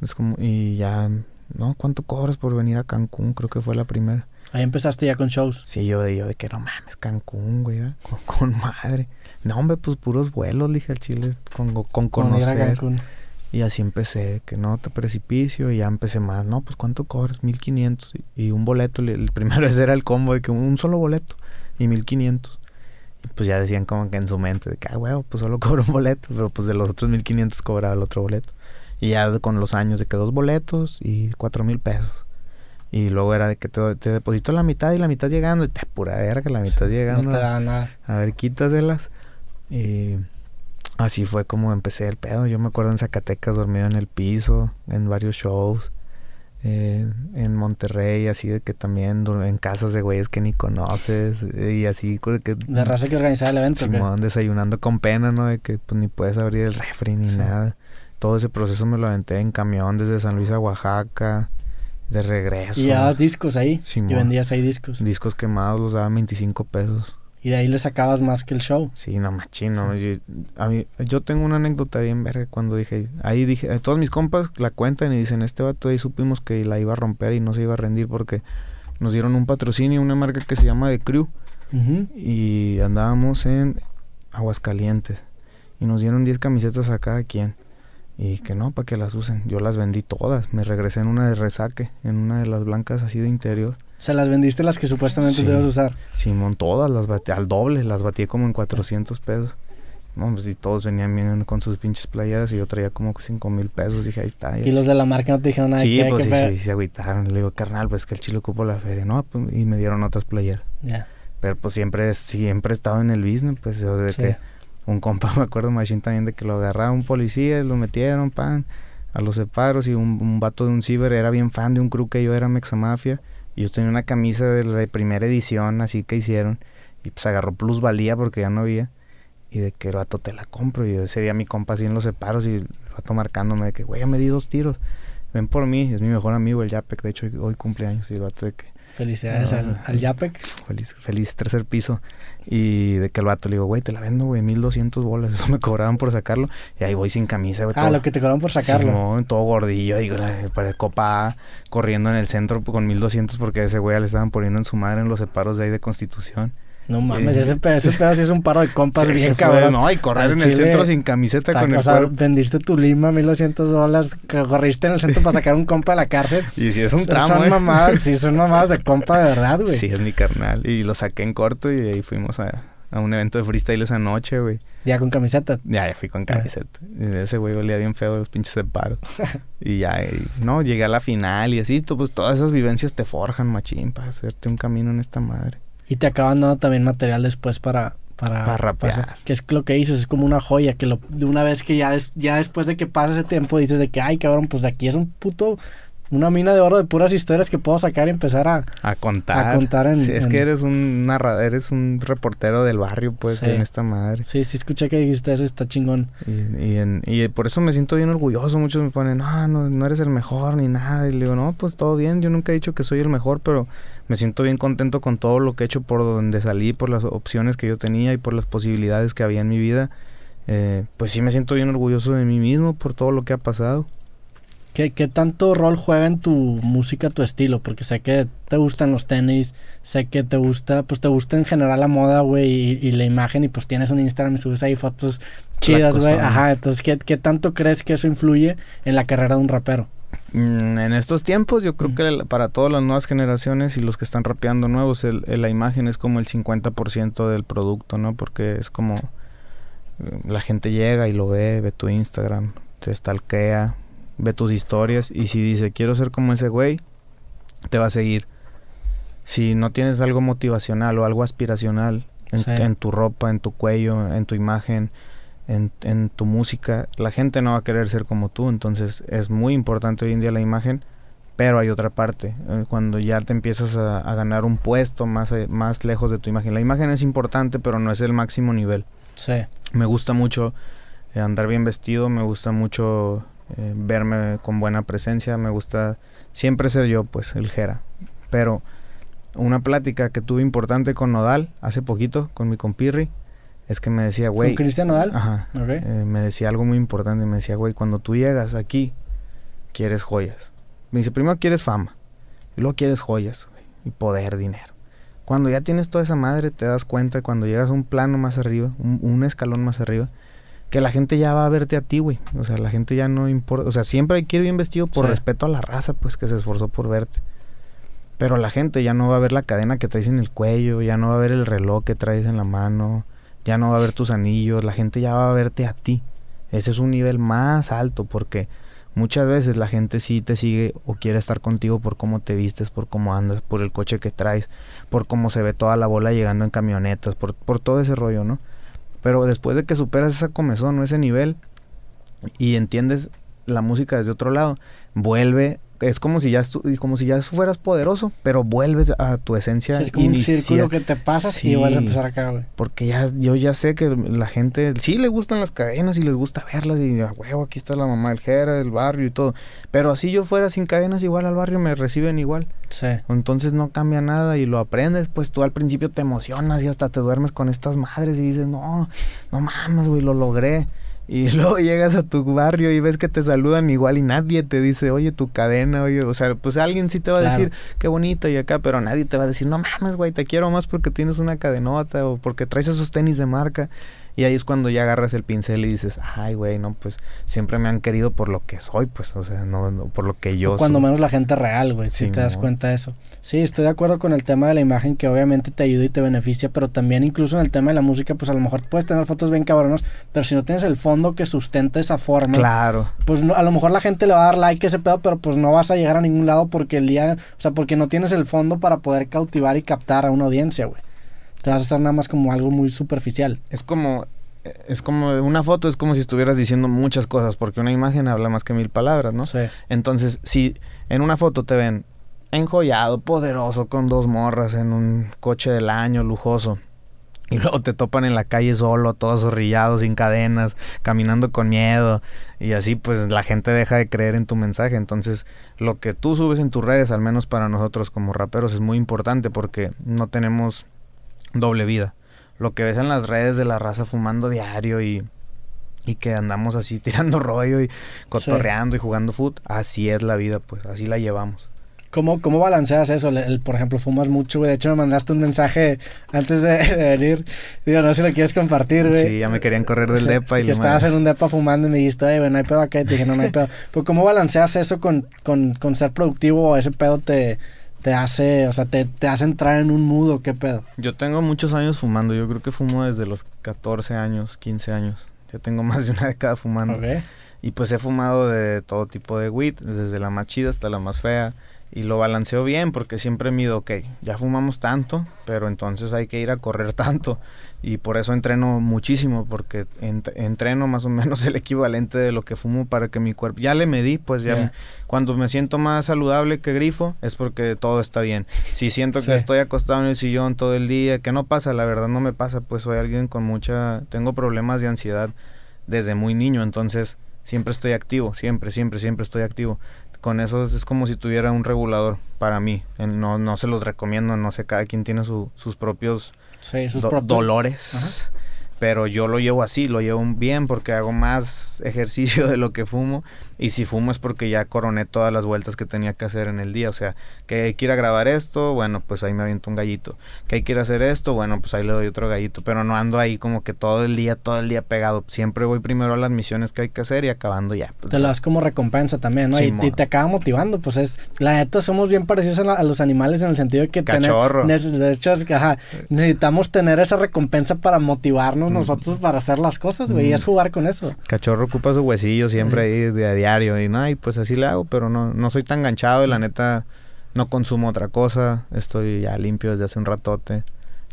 Es como, y ya, no, ¿cuánto cobras por venir a Cancún? Creo que fue la primera. Ahí empezaste ya con shows. Sí, yo de, yo de que no mames, Cancún, güey, ¿eh? con, con madre. No, hombre, pues puros vuelos, dije al chile, con, con Con ir a conocer. Cancún. Y así empecé, que no te precipicio, y ya empecé más. No, pues ¿cuánto cobras? 1500. Y, y un boleto, le- el primero <laughs> ese era el combo de que un solo boleto y 1500. Y pues ya decían como que en su mente, de que, ah, huevo, pues solo <laughs> cobro un boleto, pero pues de los otros 1500 cobraba el otro boleto. Y ya con los años de que dos boletos y cuatro mil pesos. Y luego era de que te, te deposito la mitad y la mitad llegando. Y te pura verga, la mitad llegando. No te da nada. A ver, quítaselas. Y así fue como empecé el pedo. Yo me acuerdo en Zacatecas dormido en el piso, en varios shows. eh, en Monterrey, así de que también en casas de güeyes que ni conoces. eh, y así que... De raza que organizaba el evento. Simón, desayunando con pena, ¿no? De que pues ni puedes abrir el refri ni Sí. nada. Todo ese proceso me lo aventé en camión desde San Luis a Oaxaca. De regreso. Y llevabas discos ahí. Simón. Y vendías ahí discos. Discos quemados los daban 25 pesos. Y de ahí le sacabas más que el show. Sí, no machino. Yo, a mí, yo tengo una anécdota bien verga cuando dije, ahí dije, eh, todos mis compas la cuentan y dicen, este vato ahí supimos que la iba a romper y no se iba a rendir porque nos dieron un patrocinio, una marca que se llama The Crew y andábamos en Aguascalientes y nos dieron 10 camisetas a cada quien y que no, para que las usen. Yo las vendí todas, me regresé en una de resaque, en una de las blancas así de interior. Se las vendiste las que supuestamente Sí. debes usar. Simón, todas las batí al doble, las batí como en 400 pesos. No, pues y todos venían bien con sus pinches playeras y yo traía como 5 mil pesos. Dije, ahí está. Y los de la marca no te dijeron nada. Sí, ¿qué? pues ¿Qué sí, sí, se agüitaron. Le digo, carnal, pues que el chile ocupo la feria. No, pues, y me dieron otras playeras. Ya. Pero pues siempre, siempre he estado en el business, pues de Sí. que un compa, <laughs> me acuerdo, machín también, de que lo agarraba un policía y lo metieron, pan, a los separos y un, un vato de un ciber era bien fan de un crew que yo era Mexamafia y yo tenía una camisa de la primera edición, así que hicieron y pues agarró plusvalía porque ya no había y de que el vato te la compro y ese día mi compa así en los separos y el vato marcándome de que güey ya me di dos tiros ven por mí es mi mejor amigo el Yapek de hecho hoy, cumpleaños y el vato de que Felicidades No, al, al Yapek. feliz, feliz tercer piso. Y de que el vato le digo, güey, te la vendo, güey, 1200 bolas. <laughs> Eso me cobraban por sacarlo. Y ahí voy sin camisa, güey. Ah, todo- lo que te cobraron por sacarlo. Simón, todo gordillo, digo, para Copa A, corriendo en el centro con 1200 porque a ese güey le estaban poniendo en su madre en los separos de ahí de Constitución. No mames, Eh, ese pedo, ese pedo sí es un paro de compas <laughs> Sí, bien cabrón. No, y correr en el centro sin camiseta Ta- con el o sea, cuerpo. vendiste tu lima 1200 dólares, corriste en el centro para sacar un compa de la cárcel. <laughs> Y si es un tramo, son eh. mamadas, sí, son mamadas de compa de verdad, güey. Sí, es mi carnal. Y lo saqué en corto y de ahí fuimos a, a un evento de freestyle esa noche, güey. Ya con camiseta. Ya, ya fui con camiseta. Y ese güey olía bien feo de los pinches separos. <laughs> y ya, y, no, llegué a la final y así, tú, pues todas esas vivencias te forjan, machín, para hacerte un camino en esta madre. Y te acaban dando también material después para... Para, Para rapear. que es lo que hizo, es como una joya, que lo, de una vez que ya, des- ya después de que pasa ese tiempo dices de que, ay cabrón, pues de aquí es un puto, una mina de oro de puras historias que puedo sacar y empezar a... A contar. A contar en- Sí, es en- que eres un narrador, eres un reportero del barrio, pues, Sí. en esta madre. Sí, sí escuché que dijiste eso, está chingón. Y, y, en- y por eso me siento bien orgulloso. Muchos me ponen, no, no, no eres el mejor ni nada. Y le digo, no, pues todo bien. Yo nunca he dicho que soy el mejor, pero me siento bien contento con todo lo que he hecho por donde salí, por las opciones que yo tenía y por las posibilidades que había en mi vida. Eh, pues sí me siento bien orgulloso de mí mismo por todo lo que ha pasado. ¿Qué, ¿Qué tanto rol juega en tu música tu estilo? Porque sé que te gustan los tenis, sé que te gusta, pues te gusta en general la moda, güey, y, y la imagen, y pues tienes un Instagram y subes ahí fotos chidas, güey. Ajá, entonces, ¿qué, ¿qué tanto crees que eso influye en la carrera de un rapero? Mm, En estos tiempos yo creo Mm. que el- para todas las nuevas generaciones y los que están rapeando nuevos, el- el- la imagen es como el 50% del producto, ¿no? Porque es como eh, la gente llega y lo ve, ve tu Instagram, te stalkea, ve tus historias y si dice quiero ser como ese güey, te va a seguir. Si no tienes algo motivacional o algo aspiracional en, Sí. en tu ropa, en tu cuello, en tu imagen, en, en tu música, la gente no va a querer ser como tú. Entonces es muy importante hoy en día la imagen, pero hay otra parte. eh, Cuando ya te empiezas a, a ganar un puesto más, eh, más lejos de tu imagen. La imagen es importante, pero no es el máximo nivel. Sí, Me gusta mucho andar bien vestido, me gusta mucho eh, verme con buena presencia, me gusta siempre ser yo, pues, el Jera. Pero una plática que tuve importante con Nodal hace poquito, con mi compirri, es que me decía, ¿con güey, Cristian Nodal? ajá, eh, me decía algo muy importante, me decía, güey, cuando tú llegas aquí, quieres joyas. Me dice, primero quieres fama, y luego quieres joyas, güey, y poder, dinero. Cuando ya tienes toda esa madre, te das cuenta, cuando llegas a un plano más arriba, un, un escalón más arriba, que la gente ya va a verte a ti, güey. O sea, la gente ya no importa. O sea, siempre hay que ir bien vestido por Sí. respeto a la raza, pues, que se esforzó por verte. Pero la gente ya no va a ver la cadena que traes en el cuello, ya no va a ver el reloj que traes en la mano, ya no va a ver tus anillos, la gente ya va a verte a ti. Ese es un nivel más alto porque muchas veces la gente sí te sigue o quiere estar contigo por cómo te vistes, por cómo andas, por el coche que traes, por cómo se ve toda la bola llegando en camionetas, por, por todo ese rollo, ¿no? Pero después de que superas esa comezón o ese nivel y entiendes la música desde otro lado, vuelve, es como si ya como si ya fueras poderoso, pero vuelves a tu esencia Sí, es como un círculo que te pasas Sí. y vuelves a empezar acá, güey. Porque ya, yo ya sé que la gente sí le gustan las cadenas y les gusta verlas y a huevo, aquí está la mamá del Jera, del barrio y todo. Pero así yo fuera sin cadenas igual al barrio me reciben igual. Sí. Entonces no cambia nada y lo aprendes, pues tú al principio te emocionas y hasta te duermes con estas madres y dices, no, no mames, güey, lo logré. Y <laughs> luego llegas a tu barrio y ves que te saludan igual y nadie te dice, oye, tu cadena, oye, o sea, pues alguien sí te va a Claro. decir, qué bonita y acá, pero nadie te va a decir, no mames, güey, te quiero más porque tienes una cadenota o porque traes esos tenis de marca. Y ahí es cuando ya agarras el pincel y dices, ay, güey, no, pues siempre me han querido por lo que soy, pues, o sea, no, no por lo que yo O cuando soy. menos la gente real, güey, si te das cuenta de eso. Sí, estoy de acuerdo con el tema de la imagen que obviamente te ayuda y te beneficia, pero también incluso en el tema de la música, pues a lo mejor puedes tener fotos bien cabronas, pero si no tienes el fondo que sustenta esa forma, Claro. pues no- a lo mejor la gente le va a dar like a ese pedo, pero pues no vas a llegar a ningún lado porque el día, o sea, porque no tienes el fondo para poder cautivar y captar a una audiencia, güey. Te vas a estar nada más como algo muy superficial. Es como es como una foto es como si estuvieras diciendo muchas cosas porque una imagen habla más que mil palabras, ¿no? Sí. Entonces, si en una foto te ven enjollado, poderoso, con dos morras en un coche del año, lujoso, y luego te topan en la calle solo, todos zorrillados, sin cadenas, caminando con miedo, y así pues la gente deja de creer en tu mensaje. Entonces, lo que tú subes en tus redes, al menos para nosotros como raperos, es muy importante porque no tenemos doble vida. Lo que ves en las redes de la raza fumando diario y, y que andamos así <laughs> tirando rollo y cotorreando y jugando foot, así es la vida, pues así la llevamos. ¿Cómo, ¿Cómo balanceas eso? El- el, por ejemplo, fumas mucho, güey. De hecho, me mandaste un mensaje antes de, <laughs> de venir. Digo, no sé si lo quieres compartir, güey. Sí, ya me querían correr del <laughs> depa y que estabas en un depa fumando y me dijiste, oye, güey, no hay pedo acá. Y te dije, no, no hay pedo. Pero ¿cómo balanceas eso con, con, con ser productivo ese pedo te, te hace, o sea, te, te hace entrar en un mood o qué pedo? Yo tengo muchos años fumando, yo creo que fumo desde los 14 años, 15 años. Ya tengo <laughs> más de una década fumando. Ok. Y pues he fumado de todo tipo de weed, desde la más chida hasta la más fea. Y lo balanceo bien porque siempre mido, ok, ya fumamos tanto, pero entonces hay que ir a correr <laughs> tanto. Y por eso entreno muchísimo, porque ent- entreno más o menos <laughs> el equivalente de lo que fumo para que mi cuerpo... Ya le medí, pues ya... Me- cuando me siento más saludable que grifo, es porque todo está bien. Si siento Sí. que estoy acostado en el sillón todo el día, que no pasa, la verdad no me pasa, pues soy alguien con mucha... Tengo problemas de ansiedad desde muy niño, entonces siempre estoy activo, siempre, siempre, siempre estoy activo. Con eso es, como si tuviera un regulador para mí. No, no se los recomiendo, no sé, cada quien tiene su- sus propios Sí, sus do- propios- dolores. pero yo lo llevo así, lo llevo bien porque hago más ejercicio <laughs> de lo que fumo y si fumo es porque ya coroné todas las vueltas que tenía que hacer en el día, o sea, que quiera grabar esto, bueno, pues ahí me aviento un gallito, que quiera hacer esto, bueno, pues ahí le doy otro gallito, pero no ando ahí como que todo el día, todo el día pegado, siempre voy primero a las misiones que hay que hacer y acabando ya. Pues te lo das como recompensa también, ¿no? y, te acaba motivando, pues es, la neta somos bien parecidos a, los animales en el sentido de que Cachorro. de hecho, necesitamos tener esa recompensa para motivarnos nosotros para hacer las cosas, güey, y es jugar con eso. Cachorro ocupa su huesillo siempre ahí de a diario y no, y pues así le hago, pero no, no soy tan ganchado y la neta no consumo otra cosa, estoy ya limpio desde hace un ratote.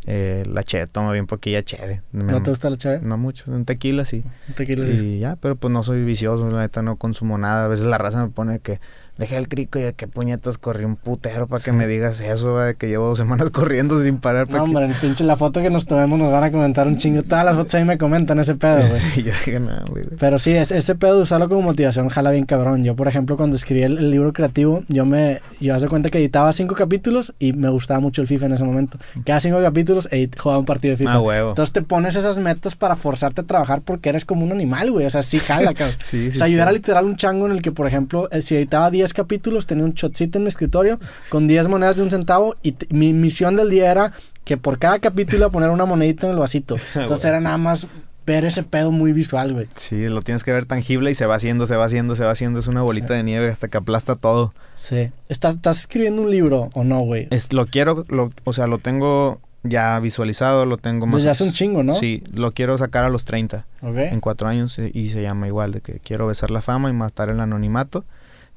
Eh, la cheve, tomo bien poquilla cheve. ¿No te gusta la cheve? No mucho, un tequila sí. Un tequila sí. Y ya, pero pues no soy vicioso, la neta no consumo nada. A veces la raza me pone que dejé el crico y de qué puñetas corrí un putero para que me digas eso, de que llevo dos semanas <laughs> corriendo sin parar. No, hombre, pinche la foto que nos tomemos nos van a comentar un chingo. Todas las fotos ahí me comentan ese pedo, güey. <laughs> yo dije, nada, güey. Pero sí, ese, pedo de usarlo como motivación jala bien cabrón. Yo, por ejemplo, cuando escribí el, libro creativo, yo me, yo hace cuenta que editaba cinco capítulos y me gustaba mucho el FIFA en ese momento. Cada cinco capítulos e jugaba un partido de FIFA. Ah, huevo. Entonces te pones esas metas para forzarte a trabajar porque eres como un animal, güey. O sea, sí jala, <laughs> cabrón. sí, sí, o sea, yo era literal un chango en el que, por ejemplo, eh, si editaba 10 capítulos, tenía un shotcito en mi escritorio con 10 monedas de un centavo y mi misión del día era que por cada capítulo poner una monedita en el vasito. <laughs> Entonces era nada más ver ese pedo muy visual, güey. Sí, lo tienes que ver tangible y se va haciendo, se va haciendo, se va haciendo. Es una bolita de nieve hasta que aplasta todo. Sí. ¿Estás, estás escribiendo un libro o no, güey? Es, lo quiero, lo, o sea, lo tengo ya visualizado, lo tengo más... Desde hace un chingo, ¿no? Sí, lo quiero sacar a los 30. Ok. En cuatro años y se llama igual, de que quiero besar la fama y matar el anonimato.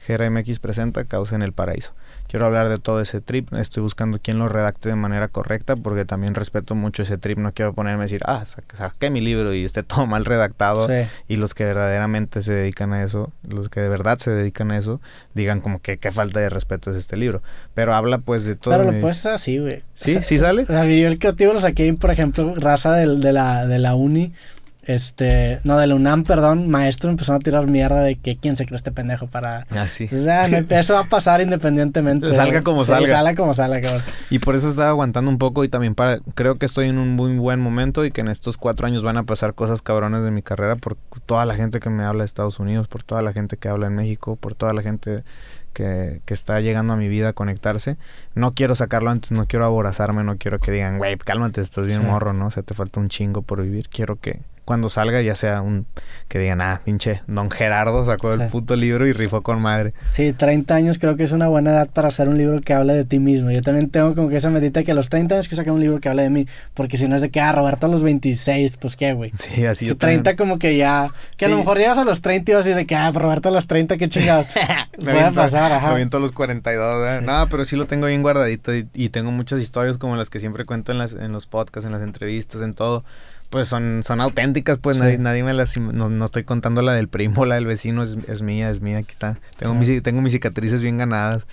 GRMX presenta Causa en el Paraíso. Quiero hablar de todo ese trip. Estoy buscando quien lo redacte de manera correcta porque también respeto mucho ese trip. No quiero ponerme a decir, ah, saqué mi libro y esté todo mal redactado. Y los que verdaderamente se dedican a eso, los que de verdad se dedican a eso, digan como que qué falta de respeto es este libro. Pero habla pues de todo. Pero lo puedes así, güey. ¿Sí? ¿Sí sale? <laughs> O el creativo lo saqué, por ejemplo, raza de, de, la, de la uni este, no, de la UNAM, perdón, maestro empezó a tirar mierda de que quién se cree este pendejo para... Ah, sí. O sea, eso va a pasar independientemente. <laughs> salga como salga. Salga como salga, Y por eso estaba aguantando un poco y también para... Creo que estoy en un muy buen momento y que en estos cuatro años van a pasar cosas cabrones de mi carrera por toda la gente que me habla de Estados Unidos, por toda la gente que habla en México, por toda la gente que, que, está llegando a mi vida a conectarse. No quiero sacarlo antes, no quiero aborazarme, no quiero que digan, güey, cálmate, estás bien morro, ¿no? O sea, te falta un chingo por vivir. Quiero que, cuando salga ya sea un que digan, ah, pinche, don Gerardo sacó el puto libro y rifó con madre. Sí, 30 años creo que es una buena edad para hacer un libro que hable de ti mismo. Yo también tengo como que esa medita que a los 30 años que saque un libro que hable de mí, porque si no es de que, ah, Roberto a los 26, pues qué, güey. Sí, así yo 30 como que ya, que a lo mejor llegas a los 30 y vas a decir de que, ah, Roberto a los 30, qué chingados. <laughs> me Puede pasar, ajá. Me aviento a los 42, ¿eh? No, pero sí lo tengo bien guardadito y, y, tengo muchas historias como las que siempre cuento en, las, en los podcasts, en las entrevistas, en todo pues son, son auténticas, pues nadie, nadie me las, no, no, estoy contando la del primo, la del vecino, es, es mía, es mía, aquí está. Tengo, mis, tengo mis cicatrices bien ganadas.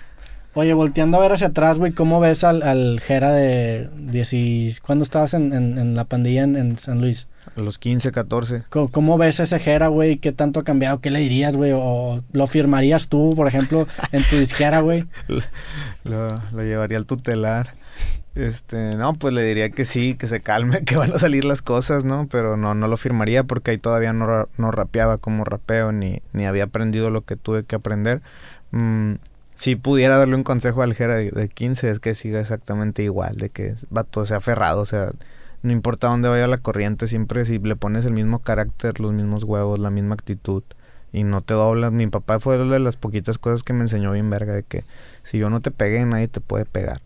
Oye, volteando a ver hacia atrás, güey, ¿cómo ves al, al Jera de 10 ¿Cuándo estabas en, en, la pandilla en, San Luis? A los 15, 14. ¿Cómo, cómo ves ese Jera, güey? ¿Qué tanto ha cambiado? ¿Qué le dirías, güey? ¿O lo firmarías tú, por ejemplo, en tu disquera, güey? <laughs> lo, lo llevaría al tutelar. Este, no, pues le diría que sí, que se calme, <laughs> que van a salir las cosas, ¿no? Pero no, no lo firmaría porque ahí todavía no, no rapeaba como rapeo, ni, ni había aprendido lo que tuve que aprender. Mm, si pudiera darle un consejo al Jera de, 15 es que siga exactamente igual, de que va todo sea aferrado, o sea, no importa dónde vaya la corriente, siempre si le pones el mismo carácter, los mismos huevos, la misma actitud y no te doblas. Mi papá fue de las poquitas cosas que me enseñó bien verga, de que si yo no te pegué, nadie te puede pegar.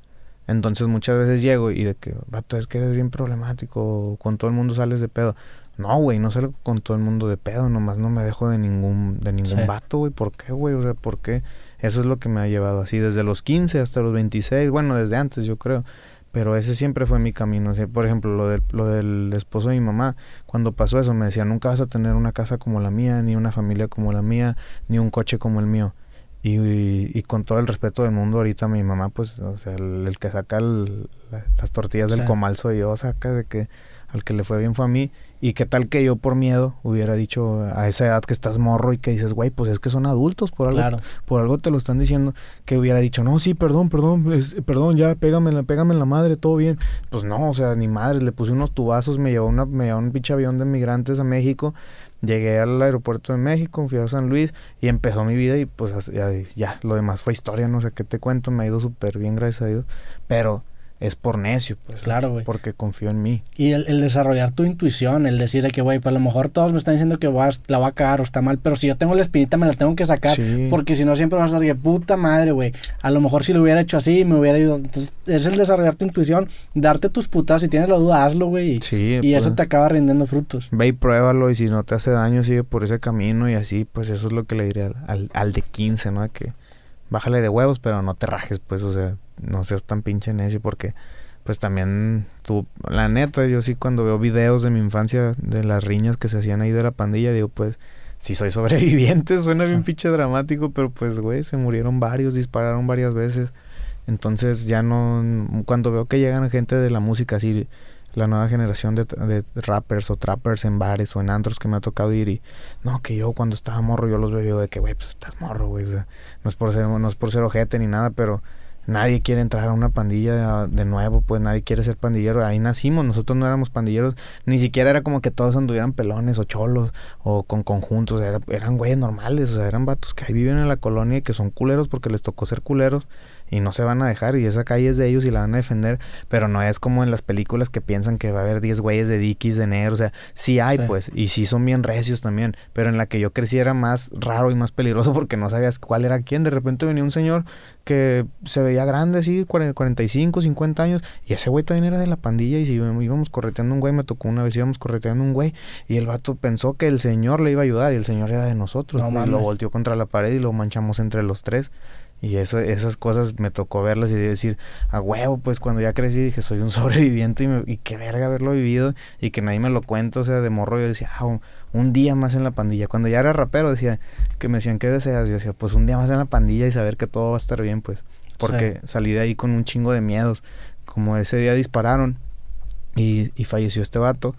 Entonces muchas veces llego y de que, vato, es que eres bien problemático, con todo el mundo sales de pedo. No, güey, no salgo con todo el mundo de pedo, nomás no me dejo de ningún, de ningún vato, güey. ¿Por qué, güey? O sea, ¿por qué? Eso es lo que me ha llevado así, desde los 15 hasta los 26, bueno, desde antes yo creo. Pero ese siempre fue mi camino. O sea, por ejemplo, lo del, lo del esposo de mi mamá, cuando pasó eso me decía, nunca vas a tener una casa como la mía, ni una familia como la mía, ni un coche como el mío. Y, y, con todo el respeto del mundo, ahorita mi mamá, pues, o sea, el, que saca las tortillas del comal soy yo, saca de que al que le fue bien fue a mí. Y qué tal que yo por miedo hubiera dicho a esa edad que estás morro y que dices, güey, pues es que son adultos, por algo, por algo te lo están diciendo, que hubiera dicho, no, sí, perdón, perdón, perdón, ya, pégame, pégame en la madre, todo bien. Pues no, o sea, ni madre, le puse unos tubazos, me llevó, una, me llevó un pinche avión de migrantes a México, llegué al aeropuerto de México, fui a San Luis y empezó mi vida y pues ya, ya lo demás fue historia, no sé qué te cuento, me ha ido súper bien, gracias a Dios. Pero es por necio, pues. Claro, güey. Porque confío en mí. Y el, desarrollar tu intuición, el decir que, güey, pues a lo mejor todos me están diciendo que vas, la va a cagar o está mal, pero si yo tengo la espinita me la tengo que sacar. Porque si no siempre vas a estar que puta madre, güey. A lo mejor si lo hubiera hecho así, me hubiera ido. Entonces, es el desarrollar tu intuición, darte tus putas. Si tienes la duda, hazlo, güey. Sí. Y eso pues. te acaba rindiendo frutos. Ve y pruébalo. Y si no te hace daño, sigue por ese camino. Y así, pues eso es lo que le diría al, al, de 15, ¿no? Que bájale de huevos, pero no te rajes, pues, o sea, no seas tan pinche necio porque pues también tú, la neta, yo sí cuando veo videos de mi infancia, de las riñas que se hacían ahí de la pandilla, digo, pues, si soy <laughs> sobreviviente, suena bien pinche dramático, pero pues, güey, se murieron varios, dispararon varias veces. Entonces ya no, cuando veo que llegan gente de la música así, la nueva generación de, de, rappers o trappers en bares o en antros que me ha tocado ir y no, que yo cuando estaba morro yo los veo de que, güey, pues estás morro, güey, o sea, no es por ser, no es por ser ojete ni nada, pero nadie quiere entrar a una pandilla de nuevo, pues nadie quiere ser pandillero. Ahí nacimos, nosotros no éramos pandilleros, ni siquiera era como que todos anduvieran pelones o cholos o con conjuntos, eran güeyes normales, o sea, eran vatos que ahí viven en la colonia y que son culeros porque les tocó ser culeros y no se van a dejar y esa calle es de ellos y la van a defender, pero no es como en las películas que piensan que va a haber 10 güeyes de dikis de negro, o sea, sí hay pues y sí son bien recios también, pero en la que yo crecí era más raro y más peligroso <laughs> porque no sabías cuál era quién, de repente venía un señor que se veía grande así, 45, 50 años y ese güey también era de la pandilla y si íbamos correteando un güey, me tocó una vez íbamos correteando un güey y el vato pensó que el señor le iba a ayudar y el señor era de nosotros, y lo volteó contra la pared y lo manchamos entre los tres. Y eso, esas cosas me tocó verlas y decir, a huevo, pues cuando ya crecí dije, soy un <laughs> sobreviviente y, y qué verga haberlo vivido y que nadie me lo cuenta, o sea, de morro yo decía, ah, un, día más en la pandilla. Cuando ya era rapero decía, que me decían, ¿qué deseas? Yo decía, pues un día más en la pandilla y saber que todo va a estar bien, pues. Porque salí de ahí con un chingo de miedos. Como ese día dispararon y, y falleció este vato.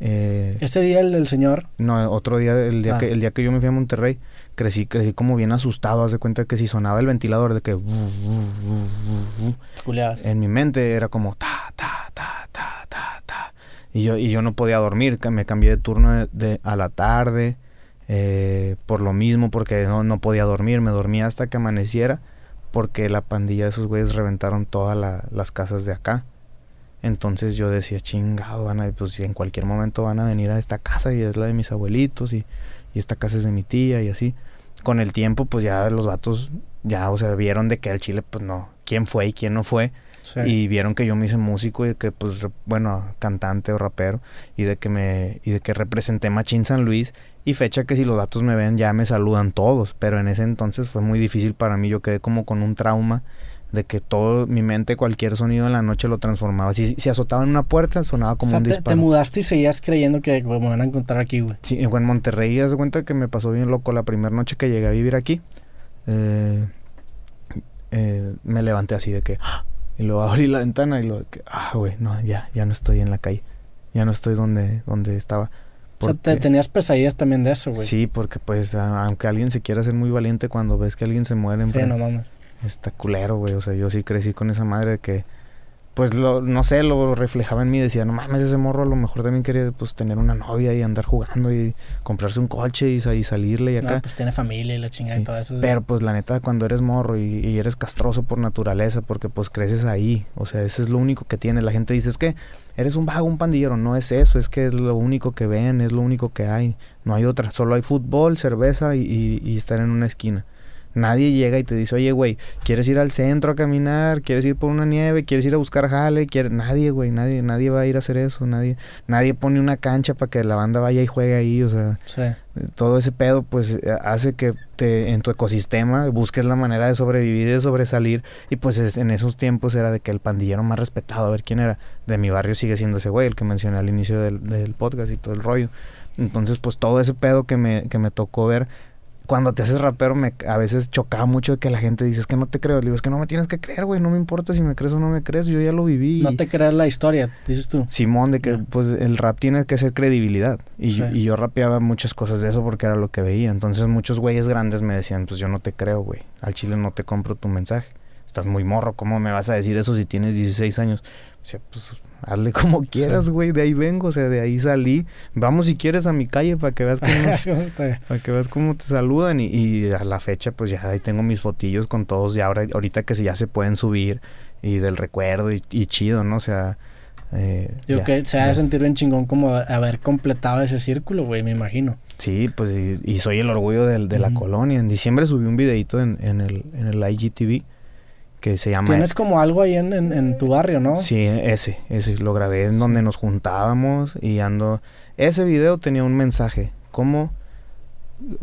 Eh, ¿Este día el del señor? No, otro día, el día, ah. que, el día que yo me fui a Monterrey crecí, crecí como bien asustado, haz de cuenta que si sonaba el ventilador de que en mi mente era como ta ta ta ta ta ta. Y yo y yo no podía dormir, me cambié de turno de, a la tarde eh, por lo mismo porque no, no podía dormir, me dormía hasta que amaneciera porque la pandilla de esos güeyes reventaron todas las casas de acá. Entonces yo decía, chingado, van a, pues en cualquier momento van a venir a esta casa y es la de mis abuelitos y y esta casa es de mi tía y así. Con el tiempo, pues ya los vatos, ya, o sea, vieron de que al Chile, pues no, quién fue y quién no fue. Y vieron que yo me hice músico y que, pues, bueno, cantante o rapero. Y de que me, y de que representé Machín San Luis. Y fecha que si los vatos me ven ya me saludan todos. Pero en ese entonces fue muy difícil para mí. Yo quedé como con un trauma de que todo mi mente cualquier sonido en la noche lo transformaba. Si, si azotaba en una puerta sonaba como un disparo. Te, mudaste y seguías creyendo que me van a encontrar aquí, güey. Sí, en Monterrey, haz de cuenta que me pasó bien loco la primera noche que llegué a vivir aquí. Eh, eh, me levanté así de que ¡ah! <gasps> y luego abrí la ventana y lo que ah, güey, no, ya ya no estoy en la calle. Ya no estoy donde donde estaba. o sea, te tenías pesadillas también de eso, güey. Sí, porque pues aunque alguien se quiera ser muy valiente cuando ves que alguien se muere en Sí, no mames está culero, güey. O sea, yo sí crecí con esa madre de que, pues, lo, no sé, lo reflejaba en mí. Decía, no mames, ese morro a lo mejor también quería, pues, tener una novia y andar jugando y comprarse un coche y, y salirle y acá. pues tiene familia y la chingada y todo eso. Pero, pues, la neta, cuando eres morro y, eres castroso por naturaleza, porque, pues, creces ahí. O sea, ese es lo único que tiene. La gente dice, es que eres un vago, un pandillero. No es eso, es que es lo único que ven, es lo único que hay. No hay otra. Solo hay fútbol, cerveza y estar en una esquina. Nadie llega y te dice, oye, güey, ¿quieres ir al centro a caminar? ¿Quieres ir por una nieve? ¿Quieres ir a buscar jale? Nadie, güey, nadie, nadie va a ir a hacer eso. Nadie, nadie pone una cancha para que la banda vaya y juegue ahí. O sea, todo ese pedo, pues, eh, hace que te, en tu ecosistema busques la manera de sobrevivir y de sobresalir. Y pues en esos tiempos era de que el pandillero más respetado, a ver quién era, de mi barrio sigue siendo ese güey, el que mencioné al inicio del, del podcast y todo el rollo. Entonces, pues todo ese pedo que me, que me tocó ver cuando te haces rapero, me, a veces chocaba mucho que la gente dice, es que no te creo. Le digo, es que no me tienes que creer, güey, no me importa si me crees o no me crees, yo ya lo viví. No te crees la historia, dices tú. Simón, de que pues el rap tiene que ser credibilidad. Y, yo, y yo rapeaba muchas cosas de eso porque era lo que veía. Entonces muchos güeyes grandes me decían, pues yo no te creo, güey. Al chile no te compro tu mensaje. Estás muy morro, ¿cómo me vas a decir eso si tienes 16 años? O sea, pues hazle como quieras, güey, de ahí vengo, o sea, de ahí salí. Vamos si quieres a mi calle para que veas cómo, <laughs> para que veas cómo te saludan y, a la fecha pues ya ahí tengo mis fotillos con todos y ahora ahorita que ya se pueden subir y del recuerdo y, chido, ¿no? O sea, eh, Yo que se ha de sentir bien chingón como haber completado ese círculo, güey, me imagino. Sí, pues y, soy el orgullo de, de la colonia. En diciembre subí un videito en, en, el, en el IGTV que se llama... Tienes como algo ahí en, en, tu barrio, ¿no? Sí, ese, ese lo grabé en donde nos juntábamos y ando... Ese video tenía un mensaje, ¿cómo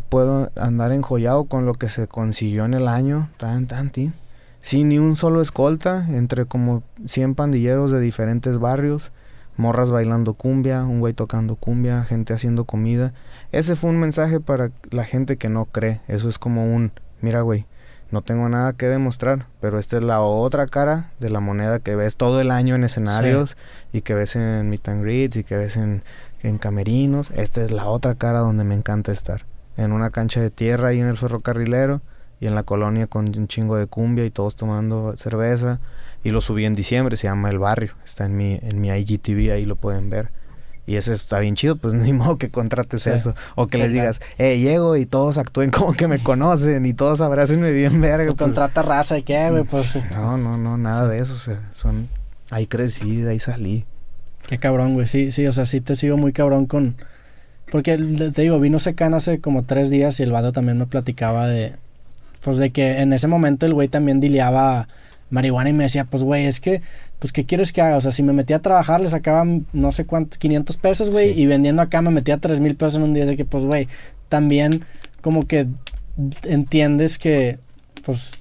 puedo andar enjollado con lo que se consiguió en el año? Tan, tan, tin. Sin ni un solo escolta, entre como 100 pandilleros de diferentes barrios, morras bailando cumbia, un güey tocando cumbia, gente haciendo comida. Ese fue un mensaje para la gente que no cree. Eso es como un, mira güey, no tengo nada que demostrar, pero esta es la otra cara de la moneda que ves todo el año en escenarios y que ves en meet and greets y que ves en, en, camerinos. Esta es la otra cara donde me encanta estar. En una cancha de tierra ahí en el ferrocarrilero y en la colonia con un chingo de cumbia y todos tomando cerveza. Y lo subí en diciembre, se llama El Barrio. Está en mi, en mi IGTV, ahí lo pueden ver. Y eso está bien chido, pues <laughs> ni modo que contrates eso. O que les digas, eh, llego y todos actúen <laughs> como que me conocen y todos abracenme bien verga. Pues, contrata raza y qué, güey, pues. No, no, no, nada de eso. O sea, son. Ahí crecí, ahí salí. Qué cabrón, güey. Sí, sí, o sea, sí te sigo muy cabrón con. Porque te digo, vino Secan hace como tres días y el vado también me platicaba de. Pues de que en ese momento el güey también dileaba marihuana y me decía, pues güey, es que pues ¿qué quieres que haga? O sea, si me metía a trabajar, le sacaba no sé cuántos, 500 pesos, güey, y vendiendo acá me metía 3 mil pesos en un día. de que, pues, güey, también como que entiendes que, pues...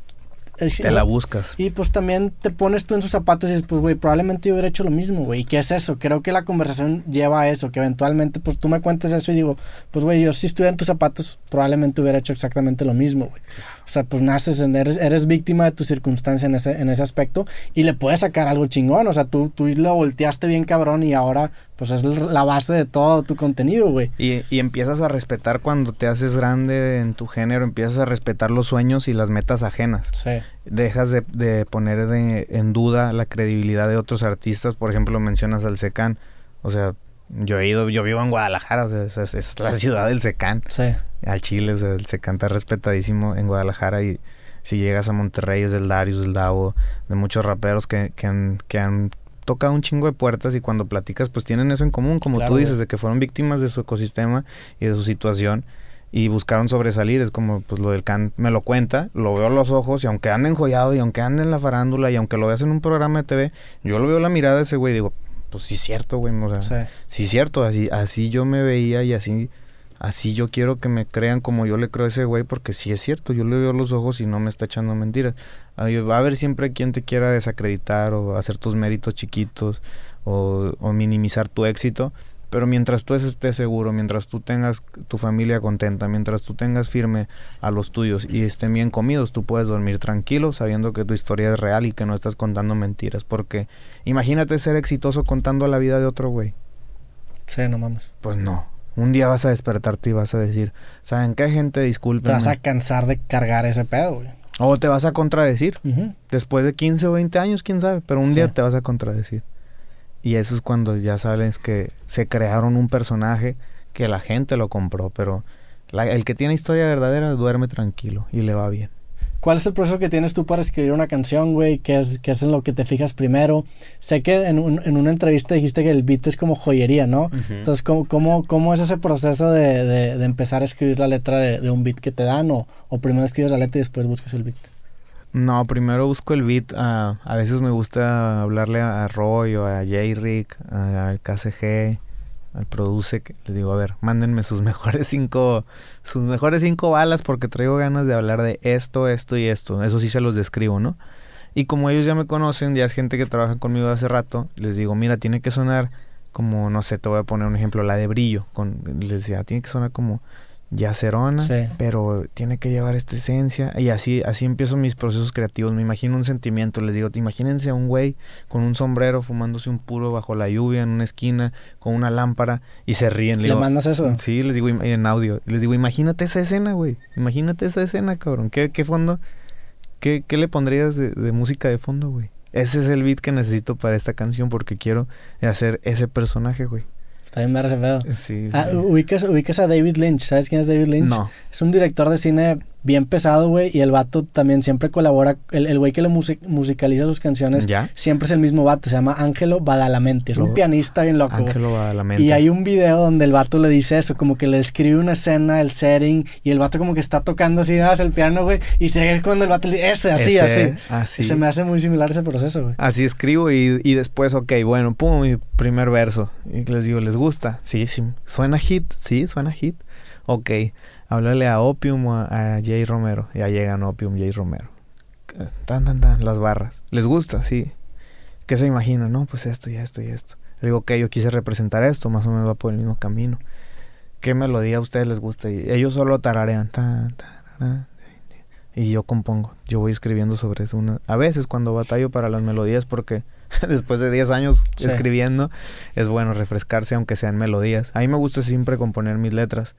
te la buscas. Y pues también te pones tú en sus zapatos y dices, pues, güey, probablemente yo hubiera hecho lo mismo, güey. ¿Y qué es eso? Creo que la conversación lleva a eso, que eventualmente, pues, tú me cuentes eso y digo, pues, güey, yo si estuviera en tus zapatos, probablemente hubiera hecho exactamente lo mismo, güey. O sea, pues naces, en, eres, eres víctima de tu circunstancia en ese, en ese aspecto y le puedes sacar algo chingón. O sea, tú, tú lo volteaste bien cabrón y ahora pues es la base de todo tu contenido, güey. Y, y, empiezas a respetar cuando te haces grande en tu género, empiezas a respetar los sueños y las metas ajenas. Sí. Dejas de, de poner de, en duda la credibilidad de otros artistas. Por ejemplo, mencionas al Secan. O sea, yo he ido, yo vivo en Guadalajara, o sea, es, la ciudad del Secán. Sí. Al Chile, o sea, el Secán está respetadísimo en Guadalajara y si llegas a Monterrey es del Darius, del Davo, de muchos raperos que, que, han, que han tocado un chingo de puertas y cuando platicas pues tienen eso en común, como tú dices, de que fueron víctimas de su ecosistema y de su situación y buscaron sobresalir, es como pues lo del Can me lo cuenta, lo veo a los ojos y aunque ande enjollado y aunque ande en la farándula y aunque lo veas en un programa de TV, yo lo veo la mirada de ese güey y digo, pues sí es cierto, güey, o sea, sí. es cierto, así, así yo me veía y así, así yo quiero que me crean como yo le creo a ese güey, porque sí es cierto, yo le veo los ojos y no me está echando mentiras. Va a haber siempre quien te quiera desacreditar o hacer tus méritos chiquitos o, o minimizar tu éxito, pero mientras tú estés seguro, mientras tú tengas tu familia contenta, mientras tú tengas firme a los tuyos y estén bien comidos, tú puedes dormir tranquilo sabiendo que tu historia es real y que no estás contando mentiras. Porque imagínate ser exitoso contando la vida de otro güey. Sí, no mames. Pues no. Un día vas a despertarte y vas a decir, ¿saben qué gente? Disculpen. Te vas a cansar de cargar ese pedo, güey. O te vas a contradecir. Después de 15 o 20 años, quién sabe. Pero un día te vas a contradecir. Y eso es cuando ya sabes que se crearon un personaje que la gente lo compró, pero el que tiene historia verdadera duerme tranquilo y le va bien. ¿Cuál es el proceso que tienes tú para escribir una canción, güey? ¿Qué es, qué es en lo que te fijas primero? Sé que en, en una entrevista dijiste que el beat es como joyería, ¿no? Entonces, ¿cómo, cómo, cómo es ese proceso de, de, empezar a escribir la letra de, de, un beat que te dan? O, ¿O primero escribes la letra y después buscas el beat? No, primero busco el beat. a veces me gusta hablarle a Roy o a J-Rick, al KCG, Produce. Que les digo, a ver, mándenme sus <laughs> mejores cinco, sus mejores cinco balas porque traigo ganas de hablar de esto, esto y esto. Eso sí se los describo, ¿no? Y como ellos ya me conocen, ya es gente que trabaja conmigo hace rato, les digo, mira, tiene que sonar como, no sé, te voy a poner un ejemplo, la de brillo. Con, les decía, tiene que sonar como ya cerona, Sí. pero tiene que llevar esta esencia. Y así, así empiezo mis procesos creativos. Me imagino un sentimiento. Les digo, imagínense a un güey con un sombrero fumándose un puro bajo la lluvia en una esquina con una lámpara y se ríen. ¿Le digo, mandas eso? Sí, les digo en audio. Les digo, imagínate esa escena, güey. Imagínate esa escena, cabrón. ¿Qué, qué fondo? ¿Qué, qué le pondrías de, de música de fondo, güey? Ese es el beat que necesito para esta canción porque quiero hacer ese personaje, güey. Está bien ver ese pedo. Sí. Ah, ubicas, ubicas a David Lynch. ¿Sabes quién es David Lynch? no. Es un director de cine bien pesado, güey. Y el vato también siempre colabora. El, el güey que le musi- musicaliza sus canciones ¿Ya? siempre es el mismo vato. Se llama Ángelo Badalamenti. Es un Lo- pianista bien loco. Ángelo va a la mente. Y hay un video donde el vato le dice eso, como que le describe una escena, el setting, y el vato como que está tocando así nada el piano, güey, y se ve cuando el vato le dice, eso, así, Ese- así. así. Se me hace muy similar ese proceso, güey. Así escribo y, y después, ok, bueno, pum, mi primer verso. Y les digo, ¿les gusta? Sí, sí. ¿Suena hit? Sí, suena hit. Ok, háblale a Opium o a, a Jay Romero. Ya llegan Opium, Jay Romero. Tan, tan, tan, las barras. ¿Les gusta? Sí. ¿Qué se imagina? No, pues esto y esto y esto. Le digo, ok, yo quise representar esto, más o menos va por el mismo camino. ¿Qué melodía a ustedes les gusta? Y ellos solo tararean. Tan, y yo compongo. Yo voy escribiendo sobre eso. Una... A veces cuando batallo para las melodías, porque <laughs> después de 10 años Sí. escribiendo, es bueno refrescarse aunque sean melodías. A mí me gusta siempre componer mis letras.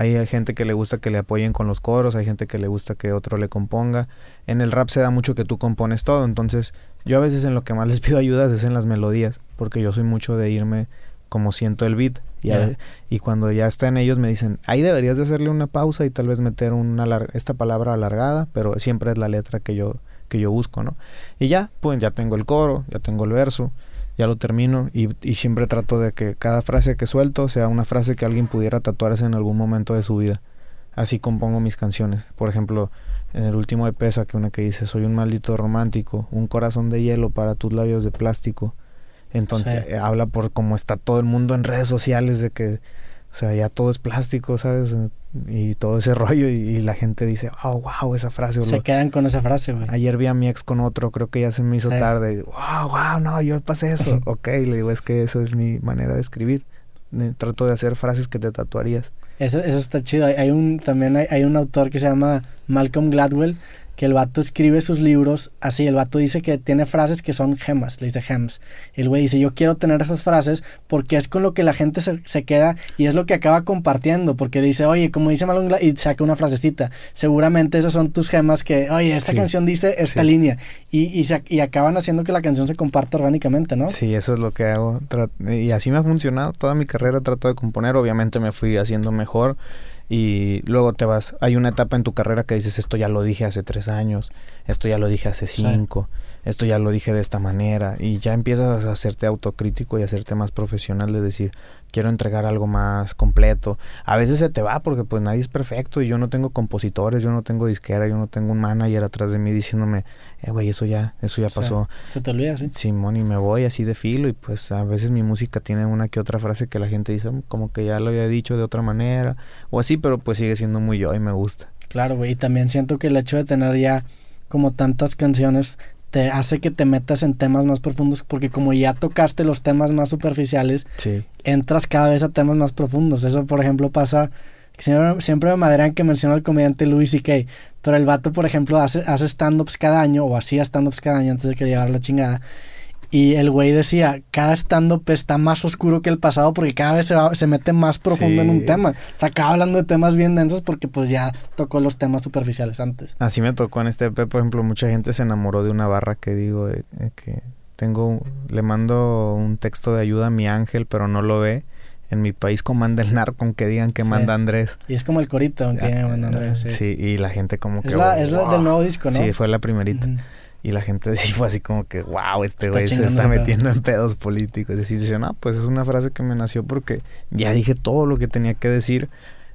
Hay gente que le gusta que le apoyen con los coros, hay gente que le gusta que otro le componga. En el rap se da mucho que tú compones todo, entonces yo a veces en lo que más les <laughs> pido ayuda es en las melodías, porque yo soy mucho de irme como siento el beat. Y, a- Ya. y cuando ya están ellos me dicen, ahí deberías de hacerle una pausa y tal vez meter una esta palabra alargada, pero siempre es la letra que yo, que yo busco, ¿no? Y ya, pues ya tengo el coro, ya tengo el verso, ya lo termino y, y siempre trato de que cada frase que suelto sea una frase que alguien pudiera tatuarse en algún momento de su vida. Así compongo mis canciones. Por ejemplo, en el último EP saqué una que dice, soy un maldito romántico, un corazón de hielo para tus labios de plástico. Entonces Sí. eh, habla por cómo está todo el mundo en redes sociales de que, o sea, ya todo es plástico, ¿sabes? Y todo ese <laughs> rollo y, y la gente dice, oh, wow, esa frase. Se lo- quedan con esa frase, güey. Ayer vi a mi ex con otro, creo que ya se me hizo Sí. tarde. Wow, wow, no, yo pasé eso. <laughs> ok, le digo, es que eso es mi manera de escribir. Trato de hacer frases que te tatuarías. Eso, eso está chido. Hay, hay un, también hay, hay un autor que se llama Malcolm Gladwell, que el vato escribe sus libros así. El vato dice que tiene frases que son gemas, le dice gems. El güey dice, yo quiero tener esas frases porque es con lo que la gente se, se queda y es lo que acaba compartiendo. Porque dice, oye, como dice Gladwell, y saca una frasecita. Seguramente esas son tus gemas que, oye, esta Sí. canción dice esta Sí. línea. Y, y, se- y acaban haciendo que la canción se comparta orgánicamente, ¿no? Sí, eso es lo que hago. Y así me ha funcionado. Toda mi carrera trato de componer. Obviamente me fui haciendo mejor. Y luego te vas. Hay una etapa en tu carrera que dices, esto ya lo dije hace tres años. Esto ya lo dije hace cinco. Esto ya lo dije de esta manera. Y ya empiezas a hacerte autocrítico y a hacerte más profesional de decir, quiero entregar algo más completo. A veces se te va porque pues nadie es perfecto y yo no tengo compositores, yo no tengo disquera, yo no tengo un manager atrás de mí diciéndome, eh, güey, eso ya, eso ya pasó. Se te olvida, ¿sí? Simón y me voy así de filo y pues a veces mi música tiene una que otra frase que la gente dice "Mm, como que ya lo había dicho de otra manera o así, pero pues sigue siendo muy yo y me gusta. Claro, güey. Y también siento que el hecho de tener ya como tantas canciones te hace que te metas en temas más profundos porque como ya tocaste los temas más superficiales, Sí. entras cada vez a temas más profundos. Eso, por ejemplo, pasa... Siempre, siempre me maderan que menciona el comediante Louis C.K. Pero el vato, por ejemplo, hace, hace stand-ups cada año, o hacía stand-ups cada año antes de que le llegara la chingada. Y el güey decía, cada stand-up está más oscuro que el pasado porque cada vez se, va- se mete más profundo en un tema. Se acaba hablando de temas bien densos porque pues ya tocó los temas superficiales antes. Así me tocó en este EP, por ejemplo, mucha gente se enamoró de una barra que digo de- de que tengo le mando un texto de ayuda a mi ángel, pero no lo ve. En mi país comanda el narco, aunque digan que Sí. manda Andrés. Y es como el corito, aunque Ah, bueno, Andrés, sí. sí, y la gente como que Es, la, es la "Wow". del nuevo disco, ¿no? Sí, fue la primerita. Y la gente <laughs> sí fue así como que, wow, este güey se está el pedo". metiendo en pedos políticos. Es decir, dice, no, pues es una frase que me nació porque ya dije todo lo que tenía que decir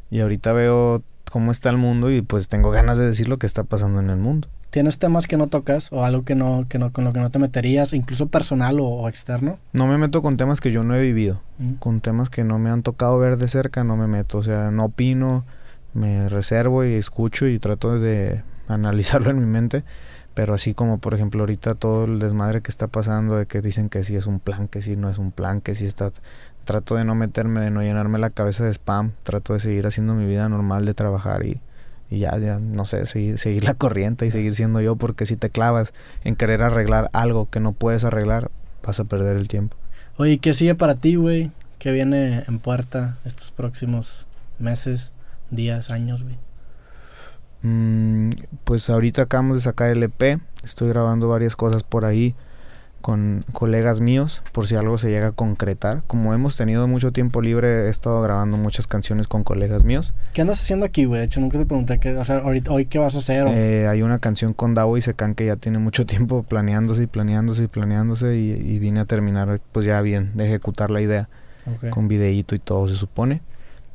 y ahorita veo cómo está el mundo y pues tengo ganas de decir lo que está pasando en el mundo. ¿Tienes temas que no tocas o algo que no, que no, con lo que no te meterías, incluso personal o, o externo? No me meto con temas que yo no he vivido, Ujú. con temas que no me han tocado ver de cerca, no me meto. O sea, no opino, me reservo y escucho y trato de analizarlo en mi mente. Pero así como, por ejemplo, ahorita todo el desmadre que está pasando, de que dicen que sí es un plan, que sí no es un plan, que sí está... Trato de no meterme, de no llenarme la cabeza de spam, trato de seguir haciendo mi vida normal, de trabajar y, y ya, ya, no sé, seguir, <laughs> seguir la corriente y seguir siendo yo, porque si te clavas en querer arreglar algo que no puedes arreglar, vas a perder el tiempo. Oye, ¿qué sigue para ti, güey? ¿Qué viene en puerta estos próximos meses, días, años, güey? Mm, pues ahorita acabamos de sacar el EP, estoy grabando varias cosas por ahí con colegas míos, por si algo se llega a concretar. Como hemos tenido mucho tiempo libre, he estado grabando muchas canciones con colegas míos. ¿Qué andas haciendo aquí, güey? De hecho, nunca te pregunté, qué, o sea, ahorita, hoy qué vas a hacer. Eh, hay una canción con Davo y Secan que ya tiene mucho <laughs> tiempo planeándose y planeándose y planeándose y, y vine a terminar pues ya bien de ejecutar la idea con videíto y todo se supone.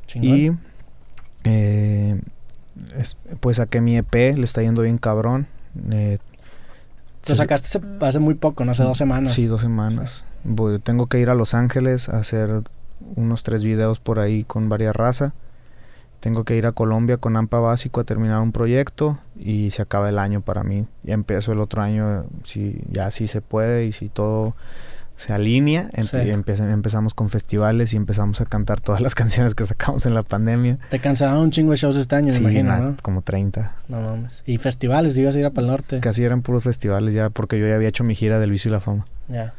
chingón. Y eh, es- pues saqué mi EP, le está yendo bien cabrón. Eh, Lo sacaste hace, muy poco, ¿no? Hace dos semanas. Sí, dos semanas. Voy- tengo que ir a Los Ángeles a hacer unos tres videos por ahí con varias raza. Tengo que ir a Colombia con AMPA Básico a terminar un proyecto y se acaba el año para mí. Ya empiezo el otro año, si ya sí se puede y si todo se alinea, empe- Sí. empezamos con festivales y empezamos a cantar todas las <laughs> canciones que sacamos en la pandemia. Te cancelaron un chingo de shows este año, Sí, me imagino, como 30. No mames. Y festivales, ibas a ir a Pal Norte. Casi eran puros festivales ya porque yo ya había hecho mi gira del vicio y la fama. Ya.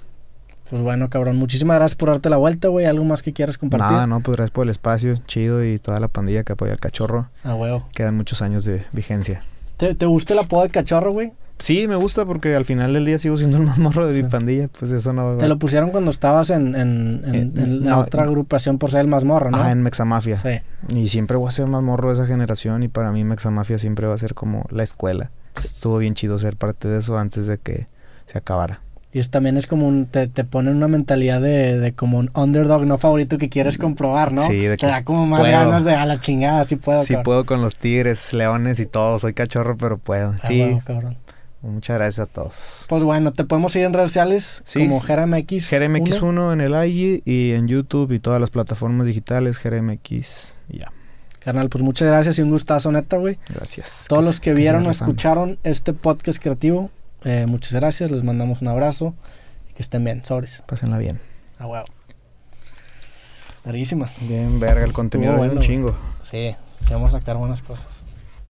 Pues bueno, cabrón. Muchísimas gracias por darte la vuelta, güey. ¿Algo más que quieras compartir? Nada, no, pues gracias por el espacio, chido y toda la pandilla que apoya al cachorro. Ah, huevo. Quedan muchos años de vigencia. ¿Te, ¿Te gusta el apodo de cachorro, güey? Sí, me gusta porque al final del día sigo siendo el más morro de Sí. mi pandilla, pues eso no... Te lo pusieron cuando estabas en, en, en- Eh, en la no, otra agrupación por ser el más morro, ¿no? Ah, en Mexamafia. Sí. Y siempre voy a ser más morro de esa generación y para mí Mexamafia siempre va a ser como la escuela. Estuvo bien chido ser parte de eso antes de que se acabara. Y es, también es como un, te, te pone una mentalidad de, de como un underdog no favorito que quieres comprobar, ¿no? Sí, de Te que da como más puedo. ganas de a la chingada, sí puedo. Sí cabrón. puedo con los tigres, leones y todo. Soy cachorro, pero puedo. Ah, Sí, cabrón. Muchas gracias a todos. Pues bueno, te podemos seguir en redes sociales Sí. como JeremX. GRMX1 en el IG y en YouTube y todas las plataformas digitales y Ya, Carnal, pues muchas gracias y un gustazo, neta, güey. gracias. Todos los que vieron o escucharon este podcast creativo, eh, muchas gracias, les mandamos un abrazo y que estén bien, sobres. Pásenla bien. A huevo. Larguísima. Bien, verga, el contenido de un chingo. Sí, sí vamos a sacar buenas cosas.